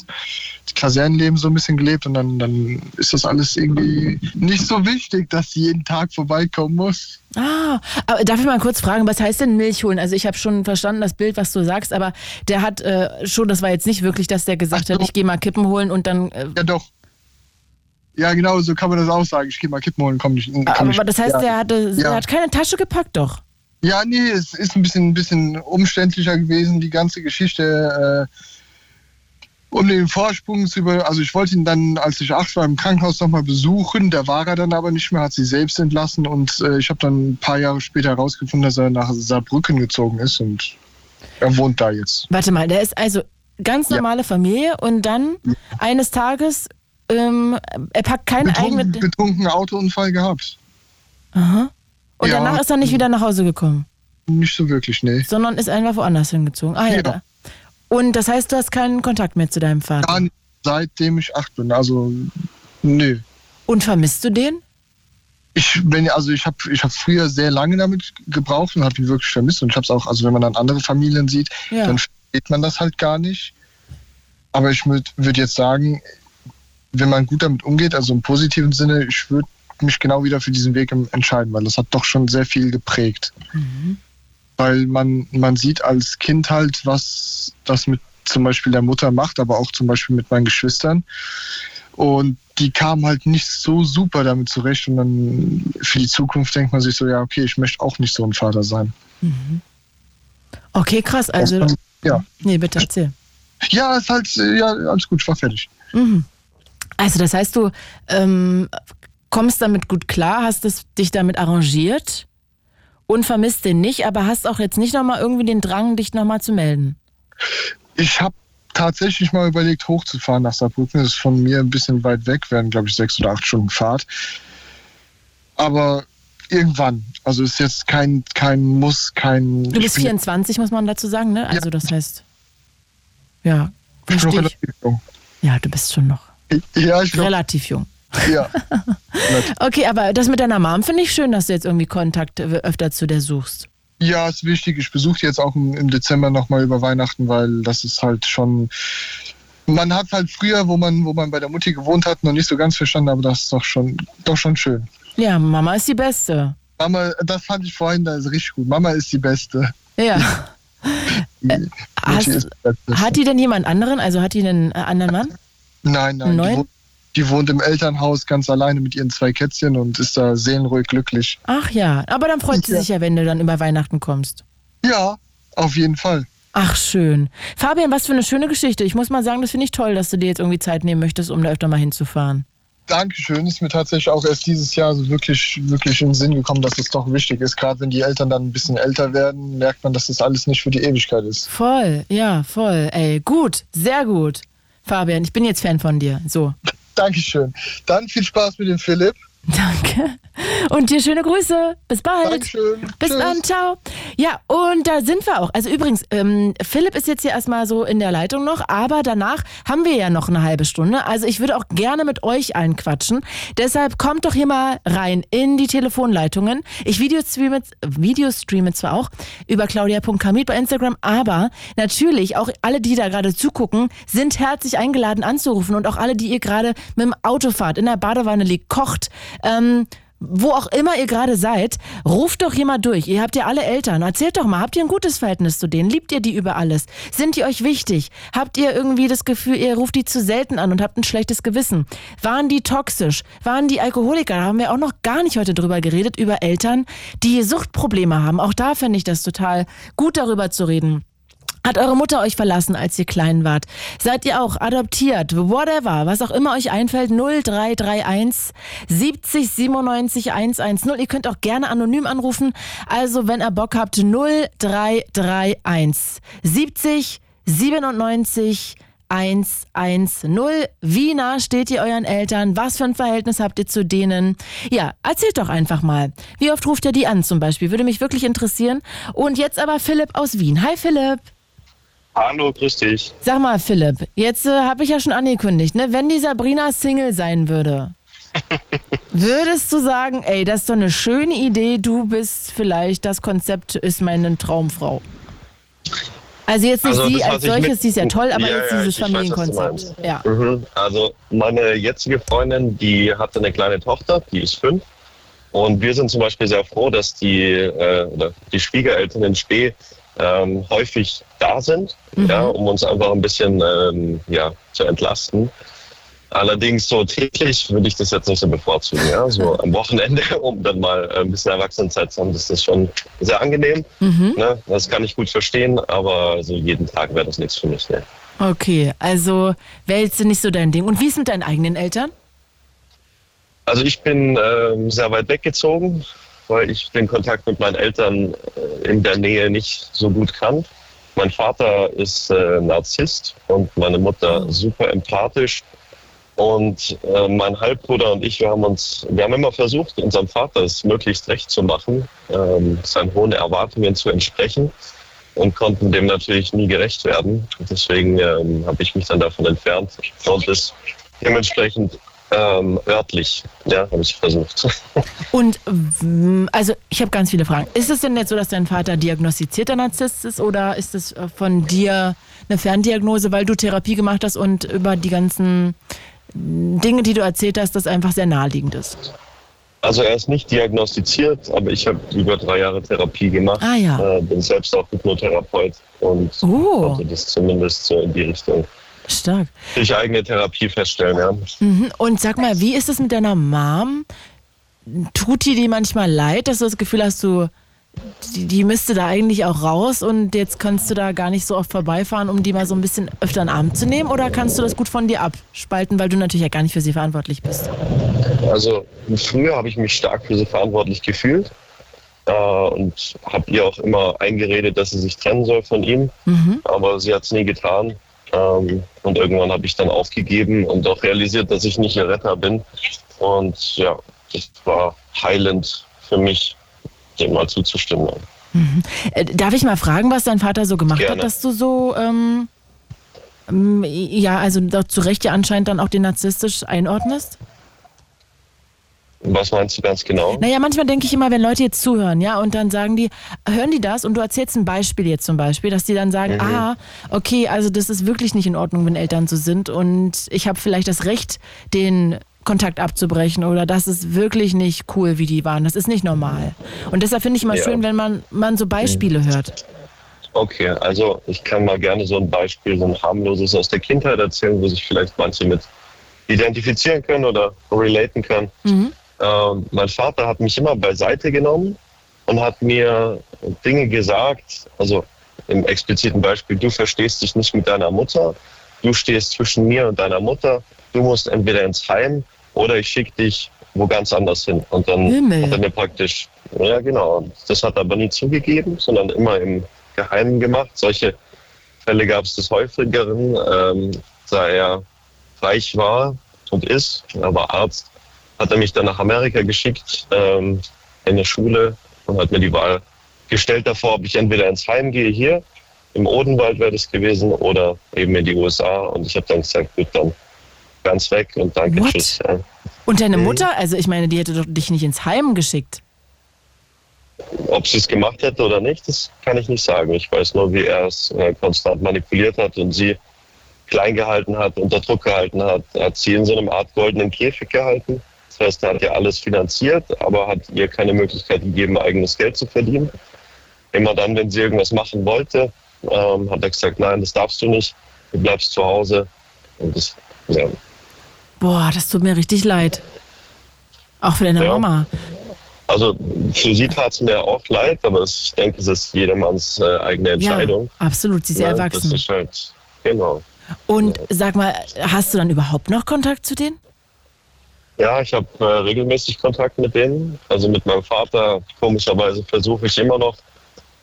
Kasernenleben so ein bisschen gelebt und dann, dann ist das alles irgendwie nicht so wichtig, dass sie jeden Tag vorbeikommen muss. Ah, aber darf ich mal kurz fragen, was heißt denn Milch holen? Also ich habe schon verstanden das Bild, was du sagst, aber der hat äh, schon, das war jetzt nicht wirklich, dass der gesagt Ach, hat, ich gehe mal Kippen holen und dann... Äh, ja doch. Ja, genau, so kann man das auch sagen. Ich gehe mal Kippen holen, komm nicht. Komm aber nicht, das heißt, ja. der, hatte, ja. der hat keine Tasche gepackt, doch? Ja, nee, es ist ein bisschen, ein bisschen umständlicher gewesen, die ganze Geschichte. Äh, um den Vorsprung zu über, also ich wollte ihn dann, als ich acht war, im Krankenhaus nochmal besuchen. Da war er dann aber nicht mehr, hat sie selbst entlassen und äh, ich habe dann ein paar Jahre später herausgefunden, dass er nach Saarbrücken gezogen ist und er wohnt da jetzt. Warte mal, der ist also ganz normale ja. Familie und dann eines Tages, ähm, er packt keinen eigenen. Betrunken Autounfall gehabt. Aha. Und ja, danach ist er nicht wieder nach Hause gekommen? Nicht so wirklich, nee. Sondern ist einfach woanders hingezogen. Ah ja. ja. Und das heißt, du hast keinen Kontakt mehr zu deinem Vater? Gar nicht, seitdem ich acht bin. Also, nö. Und vermisst du den? Ich, wenn, also ich habe ich hab früher sehr lange damit gebraucht und habe ihn wirklich vermisst. Und ich habe es auch, also wenn man dann andere Familien sieht, ja. dann versteht man das halt gar nicht. Aber ich würde würd jetzt sagen, wenn man gut damit umgeht, also im positiven Sinne, ich würde mich genau wieder für diesen Weg entscheiden, weil das hat doch schon sehr viel geprägt. Mhm. Weil man, man sieht als Kind halt, was das mit zum Beispiel der Mutter macht, aber auch zum Beispiel mit meinen Geschwistern. Und die kamen halt nicht so super damit zurecht. Und dann für die Zukunft denkt man sich so, ja, okay, ich möchte auch nicht so ein Vater sein. Mhm. Okay, krass. Also, ja. Nee, bitte erzähl. Ja, ist halt, ja, alles gut, ich war fertig. Mhm. Also, das heißt, du ähm, kommst damit gut klar, hast es, dich damit arrangiert und vermisst den nicht, aber hast auch jetzt nicht nochmal irgendwie den Drang, dich nochmal zu melden. Ich habe tatsächlich mal überlegt, hochzufahren nach Saarbrücken. Das ist von mir ein bisschen weit weg, werden, glaube ich, sechs oder acht Stunden Fahrt. Aber irgendwann. Also ist jetzt kein, kein Muss, kein. Du bist 24, muss man dazu sagen, ne? Also ja. das heißt. Ja. Ich bin noch relativ jung. Ja, du bist schon noch. Ja, ich glaub, Relativ jung. Ja. okay, aber das mit deiner Mom finde ich schön, dass du jetzt irgendwie Kontakt öfter zu der suchst. Ja, ist wichtig. Ich besuche die jetzt auch im, Dezember nochmal über Weihnachten, weil das ist halt schon. Man hat halt früher, wo man, wo man bei der Mutti gewohnt hat, noch nicht so ganz verstanden, aber das ist doch schon, doch schon schön. Ja, Mama ist die Beste. Mama, das fand ich vorhin, da ist richtig gut. Mama ist die Beste. Ja. Äh, hast, hat die denn jemand anderen? Also hat die einen äh, anderen Mann? Nein, nein. Die wohnt, die wohnt, im Elternhaus ganz alleine mit ihren zwei Kätzchen und ist da seelenruhig glücklich. Ach ja, aber dann freut sie ja. sich ja, wenn du dann über Weihnachten kommst. Ja, auf jeden Fall. Ach, schön. Fabian, was für eine schöne Geschichte. Ich muss mal sagen, das finde ich toll, dass du dir jetzt irgendwie Zeit nehmen möchtest, um da öfter mal hinzufahren. Dankeschön. Ist mir tatsächlich auch erst dieses Jahr so wirklich, wirklich in den Sinn gekommen, dass es doch wichtig ist. Gerade wenn die Eltern dann ein bisschen älter werden, merkt man, dass das alles nicht für die Ewigkeit ist. Voll, ja, voll. Ey, gut, sehr gut. Fabian, ich bin jetzt Fan von dir. So. Dankeschön. Dann viel Spaß mit dem Philipp. Danke. Und dir schöne Grüße. Bis bald. Dankeschön. Bis Tschüss. dann. Ciao. Ja, und da sind wir auch. Also übrigens, ähm, Philipp ist jetzt hier erstmal so in der Leitung noch, aber danach haben wir ja noch eine halbe Stunde. Also ich würde auch gerne mit euch allen quatschen. Deshalb kommt doch hier mal rein in die Telefonleitungen. Ich videostreame, videostreame zwar auch über claudia.kamit bei Instagram, aber natürlich auch alle, die da gerade zugucken, sind herzlich eingeladen anzurufen und auch alle, die ihr gerade mit dem Auto fahrt, in der Badewanne liegt, kocht, ähm, wo auch immer ihr gerade seid, ruft doch jemand durch. Ihr habt ja alle Eltern. Erzählt doch mal, habt ihr ein gutes Verhältnis zu denen? Liebt ihr die über alles? Sind die euch wichtig? Habt ihr irgendwie das Gefühl, ihr ruft die zu selten an und habt ein schlechtes Gewissen? Waren die toxisch? Waren die Alkoholiker? Da haben wir auch noch gar nicht heute drüber geredet, über Eltern, die Suchtprobleme haben. Auch da fände ich das total gut, darüber zu reden. Hat eure Mutter euch verlassen, als ihr klein wart? Seid ihr auch adoptiert? Whatever, was auch immer euch einfällt, 0331 70 97 110. Ihr könnt auch gerne anonym anrufen. Also, wenn ihr Bock habt, 0331 70 97 110. Wie nah steht ihr euren Eltern? Was für ein Verhältnis habt ihr zu denen? Ja, erzählt doch einfach mal. Wie oft ruft ihr die an zum Beispiel? Würde mich wirklich interessieren. Und jetzt aber Philipp aus Wien. Hi Philipp. Hallo, grüß dich. Sag mal, Philipp, jetzt äh, habe ich ja schon angekündigt, ne? wenn die Sabrina Single sein würde, würdest du sagen, ey, das ist doch eine schöne Idee, du bist vielleicht, das Konzept ist meine Traumfrau. Also jetzt nicht also, sie als solches, sie ist ja toll, aber ja, jetzt dieses ja, Familienkonzept. Ja. Mhm. Also meine jetzige Freundin, die hatte eine kleine Tochter, die ist fünf. Und wir sind zum Beispiel sehr froh, dass die, äh, die Schwiegereltern in Spee ähm, häufig da sind, mhm. ja, um uns einfach ein bisschen ähm, ja, zu entlasten. Allerdings so täglich würde ich das jetzt nicht so bevorzugen. Ja? So am Wochenende, um dann mal ein bisschen Erwachsenenzeit zu haben, das ist schon sehr angenehm. Mhm. Ne? Das kann ich gut verstehen, aber so jeden Tag wäre das nichts für mich. Ne? Okay, also wäre jetzt nicht so dein Ding. Und wie ist mit deinen eigenen Eltern? Also ich bin ähm, sehr weit weggezogen weil ich den Kontakt mit meinen Eltern äh, in der Nähe nicht so gut kann. Mein Vater ist äh, Narzisst und meine Mutter super empathisch. Und äh, mein Halbbruder und ich, wir haben uns, wir haben immer versucht, unserem Vater es möglichst recht zu machen, ähm, seinen hohen Erwartungen zu entsprechen und konnten dem natürlich nie gerecht werden. Deswegen ähm, habe ich mich dann davon entfernt und es dementsprechend ähm, örtlich, ja, habe ich versucht. Und also ich habe ganz viele Fragen. Ist es denn jetzt so, dass dein Vater diagnostizierter Narzisst ist oder ist es äh, von dir eine Ferndiagnose, weil du Therapie gemacht hast und über die ganzen Dinge, die du erzählt hast, das einfach sehr naheliegend ist? Also er ist nicht diagnostiziert, aber ich habe über drei Jahre Therapie gemacht. Ah, ja. äh, bin selbst auch Hypnotherapeut und Oh. konnte das zumindest so in die Richtung Stark. durch eigene Therapie feststellen. Ja. Mhm. Und sag mal, wie ist es mit deiner Mom? Tut dir die manchmal leid, dass du das Gefühl hast, du, die, die müsste da eigentlich auch raus und jetzt kannst du da gar nicht so oft vorbeifahren, um die mal so ein bisschen öfter in den Arm zu nehmen? Oder kannst du das gut von dir abspalten, weil du natürlich ja gar nicht für sie verantwortlich bist? Also früher habe ich mich stark für sie verantwortlich gefühlt äh, und habe ihr auch immer eingeredet, dass sie sich trennen soll von ihm. Mhm. Aber sie hat es nie getan. Ähm, und irgendwann habe ich dann aufgegeben und auch realisiert, dass ich nicht ihr Retter bin. Und ja, das war heilend für mich, dem mal zuzustimmen. Mhm. Äh, darf ich mal fragen, was dein Vater so gemacht Gerne. hat, dass du so, ähm, ähm, ja, also zu Recht ja anscheinend dann auch den narzisstisch einordnest? Was meinst du ganz genau? Naja, manchmal denke ich immer, wenn Leute jetzt zuhören, ja, und dann sagen die, hören die das und du erzählst ein Beispiel jetzt zum Beispiel, dass die dann sagen, Mhm. ah, okay, also das ist wirklich nicht in Ordnung, wenn Eltern so sind und ich habe vielleicht das Recht, den Kontakt abzubrechen oder das ist wirklich nicht cool, wie die waren. Das ist nicht normal. Und deshalb finde ich immer Ja. schön, wenn man, man so Beispiele hört. Okay, also ich kann mal gerne so ein Beispiel, so ein harmloses aus der Kindheit erzählen, wo sich vielleicht manche mit identifizieren können oder relaten können. Mhm. Ähm, mein Vater hat mich immer beiseite genommen und hat mir Dinge gesagt, also im expliziten Beispiel, du verstehst dich nicht mit deiner Mutter, du stehst zwischen mir und deiner Mutter, du musst entweder ins Heim oder ich schicke dich wo ganz anders hin. Und dann Himmel. hat er mir praktisch, ja genau, das hat er aber nie zugegeben, sondern immer im Geheimen gemacht. Solche Fälle gab es des häufigeren, ähm, da er reich war und ist, er war Arzt, hat er mich dann nach Amerika geschickt, ähm, in eine Schule und hat mir die Wahl gestellt davor, ob ich entweder ins Heim gehe hier, im Odenwald wäre das gewesen, oder eben in die USA. Und ich habe dann gesagt, gut, dann ganz weg und danke, What? tschüss. Ja. Und deine Mhm. Mutter, also ich meine, die hätte doch dich nicht ins Heim geschickt. Ob sie es gemacht hätte oder nicht, das kann ich nicht sagen. Ich weiß nur, wie er es äh, konstant manipuliert hat und sie klein gehalten hat, unter Druck gehalten hat. Er hat sie in so einem Art goldenen Käfig gehalten. Er hat ja alles finanziert, aber hat ihr keine Möglichkeit gegeben, eigenes Geld zu verdienen. Immer dann, wenn sie irgendwas machen wollte, ähm, hat er gesagt, nein, das darfst du nicht, du bleibst zu Hause. Und das, ja, Boah, das tut mir richtig leid. Auch für deine Ja. Mama. Also für sie tat es mir auch leid, aber es, ich denke, es ist jedermanns äh, eigene Entscheidung. Ja, absolut, sie ist ja erwachsen. Das ist halt, genau. Und sag mal, hast du dann überhaupt noch Kontakt zu denen? Ja, ich habe äh, regelmäßig Kontakt mit denen. Also mit meinem Vater, komischerweise, versuche ich immer noch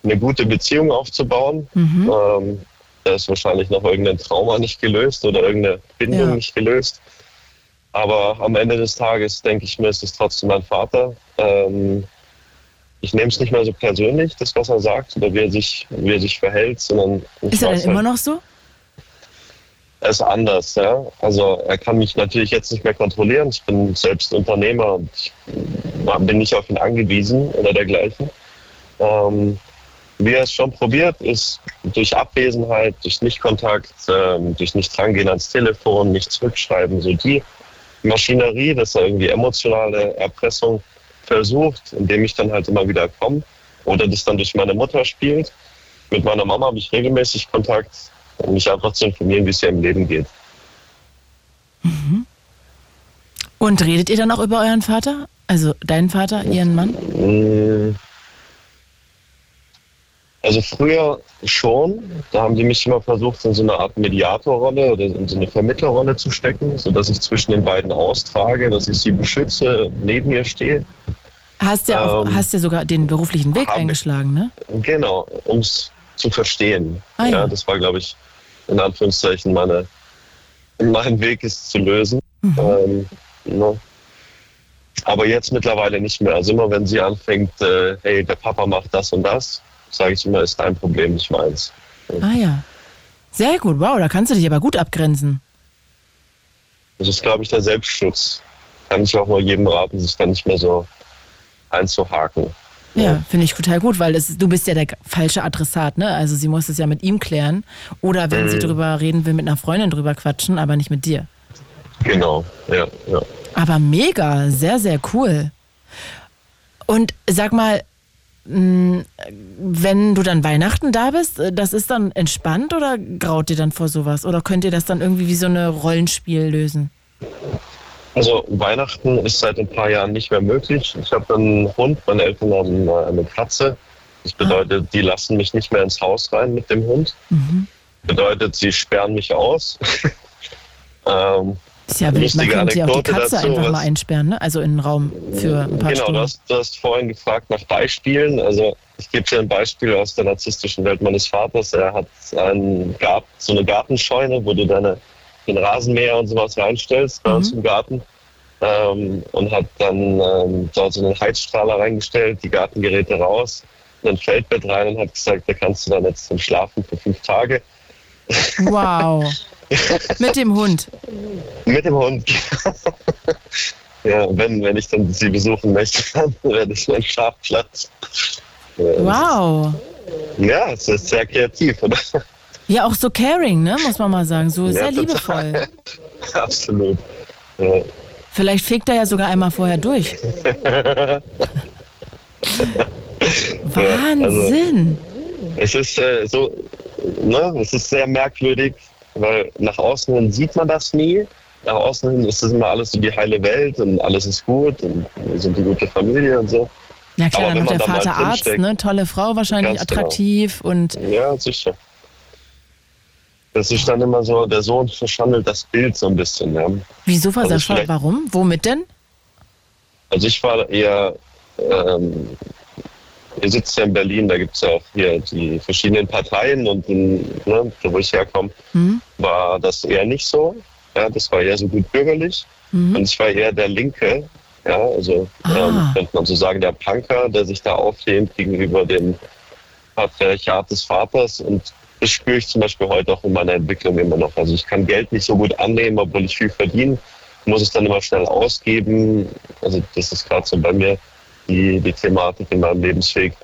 eine gute Beziehung aufzubauen. Mhm. Ähm, da ist wahrscheinlich noch irgendein Trauma nicht gelöst oder irgendeine Bindung Ja. nicht gelöst. Aber am Ende des Tages denke ich mir, ist es trotzdem mein Vater. Ähm, ich nehme es nicht mehr so persönlich, das, was er sagt oder wie er sich, wie er sich verhält, sondern Ist er denn weiß immer halt, noch so? Ist anders, ja. Also er kann mich natürlich jetzt nicht mehr kontrollieren. Ich bin selbst Unternehmer und ich bin nicht auf ihn angewiesen oder dergleichen. Ähm, wie er es schon probiert, ist durch Abwesenheit, durch Nichtkontakt, ähm, durch nicht drangehen ans Telefon, nicht zurückschreiben, so die Maschinerie, dass er irgendwie emotionale Erpressung versucht, indem ich dann halt immer wieder komme oder das dann durch meine Mutter spielt. Mit meiner Mama habe ich regelmäßig Kontakt, um mich einfach zu informieren, wie es ihr im Leben geht. Und redet ihr dann auch über euren Vater? Also deinen Vater, ihren Mann? Mm. Also früher schon, da haben die mich immer versucht, in so eine Art Mediatorrolle oder in so eine Vermittlerrolle zu stecken, sodass ich zwischen den beiden austrage, dass ich sie beschütze, neben ihr stehe. Hast ja auch, Ähm, hast ja sogar den beruflichen Weg eingeschlagen, ne? Genau, um es zu verstehen. Ah, ja. ja. das war, glaube ich, in Anführungszeichen meine, mein Weg ist zu lösen. Mhm. Ähm, ne? Aber jetzt mittlerweile nicht mehr. Also immer wenn sie anfängt, äh, hey, der Papa macht das und das, sage ich immer, ist dein Problem, nicht meins. Ah ja. Sehr gut, wow, da kannst du dich aber gut abgrenzen. Das ist, glaube ich, der Selbstschutz. Kann ich auch mal jedem raten, sich da nicht mehr so einzuhaken. Ja, finde ich total gut, weil es, du bist ja der falsche Adressat, ne? Also sie muss es ja mit ihm klären. Oder wenn sie Mhm. drüber reden will, mit einer Freundin drüber quatschen, aber nicht mit dir. Genau, ja, ja. Aber mega, sehr, sehr cool. Und sag mal, hm, wenn du dann Weihnachten da bist, äh, das ist dann entspannt oder graut ihr dann vor sowas? Oder könnt ihr das dann irgendwie wie so eine Rollenspiel lösen? Also Weihnachten ist seit ein paar Jahren nicht mehr möglich. Ich habe einen Hund, meine Eltern haben eine Katze. Das bedeutet, die lassen mich nicht mehr ins Haus rein mit dem Hund. Mhm. Bedeutet, sie sperren mich aus. ähm, ist ja wild, man könnte ja auch die Katze dazu, einfach mal einsperren, ne? also in einen Raum für ein paar genau, Stunden. Genau, du hast, vorhin gefragt nach Beispielen. Also ich gebe dir ein Beispiel aus der narzisstischen Welt meines Vaters. Er hat einen so eine Gartenscheune, wo du deine, den Rasenmäher und sowas reinstellst bei mhm. uns im Garten. Ähm, und hat dann ähm, dort so einen Heizstrahler reingestellt, die Gartengeräte raus, ein Feldbett rein und hat gesagt, da kannst du dann jetzt zum Schlafen für fünf Tage. Wow. Mit dem Hund. Mit dem Hund. ja, wenn, wenn ich dann sie besuchen möchte, dann werde ich mein Schlafplatz. Wow. Ja, es ist sehr kreativ, oder? Ja, auch so caring, ne, muss man mal sagen. So ja, sehr liebevoll. Absolut. Ja. Vielleicht fegt er ja sogar einmal vorher durch. Wahnsinn! Also, es ist äh, so, ne, es ist sehr merkwürdig, weil nach außen hin sieht man das nie. Nach außen hin ist das immer alles so die heile Welt und alles ist gut und wir sind die gute Familie und so. Ja klar, dann noch der Vater Arzt, ne? tolle Frau wahrscheinlich, genau. attraktiv genau. und... Ja, sicher. Das ist dann immer so, der Sohn verschandelt das Bild so ein bisschen. Ja. Wieso war also das? Warum? Womit denn? Also ich war eher ähm, ihr sitzt ja in Berlin, da gibt es ja auch hier die verschiedenen Parteien und in, ne, wo ich herkomme, mhm. war das eher nicht so. Ja, das war eher so gut bürgerlich. Mhm. Und ich war eher der Linke, ja, also ähm, könnte man so sagen, der Punker, der sich da auflehnt gegenüber dem Patriarchat des Vaters. Und das spüre ich zum Beispiel heute auch in meiner Entwicklung immer noch. Also ich kann Geld nicht so gut annehmen, obwohl ich viel verdiene, muss es dann immer schnell ausgeben. Also das ist gerade so bei mir die, die Thematik in meinem Lebensweg.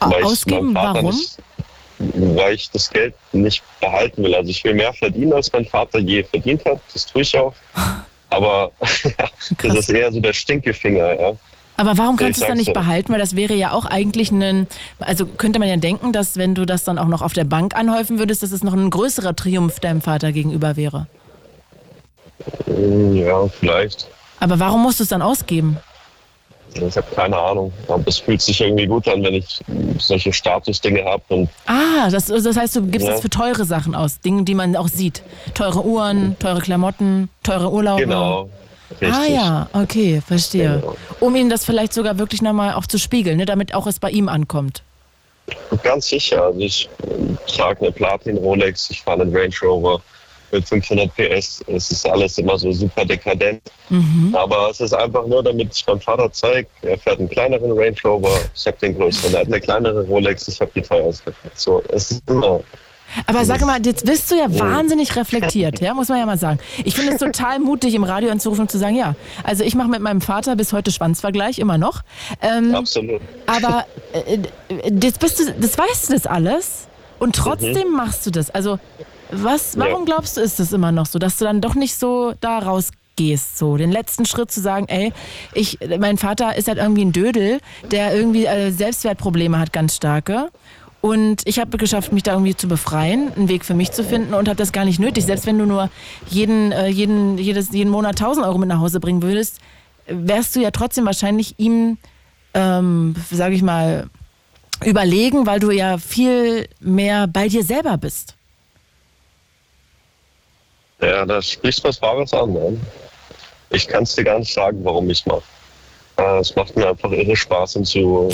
Weil Ausgeben, warum? Nicht, weil ich das Geld nicht behalten will. Also ich will mehr verdienen, als mein Vater je verdient hat. Das tue ich auch. Aber das ist eher so der Stinkefinger, ja. Aber warum kannst du es dann nicht so. behalten? Weil das wäre ja auch eigentlich ein, also könnte man ja denken, dass wenn du das dann auch noch auf der Bank anhäufen würdest, dass es noch ein größerer Triumph deinem Vater gegenüber wäre. Ja, vielleicht. Aber warum musst du es dann ausgeben? Ich habe keine Ahnung. Aber es fühlt sich irgendwie gut an, wenn ich solche Statusdinge habe. Ah, das, das heißt, du gibst ja. das für teure Sachen aus, Dinge, die man auch sieht. Teure Uhren, teure Klamotten, teure Urlaube. Genau. Richtig. Ah ja, okay, verstehe. Genau. Um ihn das vielleicht sogar wirklich nochmal auch zu spiegeln, ne, damit auch es bei ihm ankommt. Ganz sicher. Also ich trage eine Platin-Rolex, ich fahre einen Range Rover mit 500 PS. Es ist alles immer so super dekadent. Mhm. Aber es ist einfach nur, damit ich meinem Vater zeige, er fährt einen kleineren Range Rover, ich habe den größeren. Er hat eine kleinere Rolex, ich habe die teuerste. So, es ist immer aber sag mal, jetzt bist du ja wahnsinnig reflektiert, ja, muss man ja mal sagen. Ich finde es total mutig, im Radio anzurufen und zu sagen, ja, also ich mache mit meinem Vater bis heute Schwanzvergleich, immer noch. Ähm, Absolut. Aber äh, jetzt bist du, das weißt du das alles und trotzdem mhm. machst du das. Also was, warum ja. glaubst du, ist es immer noch so, dass du dann doch nicht so da rausgehst, so den letzten Schritt zu sagen, ey, ich, mein Vater ist halt irgendwie ein Dödel, der irgendwie äh, Selbstwertprobleme hat, ganz starke. Und ich habe geschafft, mich da irgendwie zu befreien, einen Weg für mich zu finden und habe das gar nicht nötig. Selbst wenn du nur jeden, äh, jeden, jedes, jeden Monat 1000 Euro mit nach Hause bringen würdest, wärst du ja trotzdem wahrscheinlich ihm, ähm, sage ich mal, überlegen, weil du ja viel mehr bei dir selber bist. Ja, da sprichst was Wahres an. Ne? Ich kann es dir gar nicht sagen, warum ich es mache. Äh, es macht mir einfach irre Spaß, ihn zu,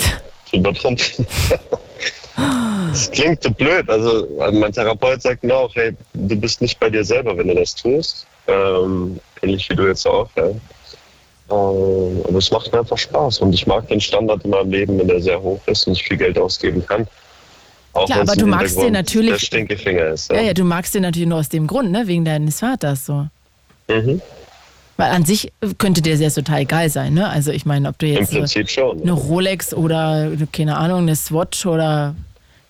zu übertrumpfen. Das klingt so blöd. Also mein Therapeut sagt mir auch, hey, du bist nicht bei dir selber, wenn du das tust. Ähm, ähnlich wie du jetzt auch. Ja. Ähm, aber es macht mir einfach Spaß und ich mag den Standard in meinem Leben, wenn der sehr hoch ist und ich viel Geld ausgeben kann. Auch Klar, aber du magst den natürlich. Der Stinkefinger ist. Ja. ja, ja, du magst den natürlich nur aus dem Grund, ne? Wegen deines Vaters so. Mhm. Weil an sich könnte dir das total egal sein, ne? Also ich meine, ob du jetzt eine, eine Rolex oder keine Ahnung, eine Swatch oder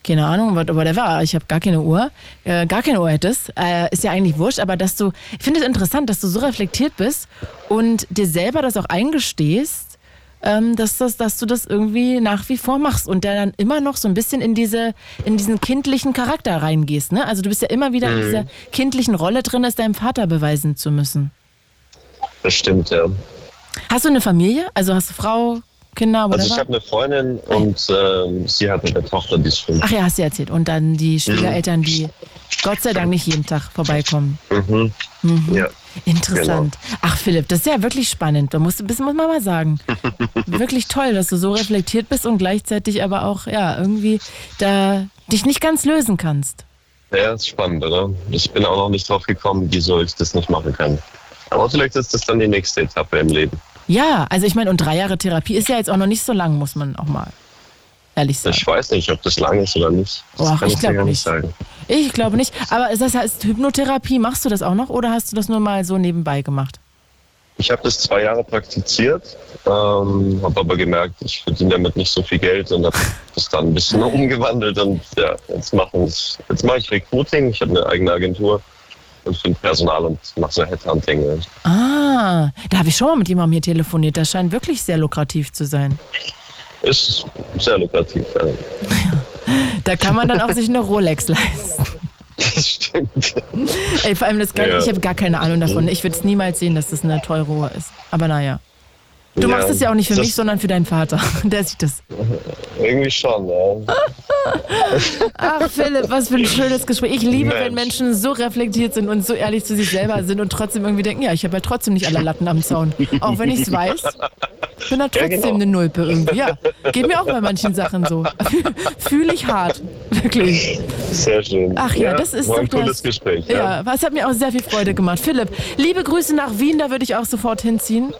keine Ahnung, whatever, ich habe gar keine Uhr, äh, gar keine Uhr hättest, äh, ist ja eigentlich wurscht, aber dass du, ich finde es interessant, dass du so reflektiert bist und dir selber das auch eingestehst, ähm, dass, das, dass du das irgendwie nach wie vor machst und der dann immer noch so ein bisschen in diese in diesen kindlichen Charakter reingehst. Ne? Also du bist ja immer wieder mhm. in dieser kindlichen Rolle drin, es deinem Vater beweisen zu müssen. Das stimmt, ja. Hast du eine Familie? Also hast du Frau, Kinder, whatever? Also ich habe eine Freundin und äh, sie hat eine Tochter, die ist fünf. Ach ja, hast du erzählt. Und dann die Schwiegereltern, mhm. die Gott sei Dank nicht jeden Tag vorbeikommen. Mhm. Mhm. Ja. Interessant. Genau. Ach Philipp, das ist ja wirklich spannend. Da musst du, muss man mal sagen. wirklich toll, dass du so reflektiert bist und gleichzeitig aber auch, ja, irgendwie da dich nicht ganz lösen kannst. Ja, ist spannend, oder? Ich bin auch noch nicht drauf gekommen, wieso ich das nicht machen kann. Aber vielleicht ist das dann die nächste Etappe im Leben. Ja, also ich meine, und drei Jahre Therapie ist ja jetzt auch noch nicht so lang, muss man auch mal ehrlich sagen. Ich weiß nicht, ob das lang ist oder nicht. Das Och, ich glaube nicht. Sagen. Ich glaube nicht. Aber das heißt, Hypnotherapie, machst du das auch noch oder hast du das nur mal so nebenbei gemacht? Ich habe das zwei Jahre praktiziert, ähm, habe aber gemerkt, ich verdiene damit nicht so viel Geld und habe das dann ein bisschen umgewandelt und ja, jetzt, jetzt mache ich Recruiting. Ich habe eine eigene Agentur und finde Personal und mache so Headhunting. Ah, da habe ich schon mal mit jemandem hier telefoniert. Das scheint wirklich sehr lukrativ zu sein. Ist sehr lukrativ, ja. Da kann man dann auch sich eine Rolex leisten. Das stimmt. Ey, vor allem das Geile, ja. ich habe gar keine Ahnung davon. Ich würde es niemals sehen, dass das eine teure Uhr ist. Aber naja. Du ja, machst es ja auch nicht für mich, sondern für deinen Vater. Der sieht das. Irgendwie schon, ja. Ach, Philipp, was für ein schönes Gespräch. Ich liebe, Mensch. wenn Menschen so reflektiert sind und so ehrlich zu sich selber sind und trotzdem irgendwie denken, ja, ich habe ja trotzdem nicht alle Latten am Zaun. Auch wenn ich es weiß, bin da trotzdem ja, genau. eine Nulpe irgendwie. Ja, geht mir auch bei manchen Sachen so. Fühle ich hart. Wirklich. Sehr schön. Ach ja, ja das ist doch ein cooles das, Gespräch. Ja. ja, was hat mir auch sehr viel Freude gemacht. Philipp, liebe Grüße nach Wien, da würde ich auch sofort hinziehen.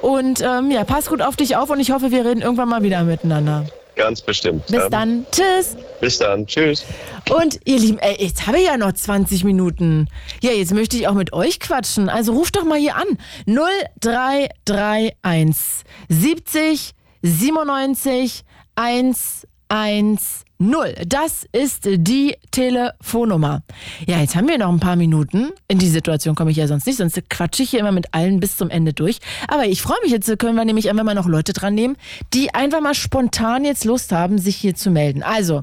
Und ähm, ja, pass gut auf dich auf und ich hoffe, wir reden irgendwann mal wieder miteinander. Ganz bestimmt. Bis ja. dann. Tschüss. Bis dann. Tschüss. Und ihr Lieben, ey, jetzt habe ich ja noch 20 Minuten. Ja, jetzt möchte ich auch mit euch quatschen. Also ruft doch mal hier an. 0331 70 97 110. Das ist die Telefonnummer. Ja, jetzt haben wir noch ein paar Minuten. In die Situation komme ich ja sonst nicht, sonst quatsche ich hier immer mit allen bis zum Ende durch. Aber ich freue mich, jetzt können wir nämlich einfach mal noch Leute dran nehmen, die einfach mal spontan jetzt Lust haben, sich hier zu melden. Also,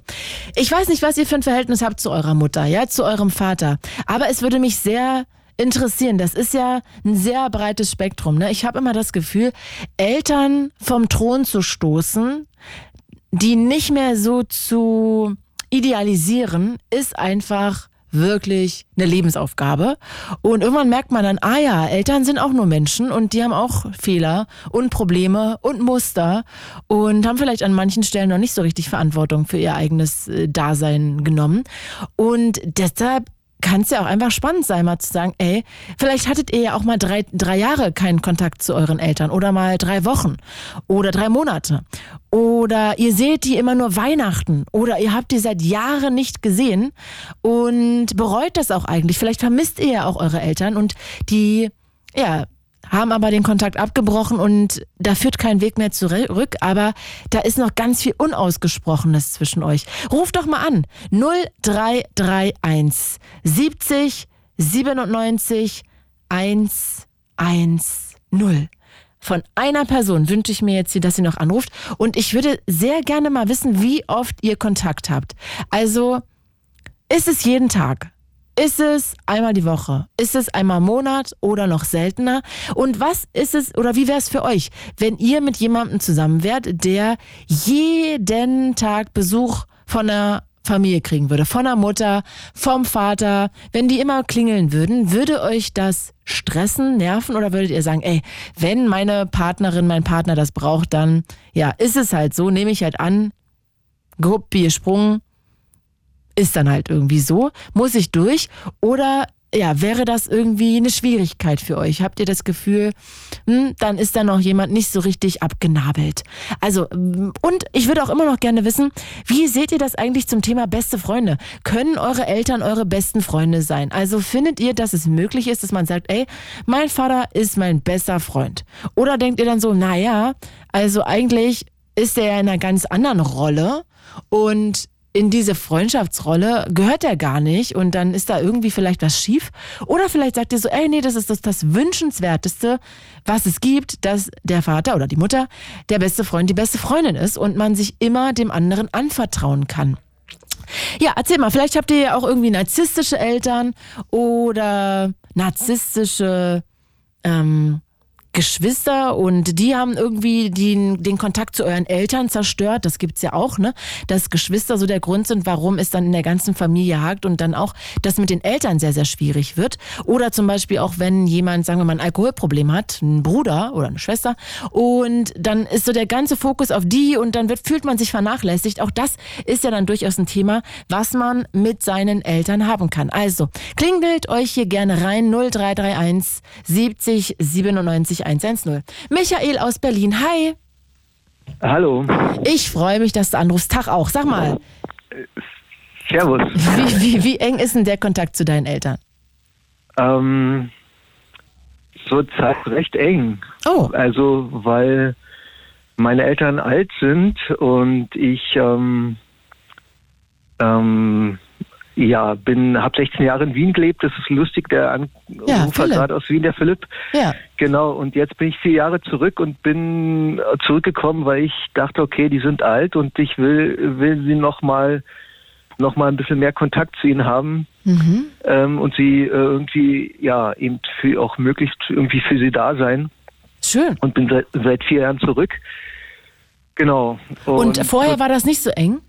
ich weiß nicht, was ihr für ein Verhältnis habt zu eurer Mutter, ja, zu eurem Vater. Aber es würde mich sehr interessieren. Das ist ja ein sehr breites Spektrum. Ne? Ich habe immer das Gefühl, Eltern vom Thron zu stoßen, die nicht mehr so zu idealisieren, ist einfach wirklich eine Lebensaufgabe. Und irgendwann merkt man dann, ah ja, Eltern sind auch nur Menschen und die haben auch Fehler und Probleme und Muster und haben vielleicht an manchen Stellen noch nicht so richtig Verantwortung für ihr eigenes äh, Dasein genommen. Und deshalb kann es ja auch einfach spannend sein, mal zu sagen, ey, vielleicht hattet ihr ja auch mal drei, drei Jahre keinen Kontakt zu euren Eltern oder mal drei Wochen oder drei Monate. Oder ihr seht die immer nur Weihnachten oder ihr habt die seit Jahren nicht gesehen und bereut das auch eigentlich. Vielleicht vermisst ihr ja auch eure Eltern und die, ja, haben aber den Kontakt abgebrochen und da führt kein Weg mehr zurück, aber da ist noch ganz viel Unausgesprochenes zwischen euch. Ruft doch mal an 0331 70 97 110. Von einer Person wünsche ich mir jetzt, dass sie noch anruft. Und ich würde sehr gerne mal wissen, wie oft ihr Kontakt habt. Also, ist es jeden Tag? Ist es einmal die Woche? Ist es einmal im Monat oder noch seltener? Und was ist es oder wie wäre es für euch, wenn ihr mit jemandem zusammen wärt, der jeden Tag Besuch von einer Familie kriegen würde, von der Mutter, vom Vater, wenn die immer klingeln würden, würde euch das stressen, nerven oder würdet ihr sagen, ey, wenn meine Partnerin, mein Partner das braucht, dann ja, ist es halt so, nehme ich halt an, Guppi, Sprung, ist dann halt irgendwie so, muss ich durch oder ja, wäre das irgendwie eine Schwierigkeit für euch? Habt ihr das Gefühl, hm, dann ist da noch jemand nicht so richtig abgenabelt? Also, und ich würde auch immer noch gerne wissen, wie seht ihr das eigentlich zum Thema beste Freunde? Können eure Eltern eure besten Freunde sein? Also findet ihr, dass es möglich ist, dass man sagt, ey, mein Vater ist mein bester Freund? Oder denkt ihr dann so, naja, also eigentlich ist er in einer ganz anderen Rolle und in diese Freundschaftsrolle gehört er gar nicht und dann ist da irgendwie vielleicht was schief. Oder vielleicht sagt ihr so, ey, nee, das ist das, das Wünschenswerteste, was es gibt, dass der Vater oder die Mutter der beste Freund, die beste Freundin ist und man sich immer dem anderen anvertrauen kann. Ja, erzähl mal, vielleicht habt ihr ja auch irgendwie narzisstische Eltern oder narzisstische ähm, Geschwister und die haben irgendwie den, den Kontakt zu euren Eltern zerstört. Das gibt's ja auch, ne? Dass Geschwister so der Grund sind, warum es dann in der ganzen Familie hakt und dann auch das mit den Eltern sehr, sehr schwierig wird. Oder zum Beispiel auch, wenn jemand, sagen wir mal, ein Alkoholproblem hat, ein Bruder oder eine Schwester, und dann ist so der ganze Fokus auf die und dann wird, fühlt man sich vernachlässigt. Auch das ist ja dann durchaus ein Thema, was man mit seinen Eltern haben kann. Also, klingelt euch hier gerne rein 0331 70 97 110. Michael aus Berlin, hi. Hallo. Ich freue mich, dass du anrufst. Tag auch. Sag mal. Servus. Wie, wie, wie eng ist denn der Kontakt zu deinen Eltern? Ähm, zurzeit recht eng. Oh. Also, weil meine Eltern alt sind und ich ähm, ähm, ja, bin, habe 16 Jahre in Wien gelebt. Das ist lustig, der Anrufer ja, gerade aus Wien, der Philipp. Ja. Genau. Und jetzt bin ich vier Jahre zurück und bin zurückgekommen, weil ich dachte, okay, die sind alt und ich will, will sie noch mal, noch mal ein bisschen mehr Kontakt zu ihnen haben mhm. ähm, und sie äh, irgendwie, ja, eben für auch möglichst irgendwie für sie da sein. Schön. Und bin seit, seit vier Jahren zurück. Genau. Und, und vorher war das nicht so eng?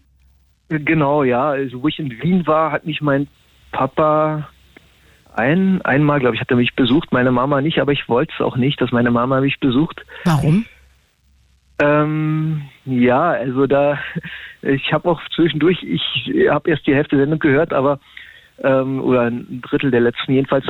Genau, ja. Also wo ich in Wien war, hat mich mein Papa ein, einmal, glaube ich, hat er mich besucht, meine Mama nicht, aber ich wollte es auch nicht, dass meine Mama mich besucht. Warum? Ähm, ja, also da, ich habe auch zwischendurch, ich habe erst die Hälfte der Sendung gehört, aber ähm, oder ein Drittel der letzten jedenfalls.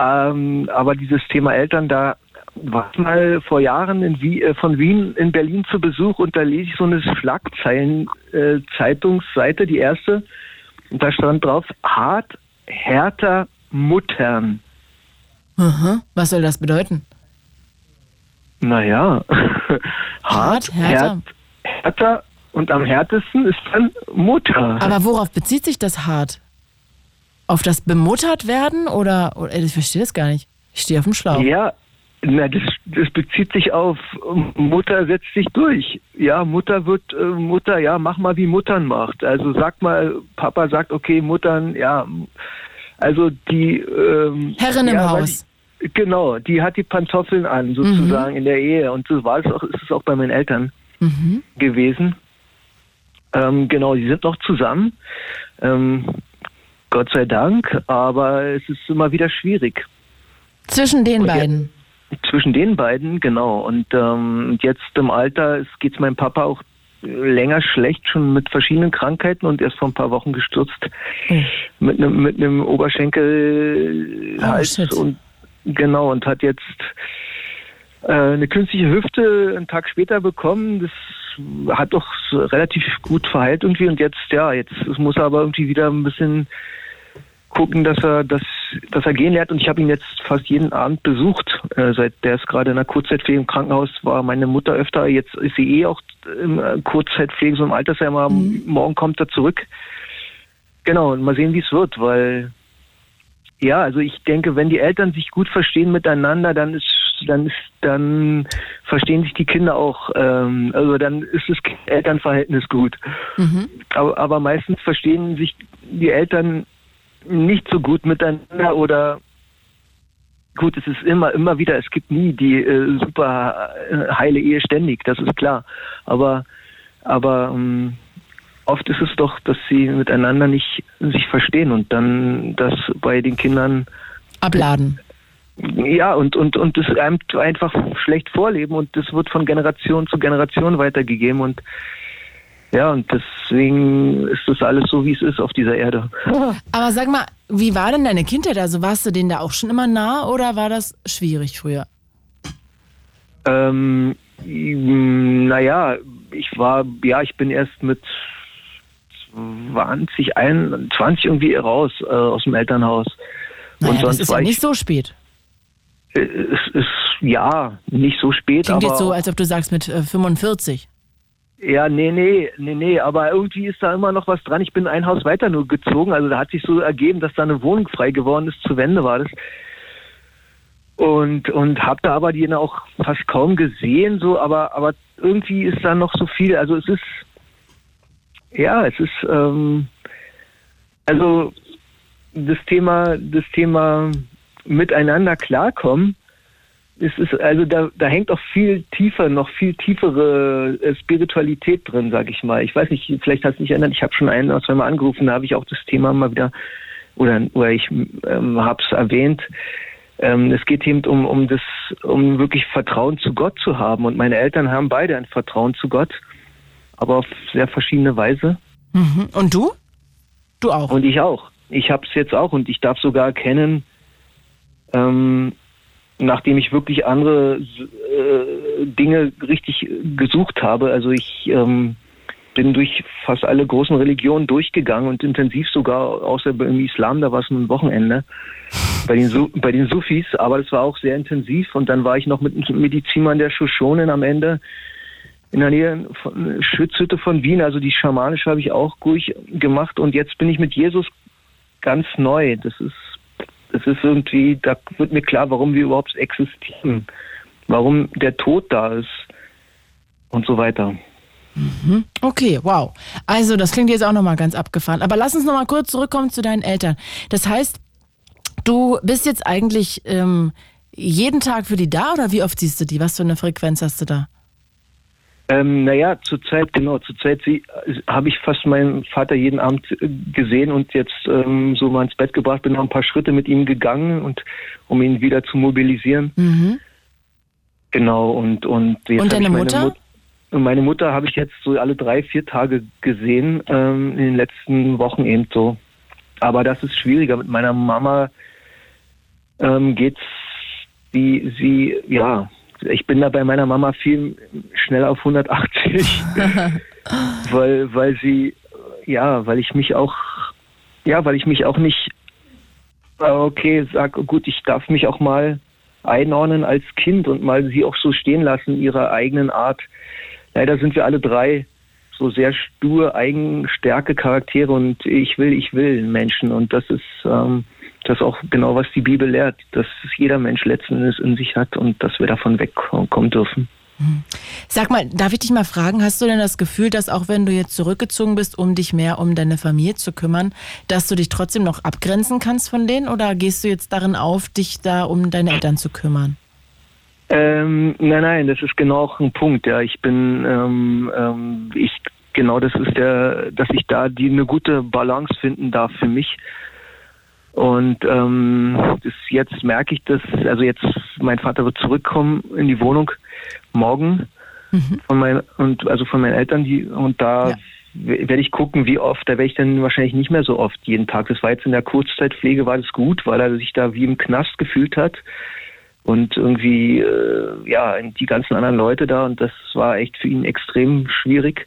Ähm, aber dieses Thema Eltern, da war mal vor Jahren in Wien, äh, von Wien in Berlin zu Besuch und da lese ich so eine Schlagzeilen-Zeitungsseite, äh, die erste, und da stand drauf, hart, härter Muttern. Aha. Was soll das bedeuten? Naja, hart, härter. härter und am härtesten ist dann Mutter. Aber worauf bezieht sich das hart? Auf das bemuttert werden oder, oder ich verstehe das gar nicht. Ich stehe auf dem Schlauch. Ja, na, das, das bezieht sich auf Mutter setzt sich durch. Ja, Mutter wird äh, Mutter, ja, mach mal wie Muttern macht. Also sag mal, Papa sagt, okay, Muttern, ja, also die ähm, Herrin im Haus. Die, genau, die hat die Pantoffeln an, sozusagen mhm. in der Ehe. Und so war es auch, ist es auch bei meinen Eltern mhm. gewesen. Ähm, genau, die sind noch zusammen. Ähm, Gott sei Dank, aber es ist immer wieder schwierig. Zwischen den beiden zwischen den beiden, genau. Und ähm, jetzt im Alter geht es meinem Papa auch länger schlecht, schon mit verschiedenen Krankheiten und erst vor ein paar Wochen gestürzt mhm. mit einem mit einem Oberschenkelhals oh, und genau und hat jetzt äh, eine künstliche Hüfte einen Tag später bekommen. Das hat doch relativ gut verheilt irgendwie und jetzt ja jetzt muss er aber irgendwie wieder ein bisschen gucken, dass er, dass, dass er gehen lernt. Und ich habe ihn jetzt fast jeden Abend besucht. Äh, seit der ist gerade in der Kurzzeitpflege im Krankenhaus, war meine Mutter öfter. Jetzt ist sie eh auch im äh, Kurzzeitpflege, so im Altersheim. Mhm. Morgen kommt er zurück. Genau, und mal sehen, wie es wird, weil ja, also ich denke, wenn die Eltern sich gut verstehen miteinander, dann ist dann ist dann verstehen sich die Kinder auch, ähm, also dann ist das Elternverhältnis gut. Mhm. Aber, aber meistens verstehen sich die Eltern nicht so gut miteinander oder gut, es ist immer, immer wieder, es gibt nie die äh, super äh, heile Ehe ständig, das ist klar. Aber, aber ähm, oft ist es doch, dass sie miteinander nicht sich verstehen und dann das bei den Kindern abladen. Ja, und, und, und das einfach schlecht vorleben und das wird von Generation zu Generation weitergegeben und ja, und deswegen ist das alles so, wie es ist auf dieser Erde. Aber sag mal, wie war denn deine Kindheit? Also warst du denen da auch schon immer nah oder war das schwierig früher? Ähm, naja, ich war, ja, ich bin erst mit 20, 21 irgendwie raus äh, aus dem Elternhaus. Naja, und sonst das ist ja nicht so spät. Äh, es ist ja nicht so spät. Klingt jetzt so, als ob du sagst mit 45. Ja, nee, nee, nee, nee, aber irgendwie ist da immer noch was dran. Ich bin ein Haus weiter nur gezogen, also da hat sich so ergeben, dass da eine Wohnung frei geworden ist, zu Wende war das. Und, und habe da aber die auch fast kaum gesehen, so, aber, aber irgendwie ist da noch so viel, also es ist, ja, es ist, ähm, also das Thema, das Thema miteinander klarkommen, es ist also da, da hängt auch viel tiefer, noch viel tiefere äh, Spiritualität drin, sag ich mal. Ich weiß nicht, vielleicht hat es nicht erinnert, ich habe schon einen oder zweimal angerufen, da habe ich auch das Thema mal wieder oder, oder ich ähm, habe es erwähnt. Ähm, es geht eben um, um das, um wirklich Vertrauen zu Gott zu haben. Und meine Eltern haben beide ein Vertrauen zu Gott, aber auf sehr verschiedene Weise. Mhm. Und du? Du auch? Und ich auch. Ich habe es jetzt auch und ich darf sogar erkennen, ähm, nachdem ich wirklich andere äh, Dinge richtig gesucht habe. Also ich ähm, bin durch fast alle großen Religionen durchgegangen und intensiv sogar, außer beim Islam, da war es ein Wochenende, bei den, Su bei den Sufis, aber das war auch sehr intensiv und dann war ich noch mit einem Medizinmann der Shoshonen am Ende in der Nähe von Schützhütte von Wien, also die schamanische habe ich auch ruhig gemacht und jetzt bin ich mit Jesus ganz neu. Das ist es ist irgendwie, da wird mir klar, warum wir überhaupt existieren, warum der Tod da ist und so weiter. Mhm. Okay, wow. Also das klingt jetzt auch nochmal ganz abgefahren. Aber lass uns nochmal kurz zurückkommen zu deinen Eltern. Das heißt, du bist jetzt eigentlich ähm, jeden Tag für die da oder wie oft siehst du die? Was für eine Frequenz hast du da? Ähm, naja, zurzeit, genau, zurzeit habe ich fast meinen Vater jeden Abend äh, gesehen und jetzt ähm, so mal ins Bett gebracht, bin noch ein paar Schritte mit ihm gegangen und um ihn wieder zu mobilisieren. Mhm. Genau, und, und jetzt Und deine Mutter? Mut meine Mutter habe ich jetzt so alle drei, vier Tage gesehen, ähm, in den letzten Wochen eben so. Aber das ist schwieriger. Mit meiner Mama ähm, geht's, die, sie, ja, ich bin da bei meiner Mama viel schneller auf 180, weil, weil sie, ja, weil ich mich auch, ja, weil ich mich auch nicht, äh, okay, sag, gut, ich darf mich auch mal einordnen als Kind und mal sie auch so stehen lassen, ihrer eigenen Art. Leider sind wir alle drei so sehr stur, eigenstärke Charaktere und ich will, ich will Menschen und das ist, ähm, das ist auch genau, was die Bibel lehrt, dass es jeder Mensch letzten Endes in sich hat und dass wir davon wegkommen dürfen. Sag mal, darf ich dich mal fragen, hast du denn das Gefühl, dass auch wenn du jetzt zurückgezogen bist, um dich mehr um deine Familie zu kümmern, dass du dich trotzdem noch abgrenzen kannst von denen oder gehst du jetzt darin auf, dich da um deine Eltern zu kümmern? Ähm, nein, nein, das ist genau auch ein Punkt. Ja, ich bin, ähm, ähm, ich genau, das ist der, dass ich da die eine gute Balance finden darf für mich und ähm, jetzt merke ich das, also jetzt, mein Vater wird zurückkommen in die Wohnung morgen mhm. von meinen, und also von meinen Eltern, die, und da ja. werde ich gucken, wie oft, da werde ich dann wahrscheinlich nicht mehr so oft jeden Tag. Das war jetzt in der Kurzzeitpflege, war das gut, weil er sich da wie im Knast gefühlt hat. Und irgendwie, äh, ja, die ganzen anderen Leute da, und das war echt für ihn extrem schwierig.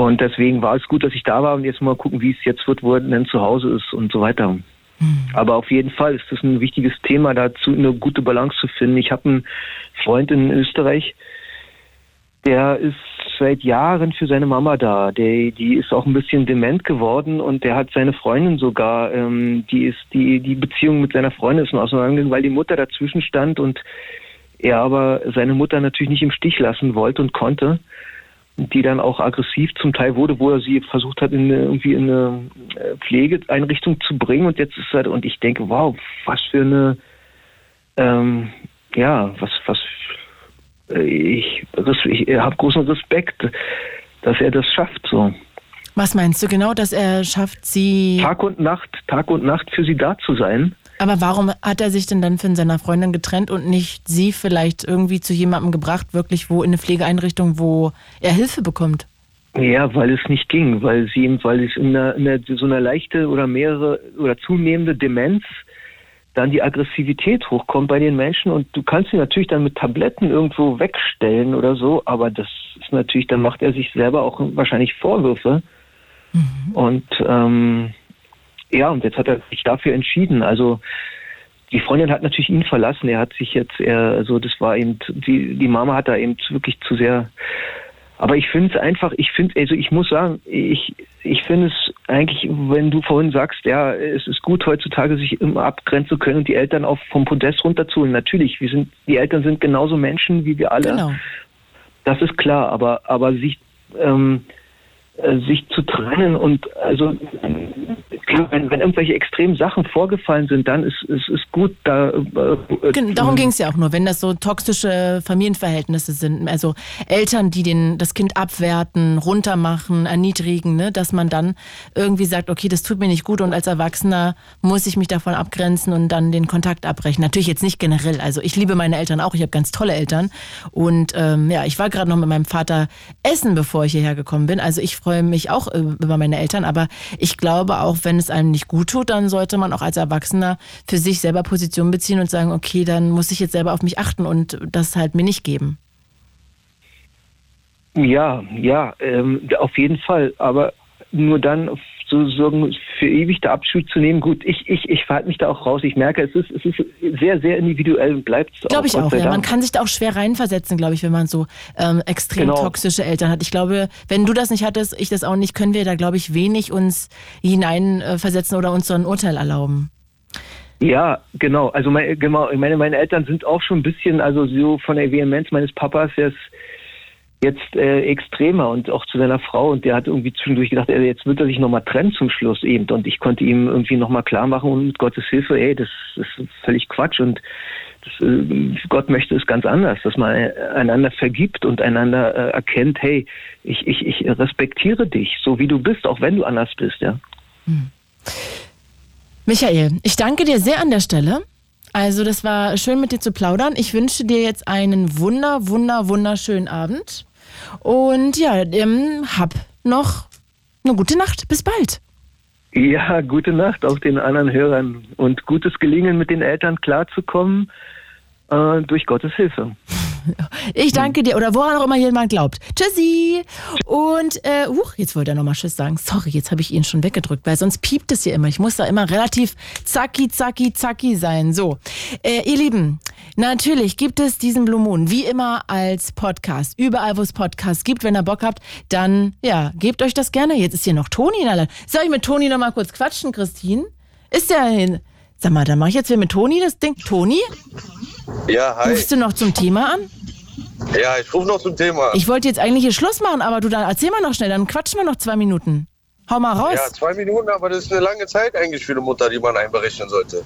Und deswegen war es gut, dass ich da war und jetzt mal gucken, wie es jetzt wird, wo er denn zu Hause ist und so weiter. Mhm. Aber auf jeden Fall ist das ein wichtiges Thema, dazu eine gute Balance zu finden. Ich habe einen Freund in Österreich, der ist seit Jahren für seine Mama da. Der, die ist auch ein bisschen dement geworden und der hat seine Freundin sogar, ähm, die ist die die Beziehung mit seiner Freundin ist auseinandergegangen, weil die Mutter dazwischen stand und er aber seine Mutter natürlich nicht im Stich lassen wollte und konnte die dann auch aggressiv zum Teil wurde, wo er sie versucht hat, in eine, irgendwie in eine äh, Pflegeeinrichtung zu bringen. Und jetzt ist er, und ich denke, wow, was für eine, ähm, ja, was, was, äh, ich, ich habe großen Respekt, dass er das schafft so. Was meinst du genau, dass er schafft, sie. Tag und Nacht, Tag und Nacht für sie da zu sein. Aber warum hat er sich denn dann von seiner Freundin getrennt und nicht sie vielleicht irgendwie zu jemandem gebracht, wirklich wo in eine Pflegeeinrichtung, wo er Hilfe bekommt? Ja, weil es nicht ging, weil sie weil es in, einer, in einer, so einer leichte oder mehrere oder zunehmende Demenz dann die Aggressivität hochkommt bei den Menschen und du kannst sie natürlich dann mit Tabletten irgendwo wegstellen oder so, aber das ist natürlich, dann macht er sich selber auch wahrscheinlich Vorwürfe. Mhm. Und ähm, ja, und jetzt hat er sich dafür entschieden. Also die Freundin hat natürlich ihn verlassen. Er hat sich jetzt, er, also das war eben, die, die Mama hat da eben wirklich zu sehr Aber ich finde es einfach, ich finde, also ich muss sagen, ich, ich finde es eigentlich, wenn du vorhin sagst, ja, es ist gut heutzutage, sich immer abgrenzen zu können und die Eltern auch vom Podest runterzuholen. Natürlich, wir sind, die Eltern sind genauso Menschen wie wir alle. Genau. Das ist klar, aber, aber sich, ähm, äh, sich zu trennen und also klar, wenn, wenn irgendwelche extremen Sachen vorgefallen sind, dann ist es ist, ist gut. Da, äh, Darum ging es ja auch nur, wenn das so toxische Familienverhältnisse sind, also Eltern, die den, das Kind abwerten, runtermachen, erniedrigen, ne, dass man dann irgendwie sagt, okay, das tut mir nicht gut und als Erwachsener muss ich mich davon abgrenzen und dann den Kontakt abbrechen. Natürlich jetzt nicht generell. Also ich liebe meine Eltern auch, ich habe ganz tolle Eltern und ähm, ja, ich war gerade noch mit meinem Vater essen, bevor ich hierher gekommen bin. Also ich freue mich auch äh, über meine Eltern, aber ich glaube auch, wenn es einem nicht gut tut, dann sollte man auch als Erwachsener für sich selber Position beziehen und sagen, okay, dann muss ich jetzt selber auf mich achten und das halt mir nicht geben. Ja, ja, ähm, auf jeden Fall. Aber nur dann sozusagen für ewig der Abschied zu nehmen. Gut, ich, ich, ich verhalte mich da auch raus. Ich merke, es ist, es ist sehr, sehr individuell und bleibt es Glaube ich auch, ja. Man kann sich da auch schwer reinversetzen, glaube ich, wenn man so ähm, extrem genau. toxische Eltern hat. Ich glaube, wenn du das nicht hattest, ich das auch nicht, können wir da, glaube ich, wenig uns hineinversetzen oder uns so ein Urteil erlauben. Ja, genau. Also mein, genau, meine, meine Eltern sind auch schon ein bisschen, also so von der Vehemenz meines Papas jetzt jetzt äh, extremer und auch zu seiner Frau und der hat irgendwie zwischendurch gedacht, ey, jetzt wird er sich nochmal trennen zum Schluss eben und ich konnte ihm irgendwie nochmal klar machen und mit Gottes Hilfe, ey, das, ist völlig Quatsch und das, äh, Gott möchte es ganz anders, dass man einander vergibt und einander äh, erkennt, hey, ich, ich, ich respektiere dich, so wie du bist, auch wenn du anders bist, ja. Hm. Michael, ich danke dir sehr an der Stelle. Also, das war schön mit dir zu plaudern. Ich wünsche dir jetzt einen wunder, wunder, wunderschönen Abend. Und ja, ähm, hab noch eine gute Nacht. Bis bald. Ja, gute Nacht auch den anderen Hörern und gutes Gelingen mit den Eltern klarzukommen äh, durch Gottes Hilfe. Ich danke dir oder woran auch immer jemand glaubt. Tschüssi. Und, äh, huch, jetzt wollte er nochmal Tschüss sagen. Sorry, jetzt habe ich ihn schon weggedrückt, weil sonst piept es hier immer. Ich muss da immer relativ zacki, zacki, zacki sein. So, äh, ihr Lieben, natürlich gibt es diesen Blue Moon wie immer als Podcast. Überall, wo es Podcasts gibt. Wenn ihr Bock habt, dann, ja, gebt euch das gerne. Jetzt ist hier noch Toni in aller. Soll ich mit Toni nochmal kurz quatschen, Christine? Ist der hin? Sag mal, dann mache ich jetzt wieder mit Toni das Ding. Toni? Ja, hi. Rufst du noch zum Thema an? Ja, ich rufe noch zum Thema. Ich wollte jetzt eigentlich hier Schluss machen, aber du dann erzähl mal noch schnell, dann quatschen wir noch zwei Minuten. Hau mal raus. Ja, zwei Minuten, aber das ist eine lange Zeit eigentlich für eine Mutter, die man einberechnen sollte.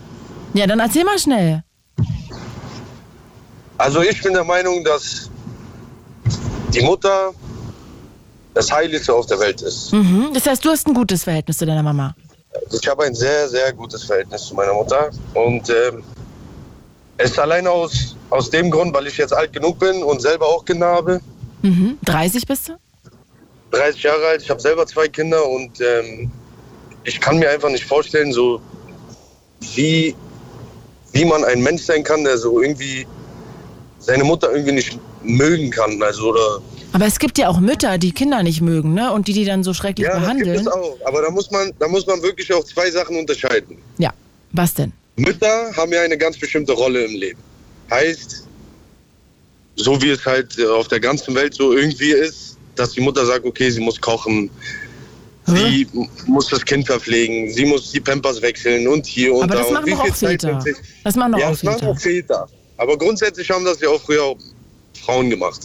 Ja, dann erzähl mal schnell. Also ich bin der Meinung, dass die Mutter das Heiligste auf der Welt ist. Mhm. Das heißt, du hast ein gutes Verhältnis zu deiner Mama. Ich habe ein sehr, sehr gutes Verhältnis zu meiner Mutter. Und ähm, es ist allein aus, aus dem Grund, weil ich jetzt alt genug bin und selber auch Kinder habe. Mhm. 30 bist du? 30 Jahre alt, ich habe selber zwei Kinder und ähm, ich kann mir einfach nicht vorstellen, so wie, wie man ein Mensch sein kann, der so irgendwie seine Mutter irgendwie nicht mögen kann. Also, oder aber es gibt ja auch Mütter, die Kinder nicht mögen, ne? Und die die dann so schrecklich ja, behandeln. Ja, gibt es auch. Aber da muss man, da muss man wirklich auch zwei Sachen unterscheiden. Ja. Was denn? Mütter haben ja eine ganz bestimmte Rolle im Leben. Heißt, so wie es halt auf der ganzen Welt so irgendwie ist, dass die Mutter sagt, okay, sie muss kochen, sie hm? muss das Kind verpflegen, sie muss die Pampers wechseln und hier und Aber da. Das machen und viel Zeit Väter. Das machen doch ja, auch das Väter. machen auch Väter. Aber grundsätzlich haben das ja auch früher auch Frauen gemacht.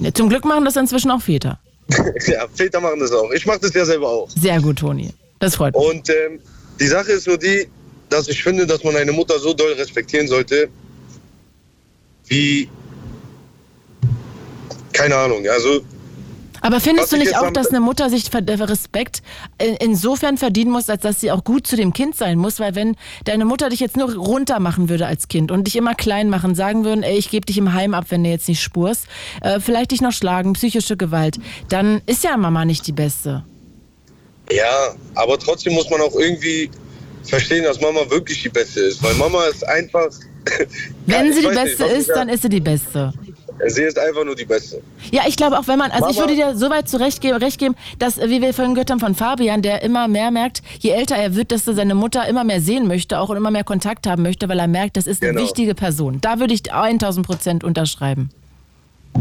Ja, zum Glück machen das inzwischen auch Väter. ja, Väter machen das auch. Ich mache das ja selber auch. Sehr gut, Toni. Das freut mich. Und ähm, die Sache ist nur die, dass ich finde, dass man eine Mutter so doll respektieren sollte, wie keine Ahnung. Also aber findest du nicht auch, dass eine Mutter sich Respekt insofern verdienen muss, als dass sie auch gut zu dem Kind sein muss? Weil wenn deine Mutter dich jetzt nur runter machen würde als Kind und dich immer klein machen, sagen würden, ey, ich gebe dich im Heim ab, wenn du jetzt nicht spurst, äh, vielleicht dich noch schlagen, psychische Gewalt, dann ist ja Mama nicht die Beste. Ja, aber trotzdem muss man auch irgendwie verstehen, dass Mama wirklich die Beste ist. Weil Mama ist einfach. Wenn sie die Beste nicht, ist, dann ist sie die Beste. Sie ist einfach nur die Beste. Ja, ich glaube auch, wenn man, also Mama, ich würde dir so weit zurechtgeben, recht geben, dass, wie wir vorhin gehört haben von Fabian, der immer mehr merkt, je älter er wird, dass er seine Mutter immer mehr sehen möchte, auch und immer mehr Kontakt haben möchte, weil er merkt, das ist eine genau. wichtige Person. Da würde ich 1000 Prozent unterschreiben.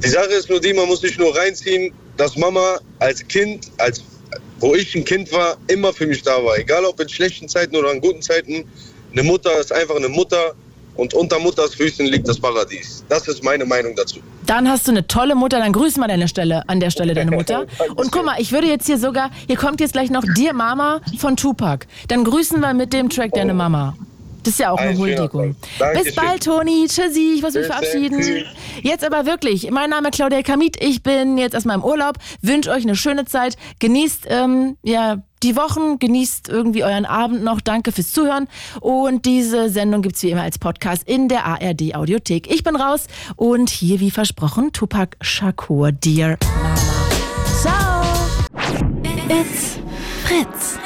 Die Sache ist nur die, man muss sich nur reinziehen, dass Mama als Kind, als wo ich ein Kind war, immer für mich da war. Egal ob in schlechten Zeiten oder in guten Zeiten. Eine Mutter ist einfach eine Mutter und unter Mutters Füßen liegt das Paradies. Das ist meine Meinung dazu. Dann hast du eine tolle Mutter, dann grüßen wir an der Stelle, an der Stelle deine Mutter. Und guck mal, ich würde jetzt hier sogar, hier kommt jetzt gleich noch Dir Mama von Tupac. Dann grüßen wir mit dem Track deine Mama. Das ist ja auch eine Huldigung. Bis bald, Toni. Tschüssi, ich muss mich verabschieden. Jetzt aber wirklich, mein Name ist Claudia Kamit. Ich bin jetzt erstmal im Urlaub. Wünsche euch eine schöne Zeit. Genießt ähm, ja, die Wochen, genießt irgendwie euren Abend noch. Danke fürs Zuhören. Und diese Sendung gibt es wie immer als Podcast in der ARD Audiothek. Ich bin raus und hier wie versprochen Tupac Shakur, Dear Mama. Ciao. It's Fritz.